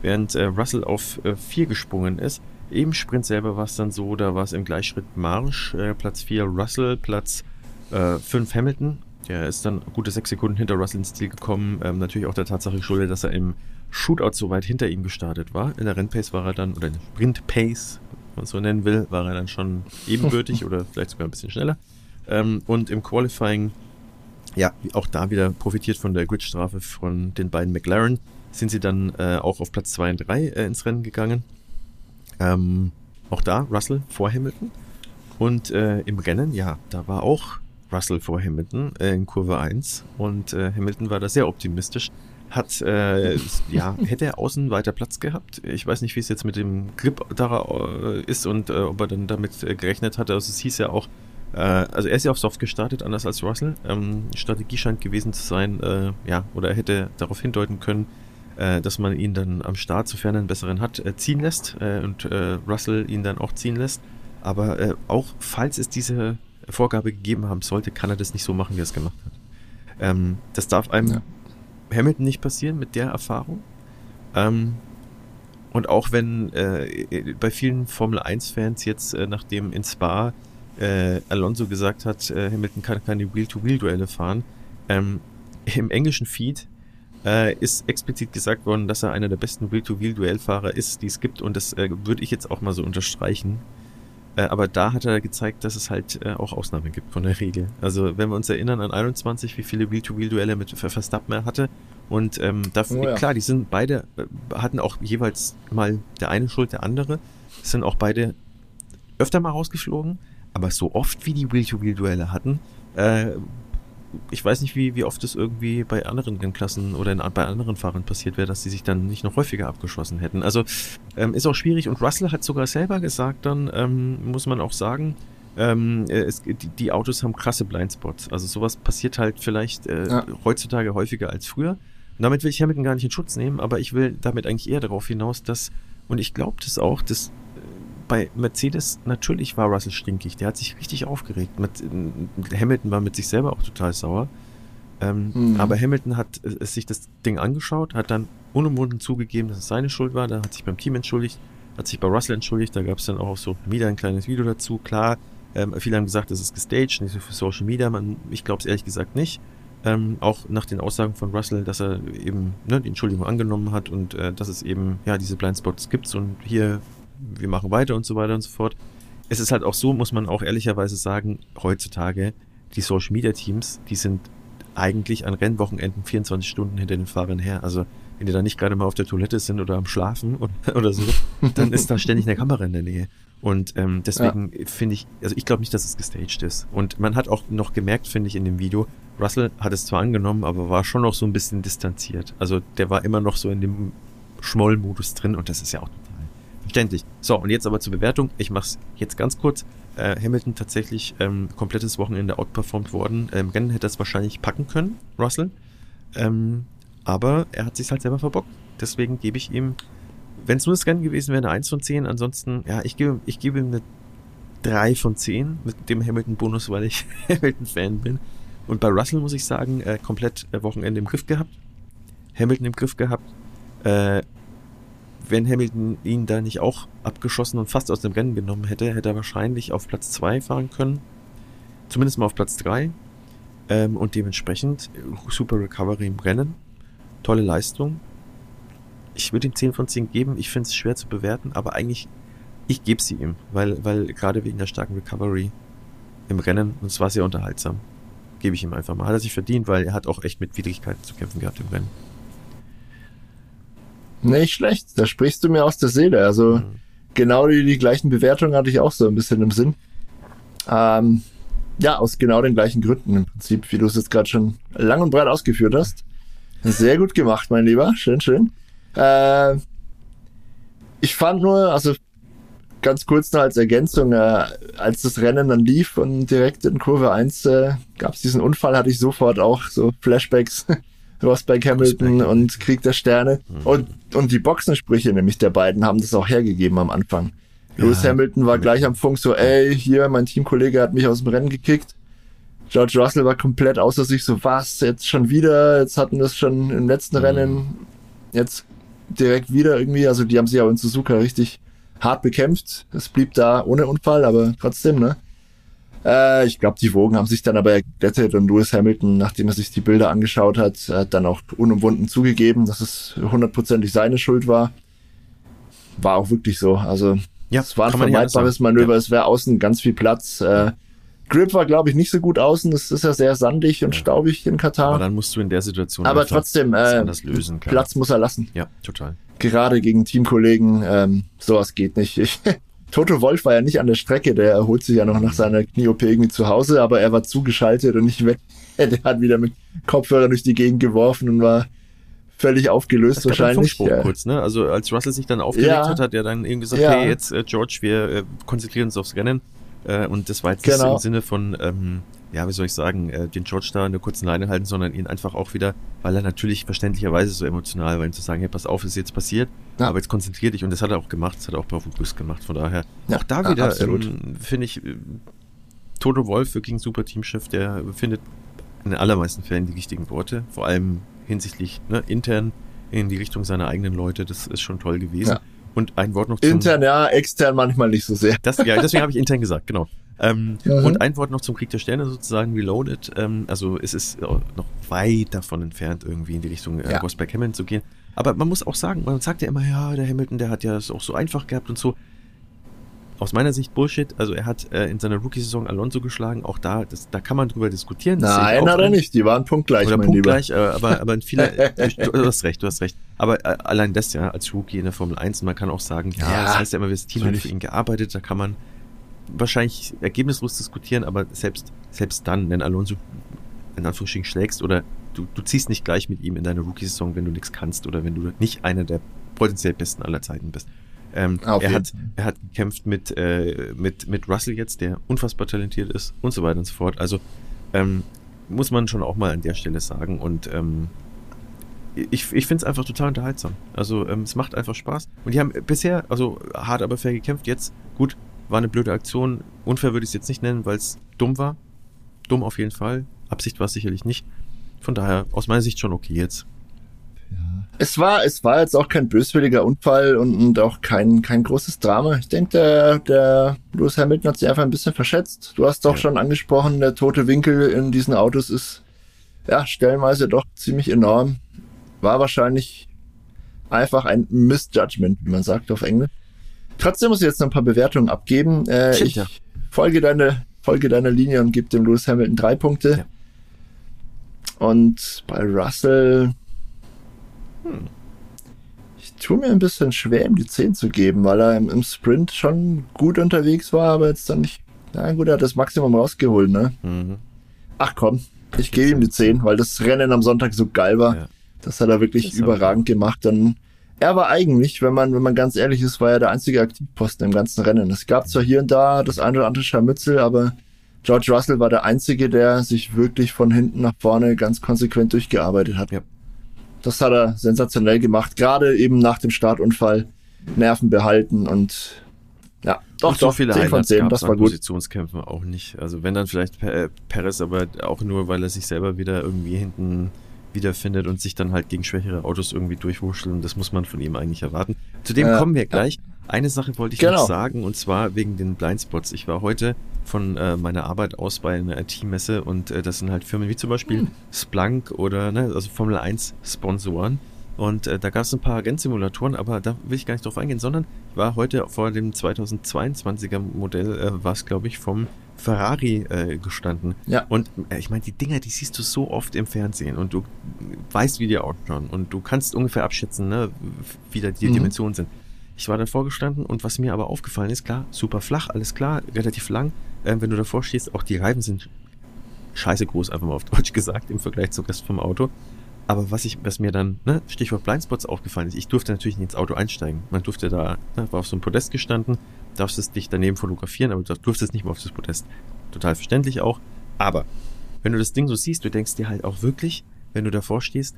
Während äh, Russell auf äh, 4 gesprungen ist. Im Sprint selber war es dann so, da war es im Gleichschritt Marsch, äh, Platz 4 Russell, Platz 5 äh, Hamilton. Der ist dann gute 6 Sekunden hinter Russell ins Ziel gekommen. Ähm, natürlich auch der Tatsache geschuldet, dass er im Shootout so weit hinter ihm gestartet war. In der Rennpace war er dann, oder in der Sprintpace, wenn man es so nennen will, war er dann schon ebenbürtig oder vielleicht sogar ein bisschen schneller. Ähm, und im Qualifying, ja, auch da wieder profitiert von der Gridstrafe von den beiden McLaren, sind sie dann äh, auch auf Platz 2 und 3 äh, ins Rennen gegangen. Ähm, auch da Russell vor Hamilton. Und äh, im Rennen, ja, da war auch Russell vor Hamilton äh, in Kurve 1 und äh, Hamilton war da sehr optimistisch hat, äh, ja, hätte er außen weiter Platz gehabt. Ich weiß nicht, wie es jetzt mit dem Grip da äh, ist und äh, ob er dann damit äh, gerechnet hatte. Also es hieß ja auch, äh, also er ist ja auf Soft gestartet, anders als Russell. Ähm, Strategie scheint gewesen zu sein, äh, ja, oder er hätte darauf hindeuten können, dass man ihn dann am Start, sofern er einen besseren hat, ziehen lässt und Russell ihn dann auch ziehen lässt. Aber auch falls es diese Vorgabe gegeben haben sollte, kann er das nicht so machen, wie er es gemacht hat. Ähm, das darf einem ja. Hamilton nicht passieren mit der Erfahrung. Ähm, und auch wenn äh, bei vielen Formel 1-Fans jetzt, äh, nachdem in Spa äh, Alonso gesagt hat, äh, Hamilton kann keine Wheel-to-Wheel-Duelle fahren, ähm, im englischen Feed äh, ist explizit gesagt worden, dass er einer der besten Wheel-to-Wheel-Duellfahrer ist, die es gibt. Und das äh, würde ich jetzt auch mal so unterstreichen. Äh, aber da hat er gezeigt, dass es halt äh, auch Ausnahmen gibt von der Regel. Also wenn wir uns erinnern an 21, wie viele Wheel-to-Wheel-Duelle mit Verstappen er hatte. Und ähm, dafür, oh ja. klar, die sind beide, äh, hatten auch jeweils mal der eine Schuld, der andere. Sind auch beide öfter mal rausgeflogen. Aber so oft wie die Wheel-to-Wheel-Duelle hatten, äh, ich weiß nicht, wie, wie oft es irgendwie bei anderen Rennklassen oder in, bei anderen Fahrern passiert wäre, dass sie sich dann nicht noch häufiger abgeschossen hätten. Also ähm, ist auch schwierig und Russell hat sogar selber gesagt, dann ähm, muss man auch sagen, ähm, äh, es, die, die, Autos haben krasse Blindspots. Also sowas passiert halt vielleicht äh, ja. heutzutage häufiger als früher. Und damit will ich Hamilton gar nicht in Schutz nehmen, aber ich will damit eigentlich eher darauf hinaus, dass, und ich glaube das auch, dass bei Mercedes, natürlich war Russell stinkig. Der hat sich richtig aufgeregt. Mit, Hamilton war mit sich selber auch total sauer. Ähm, mhm. Aber Hamilton hat äh, sich das Ding angeschaut, hat dann unumwunden zugegeben, dass es seine Schuld war. Da hat sich beim Team entschuldigt, hat sich bei Russell entschuldigt. Da gab es dann auch so wieder ein kleines Video dazu. Klar, ähm, viele haben gesagt, das ist gestaged, nicht so für Social Media. Man, ich glaube es ehrlich gesagt nicht. Ähm, auch nach den Aussagen von Russell, dass er eben ne, die Entschuldigung angenommen hat und äh, dass es eben ja diese Blindspots gibt und hier wir machen weiter und so weiter und so fort. Es ist halt auch so, muss man auch ehrlicherweise sagen, heutzutage, die Social Media Teams, die sind eigentlich an Rennwochenenden 24 Stunden hinter den Fahrern her. Also wenn die da nicht gerade mal auf der Toilette sind oder am Schlafen oder, oder so, dann ist da ständig eine Kamera in der Nähe. Und ähm, deswegen ja. finde ich, also ich glaube nicht, dass es gestaged ist. Und man hat auch noch gemerkt, finde ich, in dem Video, Russell hat es zwar angenommen, aber war schon noch so ein bisschen distanziert. Also der war immer noch so in dem Schmollmodus drin und das ist ja auch Verständlich. So, und jetzt aber zur Bewertung. Ich mache es jetzt ganz kurz. Äh, Hamilton tatsächlich ähm, komplettes Wochenende outperformed worden. Ähm, Rennen hätte es wahrscheinlich packen können, Russell. Ähm, aber er hat sich halt selber verbockt. Deswegen gebe ich ihm, wenn es nur das Rennen gewesen wäre, eine 1 von 10. Ansonsten, ja, ich gebe, ich gebe ihm eine 3 von 10 mit dem Hamilton-Bonus, weil ich Hamilton-Fan bin. Und bei Russell muss ich sagen, äh, komplett äh, Wochenende im Griff gehabt. Hamilton im Griff gehabt. Äh, wenn Hamilton ihn da nicht auch abgeschossen und fast aus dem Rennen genommen hätte, hätte er wahrscheinlich auf Platz 2 fahren können. Zumindest mal auf Platz 3. Ähm, und dementsprechend super Recovery im Rennen. Tolle Leistung. Ich würde ihm 10 von 10 geben. Ich finde es schwer zu bewerten, aber eigentlich, ich gebe sie ihm, weil, weil gerade wegen der starken Recovery im Rennen, und es war sehr unterhaltsam, gebe ich ihm einfach mal. Hat er sich verdient, weil er hat auch echt mit Widrigkeiten zu kämpfen gehabt im Rennen. Nicht schlecht, da sprichst du mir aus der Seele. Also mhm. genau die, die gleichen Bewertungen hatte ich auch so ein bisschen im Sinn. Ähm, ja, aus genau den gleichen Gründen im Prinzip, wie du es jetzt gerade schon lang und breit ausgeführt hast. Sehr gut gemacht, mein Lieber. Schön, schön. Äh, ich fand nur, also ganz kurz noch als Ergänzung, äh, als das Rennen dann lief und direkt in Kurve 1 äh, gab es diesen Unfall, hatte ich sofort auch so Flashbacks Rosberg Hamilton und Krieg der Sterne. Mhm. Und, und die Boxensprüche nämlich der beiden haben das auch hergegeben am Anfang. Ja. Lewis Hamilton war gleich am Funk so, ey, hier, mein Teamkollege hat mich aus dem Rennen gekickt. George Russell war komplett außer sich so, was, jetzt schon wieder, jetzt hatten wir es schon im letzten mhm. Rennen, jetzt direkt wieder irgendwie, also die haben sich auch in Suzuka richtig hart bekämpft. Es blieb da ohne Unfall, aber trotzdem, ne? Äh, ich glaube, die Wogen haben sich dann aber geglättet und Lewis Hamilton, nachdem er sich die Bilder angeschaut hat, hat dann auch unumwunden zugegeben, dass es hundertprozentig seine Schuld war. War auch wirklich so. Also ja, es war ein vermeidbares Manöver, ja. es wäre außen ganz viel Platz. Äh, Grip war, glaube ich, nicht so gut außen. Es ist ja sehr sandig und staubig in Katar. Aber dann musst du in der Situation aber trotzdem äh, lösen, Platz muss er lassen. Ja, total. Gerade gegen Teamkollegen, ähm, sowas geht nicht. Ich, Toto Wolf war ja nicht an der Strecke, der erholt sich ja noch nach seiner Knie-OP irgendwie zu Hause, aber er war zugeschaltet und nicht weg. Der hat wieder mit Kopfhörer durch die Gegend geworfen und war völlig aufgelöst das wahrscheinlich. Ja. kurz, ne? Also als Russell sich dann aufgeregt ja. hat, hat er dann eben gesagt, ja. hey, jetzt äh, George, wir äh, konzentrieren uns aufs Rennen. Äh, und das war jetzt genau. im Sinne von, ähm, ja, wie soll ich sagen, äh, den George da eine kurze Leine halten, sondern ihn einfach auch wieder, weil er natürlich verständlicherweise so emotional war, ihm zu sagen, hey, pass auf, ist jetzt passiert, ja. aber jetzt konzentrier dich und das hat er auch gemacht, das hat er auch bewusst gemacht, von daher, ja, auch da wieder, ähm, finde ich, äh, Toto Wolf, wirklich ein super Teamchef, der findet in den allermeisten Fällen die richtigen Worte, vor allem hinsichtlich ne, intern in die Richtung seiner eigenen Leute, das ist schon toll gewesen. Ja. Und ein Wort noch zum... Intern, ja, extern manchmal nicht so sehr. Das, ja, deswegen habe ich intern gesagt, genau. Ähm, mhm. Und ein Wort noch zum Krieg der Sterne sozusagen, Reloaded. Ähm, also es ist noch weit davon entfernt, irgendwie in die Richtung äh, ja. Rosberg Hamilton zu gehen. Aber man muss auch sagen, man sagt ja immer, ja, der Hamilton, der hat ja es auch so einfach gehabt und so. aus meiner Sicht Bullshit. Also er hat äh, in seiner Rookie-Saison Alonso geschlagen. Auch da, das, da kann man drüber diskutieren. Das Nein, hat er nicht. Die waren punktgleich, Oder punktgleich, äh, aber, aber in vieler, du hast recht, du hast recht. Aber äh, allein das ja als Rookie in der Formel 1, man kann auch sagen, ja, ja das heißt ja immer, das Team hat für ihn gearbeitet, da kann man wahrscheinlich ergebnislos diskutieren, aber selbst, selbst dann, wenn Alonso in Anführungsstrichen schlägst oder du, du ziehst nicht gleich mit ihm in deine Rookie-Saison, wenn du nichts kannst oder wenn du nicht einer der potenziell besten aller Zeiten bist. Ähm, er, hat, er hat gekämpft mit, äh, mit, mit Russell jetzt, der unfassbar talentiert ist und so weiter und so fort. Also ähm, muss man schon auch mal an der Stelle sagen. Und ähm, ich, ich finde es einfach total unterhaltsam. Also ähm, es macht einfach Spaß. Und die haben bisher, also hart aber fair gekämpft. Jetzt, gut, war eine blöde Aktion. Unfair würde ich es jetzt nicht nennen, weil es dumm war. Dumm auf jeden Fall. Absicht war es sicherlich nicht. Von daher, aus meiner Sicht schon okay jetzt. Es war, es war jetzt auch kein böswilliger Unfall und, und auch kein, kein großes Drama. Ich denke, der, der Lewis Hamilton hat sich einfach ein bisschen verschätzt. Du hast doch ja. schon angesprochen, der tote Winkel in diesen Autos ist ja stellenweise doch ziemlich enorm. War wahrscheinlich einfach ein Misjudgment, wie man sagt auf Englisch. Trotzdem muss ich jetzt noch ein paar Bewertungen abgeben. Äh, ich ja. folge deine, folge deiner Linie und gebe dem Lewis Hamilton drei Punkte. Ja. Und bei Russell hm. Ich tue mir ein bisschen schwer, ihm die 10 zu geben, weil er im, im Sprint schon gut unterwegs war, aber jetzt dann nicht. Na gut, er hat das Maximum rausgeholt, ne? Mhm. Ach komm, ich gebe ihm die 10, weil das Rennen am Sonntag so geil war. Ja. Das hat er wirklich überragend gemacht. Dann er war eigentlich, wenn man, wenn man ganz ehrlich ist, war er der einzige Aktivposten im ganzen Rennen. Es gab zwar hier und da das eine oder andere Scharmützel, aber George Russell war der einzige, der sich wirklich von hinten nach vorne ganz konsequent durchgearbeitet hat. Ja. Das hat er sensationell gemacht, gerade eben nach dem Startunfall. Nerven behalten und ja, doch, und so doch, viele 10 von 10, das war gut. Positionskämpfen auch nicht. Also wenn dann vielleicht Perez, aber auch nur, weil er sich selber wieder irgendwie hinten wiederfindet und sich dann halt gegen schwächere Autos irgendwie durchwurschteln. Das muss man von ihm eigentlich erwarten. Zu dem äh, kommen wir gleich. Eine Sache wollte ich genau. noch sagen und zwar wegen den Blindspots. Ich war heute von äh, meiner Arbeit aus bei einer IT-Messe und äh, das sind halt Firmen wie zum Beispiel hm. Splunk oder ne, also Formel 1 Sponsoren. Und äh, da gab es ein paar Rennsimulatoren, aber da will ich gar nicht drauf eingehen, sondern ich war heute vor dem 2022er Modell, äh, war es glaube ich, vom Ferrari äh, gestanden. Ja. Und äh, ich meine, die Dinger, die siehst du so oft im Fernsehen und du weißt, wie die ausschauen und du kannst ungefähr abschätzen, ne, wie da die mhm. Dimensionen sind. Ich war davor gestanden und was mir aber aufgefallen ist, klar, super flach, alles klar, relativ lang, äh, wenn du davor stehst, auch die Reifen sind scheiße groß, einfach mal auf Deutsch gesagt, im Vergleich zum Rest vom Auto. Aber was ich, was mir dann, ne, Stichwort Blindspots aufgefallen ist, ich durfte natürlich nicht ins Auto einsteigen. Man durfte da, ne, war auf so einem Podest gestanden, darfst es dich daneben fotografieren, aber du durftest nicht mehr auf das Podest. Total verständlich auch. Aber wenn du das Ding so siehst, du denkst dir halt auch wirklich, wenn du davor stehst,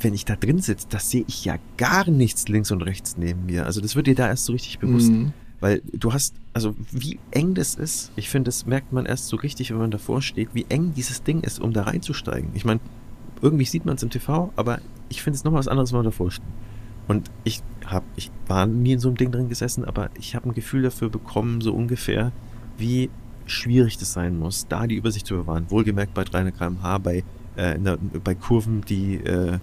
wenn ich da drin sitze, da sehe ich ja gar nichts links und rechts neben mir. Also das wird dir da erst so richtig bewusst. Mhm. Weil du hast, also wie eng das ist, ich finde, das merkt man erst so richtig, wenn man davor steht, wie eng dieses Ding ist, um da reinzusteigen. Ich meine, irgendwie sieht man es im TV, aber ich finde es nochmal was anderes, wenn man davor steht. Und ich habe, ich war nie in so einem Ding drin gesessen, aber ich habe ein Gefühl dafür bekommen, so ungefähr, wie schwierig das sein muss, da die Übersicht zu bewahren. Wohlgemerkt bei 300 km/h, bei, äh, der, bei Kurven, die äh,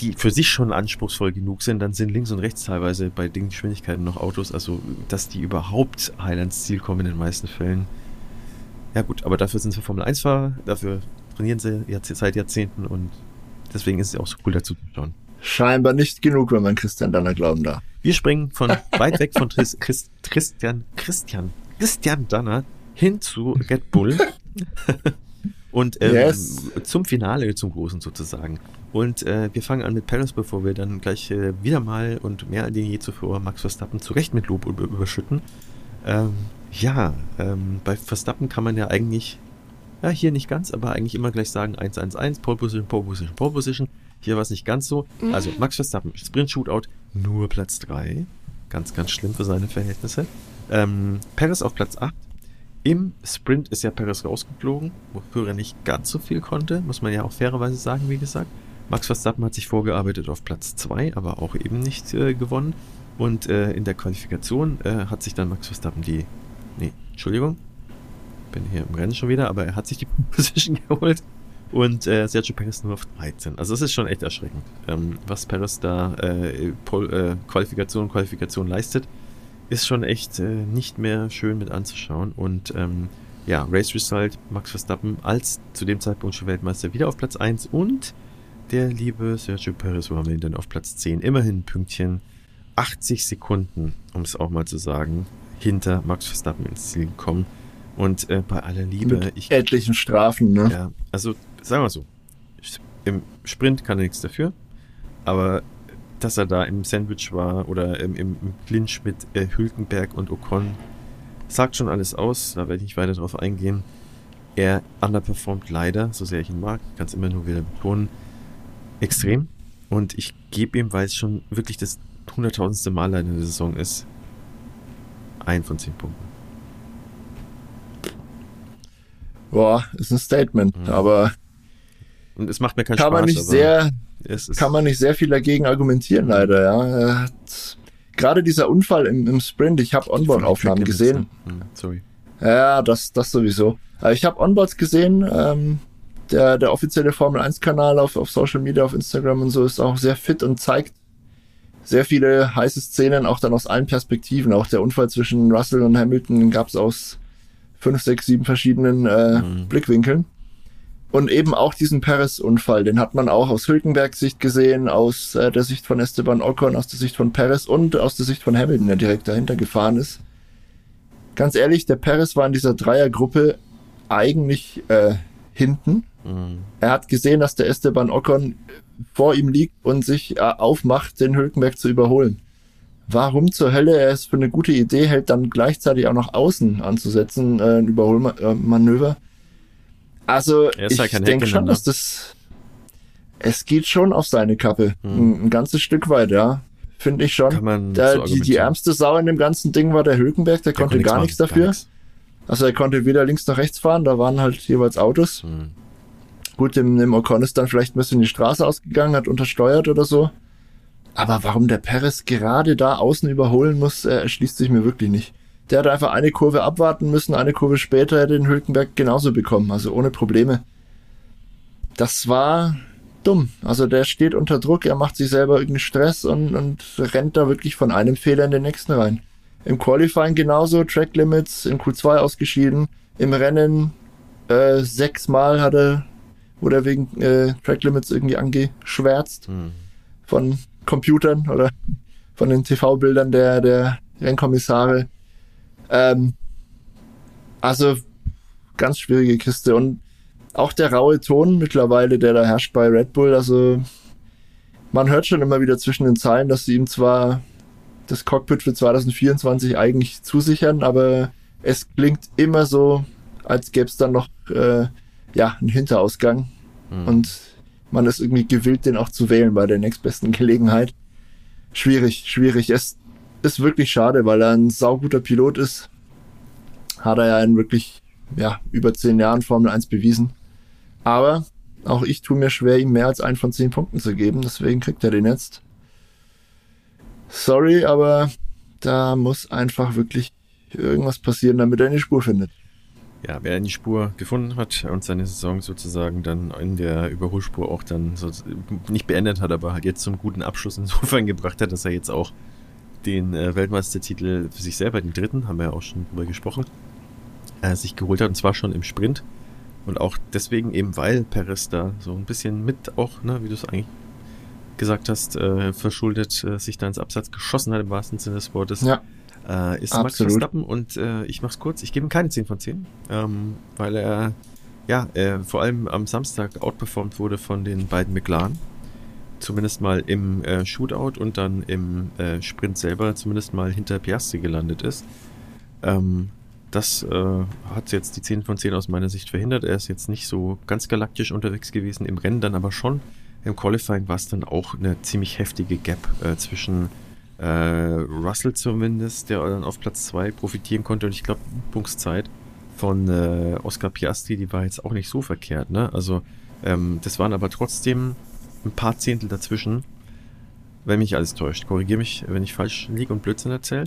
die für sich schon anspruchsvoll genug sind, dann sind links und rechts teilweise bei den Geschwindigkeiten noch Autos, also dass die überhaupt heil ans Ziel kommen in den meisten Fällen. Ja gut, aber dafür sind sie Formel 1-Fahrer, dafür trainieren sie jetzt seit Jahrzehnten und deswegen ist es auch so cool dazu zu schauen. Scheinbar nicht genug, wenn man Christian Danner glauben darf. Wir springen von weit weg von Tris, Christ, Christian, Christian, Christian Danner hin zu Red Bull. und ähm, yes. zum Finale, zum Großen sozusagen. Und äh, wir fangen an mit Paris, bevor wir dann gleich äh, wieder mal und mehr denn je zuvor Max Verstappen zu Recht mit Lob überschütten. Ähm, ja, ähm, bei Verstappen kann man ja eigentlich, ja, hier nicht ganz, aber eigentlich immer gleich sagen 1-1-1, Pole Position, Pole Position, Pole Position. Hier war es nicht ganz so. Mhm. Also Max Verstappen, Sprint Shootout, nur Platz 3. Ganz, ganz schlimm für seine Verhältnisse. Ähm, Paris auf Platz 8. Im Sprint ist ja Paris rausgeflogen, wofür er nicht ganz so viel konnte, muss man ja auch fairerweise sagen, wie gesagt. Max Verstappen hat sich vorgearbeitet auf Platz 2, aber auch eben nicht äh, gewonnen. Und äh, in der Qualifikation äh, hat sich dann Max Verstappen die. Nee, Entschuldigung. Bin hier im Rennen schon wieder, aber er hat sich die Position geholt. Und äh, Sergio Perez nur auf 13. Also das ist schon echt erschreckend, ähm, was Perez da äh, Pol, äh, Qualifikation Qualifikation leistet. ist schon echt äh, nicht mehr schön mit anzuschauen. Und ähm, ja, Race Result, Max Verstappen als zu dem Zeitpunkt schon Weltmeister wieder auf Platz 1 und der liebe Sergio Perez, wo haben wir ihn denn auf Platz 10? Immerhin Pünktchen 80 Sekunden, um es auch mal zu sagen, hinter Max Verstappen ins Ziel gekommen. Und äh, bei aller Liebe, Mit ich. Etlichen Strafen, ne? Ja, also sagen wir so. Im Sprint kann er nichts dafür, aber dass er da im Sandwich war oder im, im Clinch mit äh, Hülkenberg und Ocon, sagt schon alles aus, da werde ich nicht weiter drauf eingehen. Er underperformt leider, so sehr ich ihn mag, kann es immer nur wieder betonen, extrem. Und ich gebe ihm, weil es schon wirklich das hunderttausendste Mal in der Saison ist, ein von zehn Punkten. Boah, ist ein Statement, mhm. aber. Und es macht mir keinen kann Spaß. Man nicht sehr, kann man nicht sehr viel dagegen argumentieren, leider, ja. Gerade dieser Unfall im, im Sprint, ich habe Onboard-Aufnahmen gesehen. Hm, sorry. Ja, das, das sowieso. Ich habe Onboards gesehen, ähm, der, der offizielle Formel 1-Kanal auf, auf Social Media, auf Instagram und so ist auch sehr fit und zeigt sehr viele heiße Szenen, auch dann aus allen Perspektiven. Auch der Unfall zwischen Russell und Hamilton gab es aus fünf, sechs, sieben verschiedenen äh, mhm. Blickwinkeln. Und eben auch diesen Perez-Unfall, den hat man auch aus Hülkenbergs Sicht gesehen, aus äh, der Sicht von Esteban Ocon, aus der Sicht von Perez und aus der Sicht von Hamilton, der direkt dahinter gefahren ist. Ganz ehrlich, der Perez war in dieser Dreiergruppe eigentlich äh, hinten. Mhm. Er hat gesehen, dass der Esteban Ocon vor ihm liegt und sich äh, aufmacht, den Hülkenberg zu überholen. Warum zur Hölle er es für eine gute Idee hält, dann gleichzeitig auch noch außen anzusetzen, äh, ein Überholmanöver. Äh, also ich halt denke schon, dass das es geht schon auf seine Kappe. Hm. Ein, ganzes Stück weit, ja. Finde ich schon. Der, so die, die ärmste Sau in dem ganzen Ding war der Hülkenberg, der, der konnte gar nichts dafür. Gar. Also er konnte weder links noch rechts fahren, da waren halt jeweils Autos. Hm. Gut, dem, dem Ocon ist dann vielleicht ein bisschen die Straße ausgegangen, hat untersteuert oder so. Aber warum der Perez gerade da außen überholen muss, äh, erschließt sich mir wirklich nicht. Der hat einfach eine Kurve abwarten müssen, eine Kurve später hätte den Hülkenberg genauso bekommen, also ohne Probleme. Das war dumm. Also der steht unter Druck, er macht sich selber irgendeinen Stress und, und rennt da wirklich von einem Fehler in den nächsten rein. Im Qualifying genauso, Track Limits, in Q2 ausgeschieden. Im Rennen äh, sechsmal hat er, wurde er wegen äh, Track Limits irgendwie angeschwärzt mhm. von Computern oder von den TV-Bildern der, der Rennkommissare. Ähm, also ganz schwierige Kiste und auch der raue Ton mittlerweile, der da herrscht bei Red Bull, also man hört schon immer wieder zwischen den Zeilen, dass sie ihm zwar das Cockpit für 2024 eigentlich zusichern, aber es klingt immer so, als gäbe es dann noch äh, ja, einen Hinterausgang mhm. und man ist irgendwie gewillt, den auch zu wählen bei der nächstbesten Gelegenheit. Schwierig, schwierig. Es ist wirklich schade, weil er ein sauguter Pilot ist. Hat er ja in wirklich, ja, über zehn Jahren Formel 1 bewiesen. Aber auch ich tue mir schwer, ihm mehr als einen von zehn Punkten zu geben. Deswegen kriegt er den jetzt. Sorry, aber da muss einfach wirklich irgendwas passieren, damit er eine Spur findet. Ja, wer die Spur gefunden hat und seine Saison sozusagen dann in der Überholspur auch dann so nicht beendet hat, aber halt jetzt zum guten Abschluss insofern gebracht hat, dass er jetzt auch den äh, Weltmeistertitel für sich selber, den dritten, haben wir ja auch schon drüber gesprochen, äh, sich geholt hat und zwar schon im Sprint. Und auch deswegen eben, weil Perez da so ein bisschen mit auch, ne, wie du es eigentlich gesagt hast, äh, verschuldet äh, sich da ins Absatz geschossen hat im wahrsten Sinne des Wortes. Ja. Äh, ist Absolut. Max Verstappen und äh, ich mach's kurz, ich gebe ihm keine 10 von 10, ähm, weil er ja, äh, vor allem am Samstag outperformed wurde von den beiden McLaren zumindest mal im äh, Shootout und dann im äh, Sprint selber zumindest mal hinter Piastri gelandet ist. Ähm, das äh, hat jetzt die 10 von 10 aus meiner Sicht verhindert. Er ist jetzt nicht so ganz galaktisch unterwegs gewesen, im Rennen dann aber schon. Im Qualifying war es dann auch eine ziemlich heftige Gap äh, zwischen äh, Russell zumindest, der dann auf Platz 2 profitieren konnte und ich glaube Punktszeit von äh, Oscar Piastri, die war jetzt auch nicht so verkehrt. Ne? Also ähm, das waren aber trotzdem ein paar Zehntel dazwischen, wenn mich alles täuscht. Korrigiere mich, wenn ich falsch liege und Blödsinn erzähle.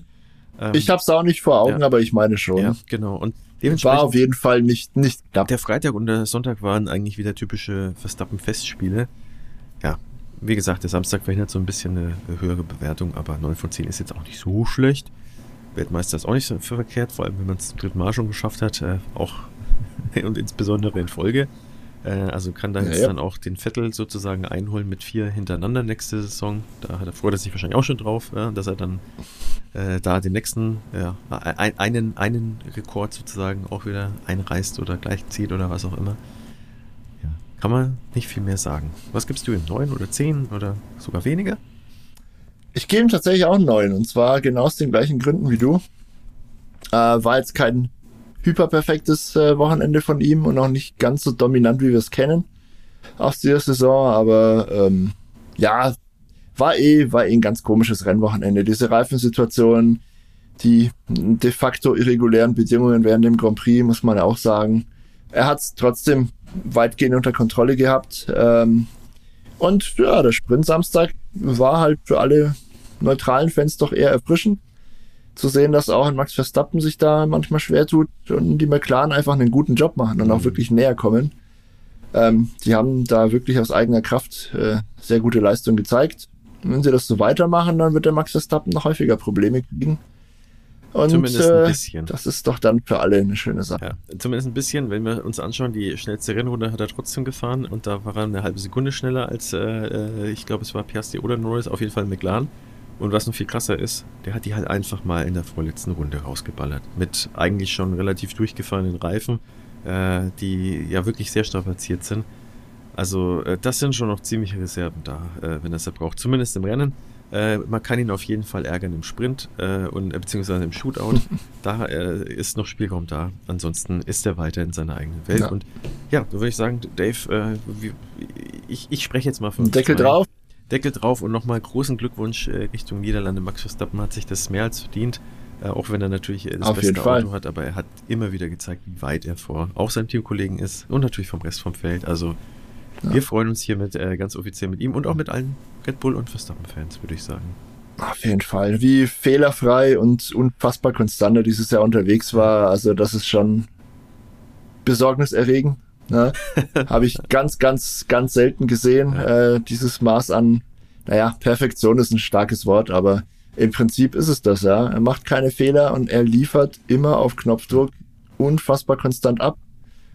Ähm, ich habe es auch nicht vor Augen, ja. aber ich meine schon. Ja, genau. Und dementsprechend war auf jeden Fall nicht nicht knapp. Der Freitag und der Sonntag waren eigentlich wieder typische Verstappen-Festspiele. Ja, wie gesagt, der Samstag verhindert so ein bisschen eine höhere Bewertung, aber 9 von 10 ist jetzt auch nicht so schlecht. Weltmeister ist auch nicht so verkehrt, vor allem wenn man es zum dritten Mal schon geschafft hat, äh, auch und insbesondere in Folge. Äh, also kann da jetzt ja, dann auch den Vettel sozusagen einholen mit vier hintereinander nächste Saison. Da hat er freut er sich wahrscheinlich auch schon drauf, ja, dass er dann äh, da den nächsten, ja, ein, einen, einen Rekord sozusagen auch wieder einreißt oder gleich zieht oder was auch immer. Kann man nicht viel mehr sagen. Was gibst du ihm? Neun oder zehn oder sogar weniger? Ich gebe ihm tatsächlich auch neun und zwar genau aus den gleichen Gründen wie du. Äh, war jetzt kein hyperperfektes äh, Wochenende von ihm und auch nicht ganz so dominant, wie wir es kennen aus dieser Saison, aber ähm, ja, war eh, war eh ein ganz komisches Rennwochenende. Diese Reifensituation, die de facto irregulären Bedingungen während dem Grand Prix, muss man ja auch sagen. Er hat es trotzdem weitgehend unter Kontrolle gehabt. Ähm, und ja, der Sprint Samstag war halt für alle neutralen Fans doch eher erfrischend zu sehen, dass auch ein Max Verstappen sich da manchmal schwer tut und die McLaren einfach einen guten Job machen und auch mhm. wirklich näher kommen. Ähm, die haben da wirklich aus eigener Kraft äh, sehr gute Leistung gezeigt. Und wenn sie das so weitermachen, dann wird der Max Verstappen noch häufiger Probleme kriegen. Und zumindest ein äh, bisschen. das ist doch dann für alle eine schöne Sache. Ja, zumindest ein bisschen, wenn wir uns anschauen, die schnellste Rennrunde hat er trotzdem gefahren und da war er eine halbe Sekunde schneller als, äh, äh ich glaube, es war Piastri oder Norris, auf jeden Fall McLaren. Und was noch viel krasser ist, der hat die halt einfach mal in der vorletzten Runde rausgeballert. Mit eigentlich schon relativ durchgefahrenen Reifen, äh, die ja wirklich sehr strapaziert sind. Also äh, das sind schon noch ziemliche Reserven da, wenn er es braucht. Zumindest im Rennen. Äh, man kann ihn auf jeden Fall ärgern im Sprint äh, und äh, beziehungsweise im Shootout. da ist noch Spielraum da. Ansonsten ist er weiter in seiner eigenen Welt. Ja. Und ja, da würde ich sagen, Dave, wie, ich, ich spreche jetzt mal von. Deckel drauf. Deckel drauf und nochmal großen Glückwunsch äh, Richtung Niederlande. Max Verstappen hat sich das mehr als verdient, äh, auch wenn er natürlich äh, das Auf beste Auto hat, aber er hat immer wieder gezeigt, wie weit er vor auch seinem Teamkollegen ist und natürlich vom Rest vom Feld. Also ja. wir freuen uns hiermit äh, ganz offiziell mit ihm und auch mit allen Red Bull und Verstappen-Fans, würde ich sagen. Auf jeden Fall. Wie fehlerfrei und unfassbar konstant er dieses Jahr unterwegs war. Also das ist schon besorgniserregend. Ne? Habe ich ganz, ganz, ganz selten gesehen. Ja. Äh, dieses Maß an, naja, Perfektion ist ein starkes Wort, aber im Prinzip ist es das, ja. Er macht keine Fehler und er liefert immer auf Knopfdruck unfassbar konstant ab,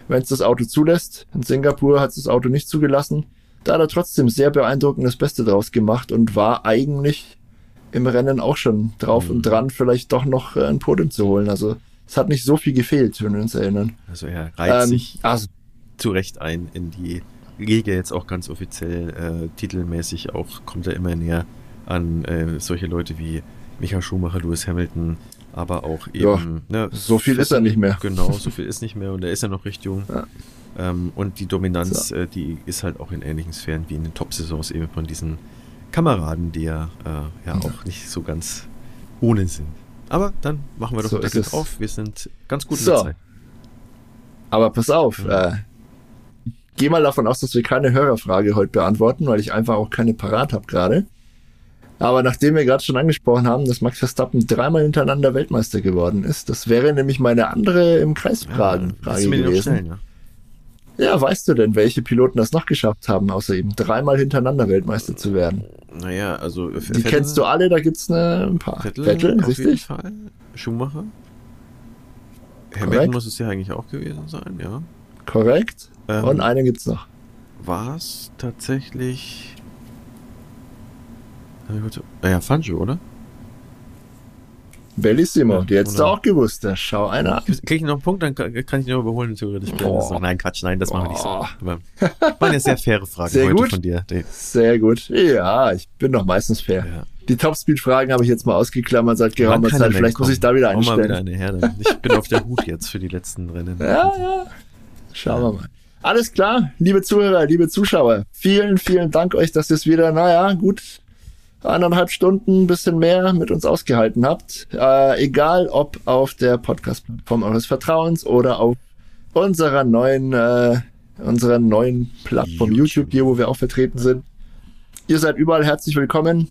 wenn es das Auto zulässt. In Singapur hat es das Auto nicht zugelassen. Da hat er trotzdem sehr beeindruckend das Beste draus gemacht und war eigentlich im Rennen auch schon drauf mhm. und dran, vielleicht doch noch äh, ein Podium zu holen. Also es hat nicht so viel gefehlt, wenn wir uns erinnern. Also er reizt ähm, sich. Also zu Recht ein in die Liga jetzt auch ganz offiziell äh, titelmäßig auch kommt er immer näher an äh, solche Leute wie Michael Schumacher, Lewis Hamilton, aber auch eben. Ja, ne, so viel ist er nicht mehr. Genau, so viel ist nicht mehr und er ist ja noch recht jung. Ja. Ähm, und die Dominanz, so. äh, die ist halt auch in ähnlichen Sphären wie in den Top-Saisons eben von diesen Kameraden, die ja, äh, ja, ja, auch nicht so ganz ohne sind. Aber dann machen wir doch so den Deckel drauf. Wir sind ganz gut in so. der Zeit. Aber pass auf, mhm. äh, gehe mal davon aus, dass wir keine Hörerfrage heute beantworten, weil ich einfach auch keine parat habe gerade. Aber nachdem wir gerade schon angesprochen haben, dass Max Verstappen dreimal hintereinander Weltmeister geworden ist, das wäre nämlich meine andere im Kreisfragen ja, Frage gewesen. Schnell, ja. Ja, weißt du denn, welche Piloten das noch geschafft haben, außer eben dreimal hintereinander Weltmeister zu werden? Naja, also die Vettel, kennst du alle, da gibt's eine, ein paar. Vettel, Vettel auf richtig? jeden Fall. Schumacher. Hamilton muss es ja eigentlich auch gewesen sein, ja. Korrekt. Ähm, Und einen gibt's noch. War es tatsächlich. Naja, ah Fangio, oder? Bellissimo, ja, die hättest du auch gewusst. Da schau einer an. Krieg ich noch einen Punkt, dann kann ich ihn überholen, theoretisch. So, nein, Quatsch, nein, das machen wir nicht so. Aber war eine sehr faire Frage sehr heute gut. von dir. Dave. Sehr gut. Ja, ich bin doch meistens fair. Ja. Die Topspeed-Fragen habe ich jetzt mal ausgeklammert seit geraumer Zeit. Vielleicht muss ich da wieder einstellen. Mal wieder eine Herde. Ich bin auf der Hut jetzt für die letzten Rennen. Ja, ja. Schauen wir mal. Alles klar, liebe Zuhörer, liebe Zuschauer. Vielen, vielen Dank euch, dass ihr es wieder, naja, gut eineinhalb Stunden, bisschen mehr mit uns ausgehalten habt. Äh, egal ob auf der Podcast-Plattform eures Vertrauens oder auf unserer neuen, äh, unserer neuen Plattform YouTube. YouTube, hier, wo wir auch vertreten sind. Ihr seid überall herzlich willkommen.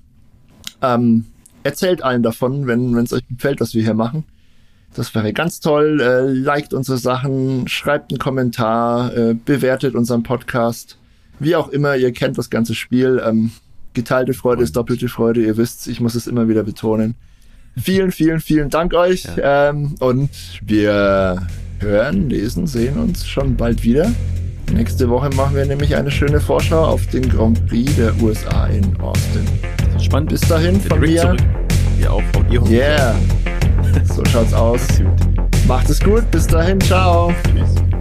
Ähm, erzählt allen davon, wenn es euch gefällt, was wir hier machen. Das wäre ganz toll. Äh, liked unsere Sachen, schreibt einen Kommentar, äh, bewertet unseren Podcast. Wie auch immer, ihr kennt das ganze Spiel. Ähm, geteilte Freude ist doppelte Freude. Ihr wisst, ich muss es immer wieder betonen. Vielen, vielen, vielen Dank euch. Ja. Ähm, und wir hören, lesen, sehen uns schon bald wieder. Nächste Woche machen wir nämlich eine schöne Vorschau auf den Grand Prix der USA in Austin. Spannend. Bis dahin von mir. Zurück. Ja, auch von ihr. Yeah. so schaut's aus. Macht es gut. Bis dahin. Ciao. Tschüss.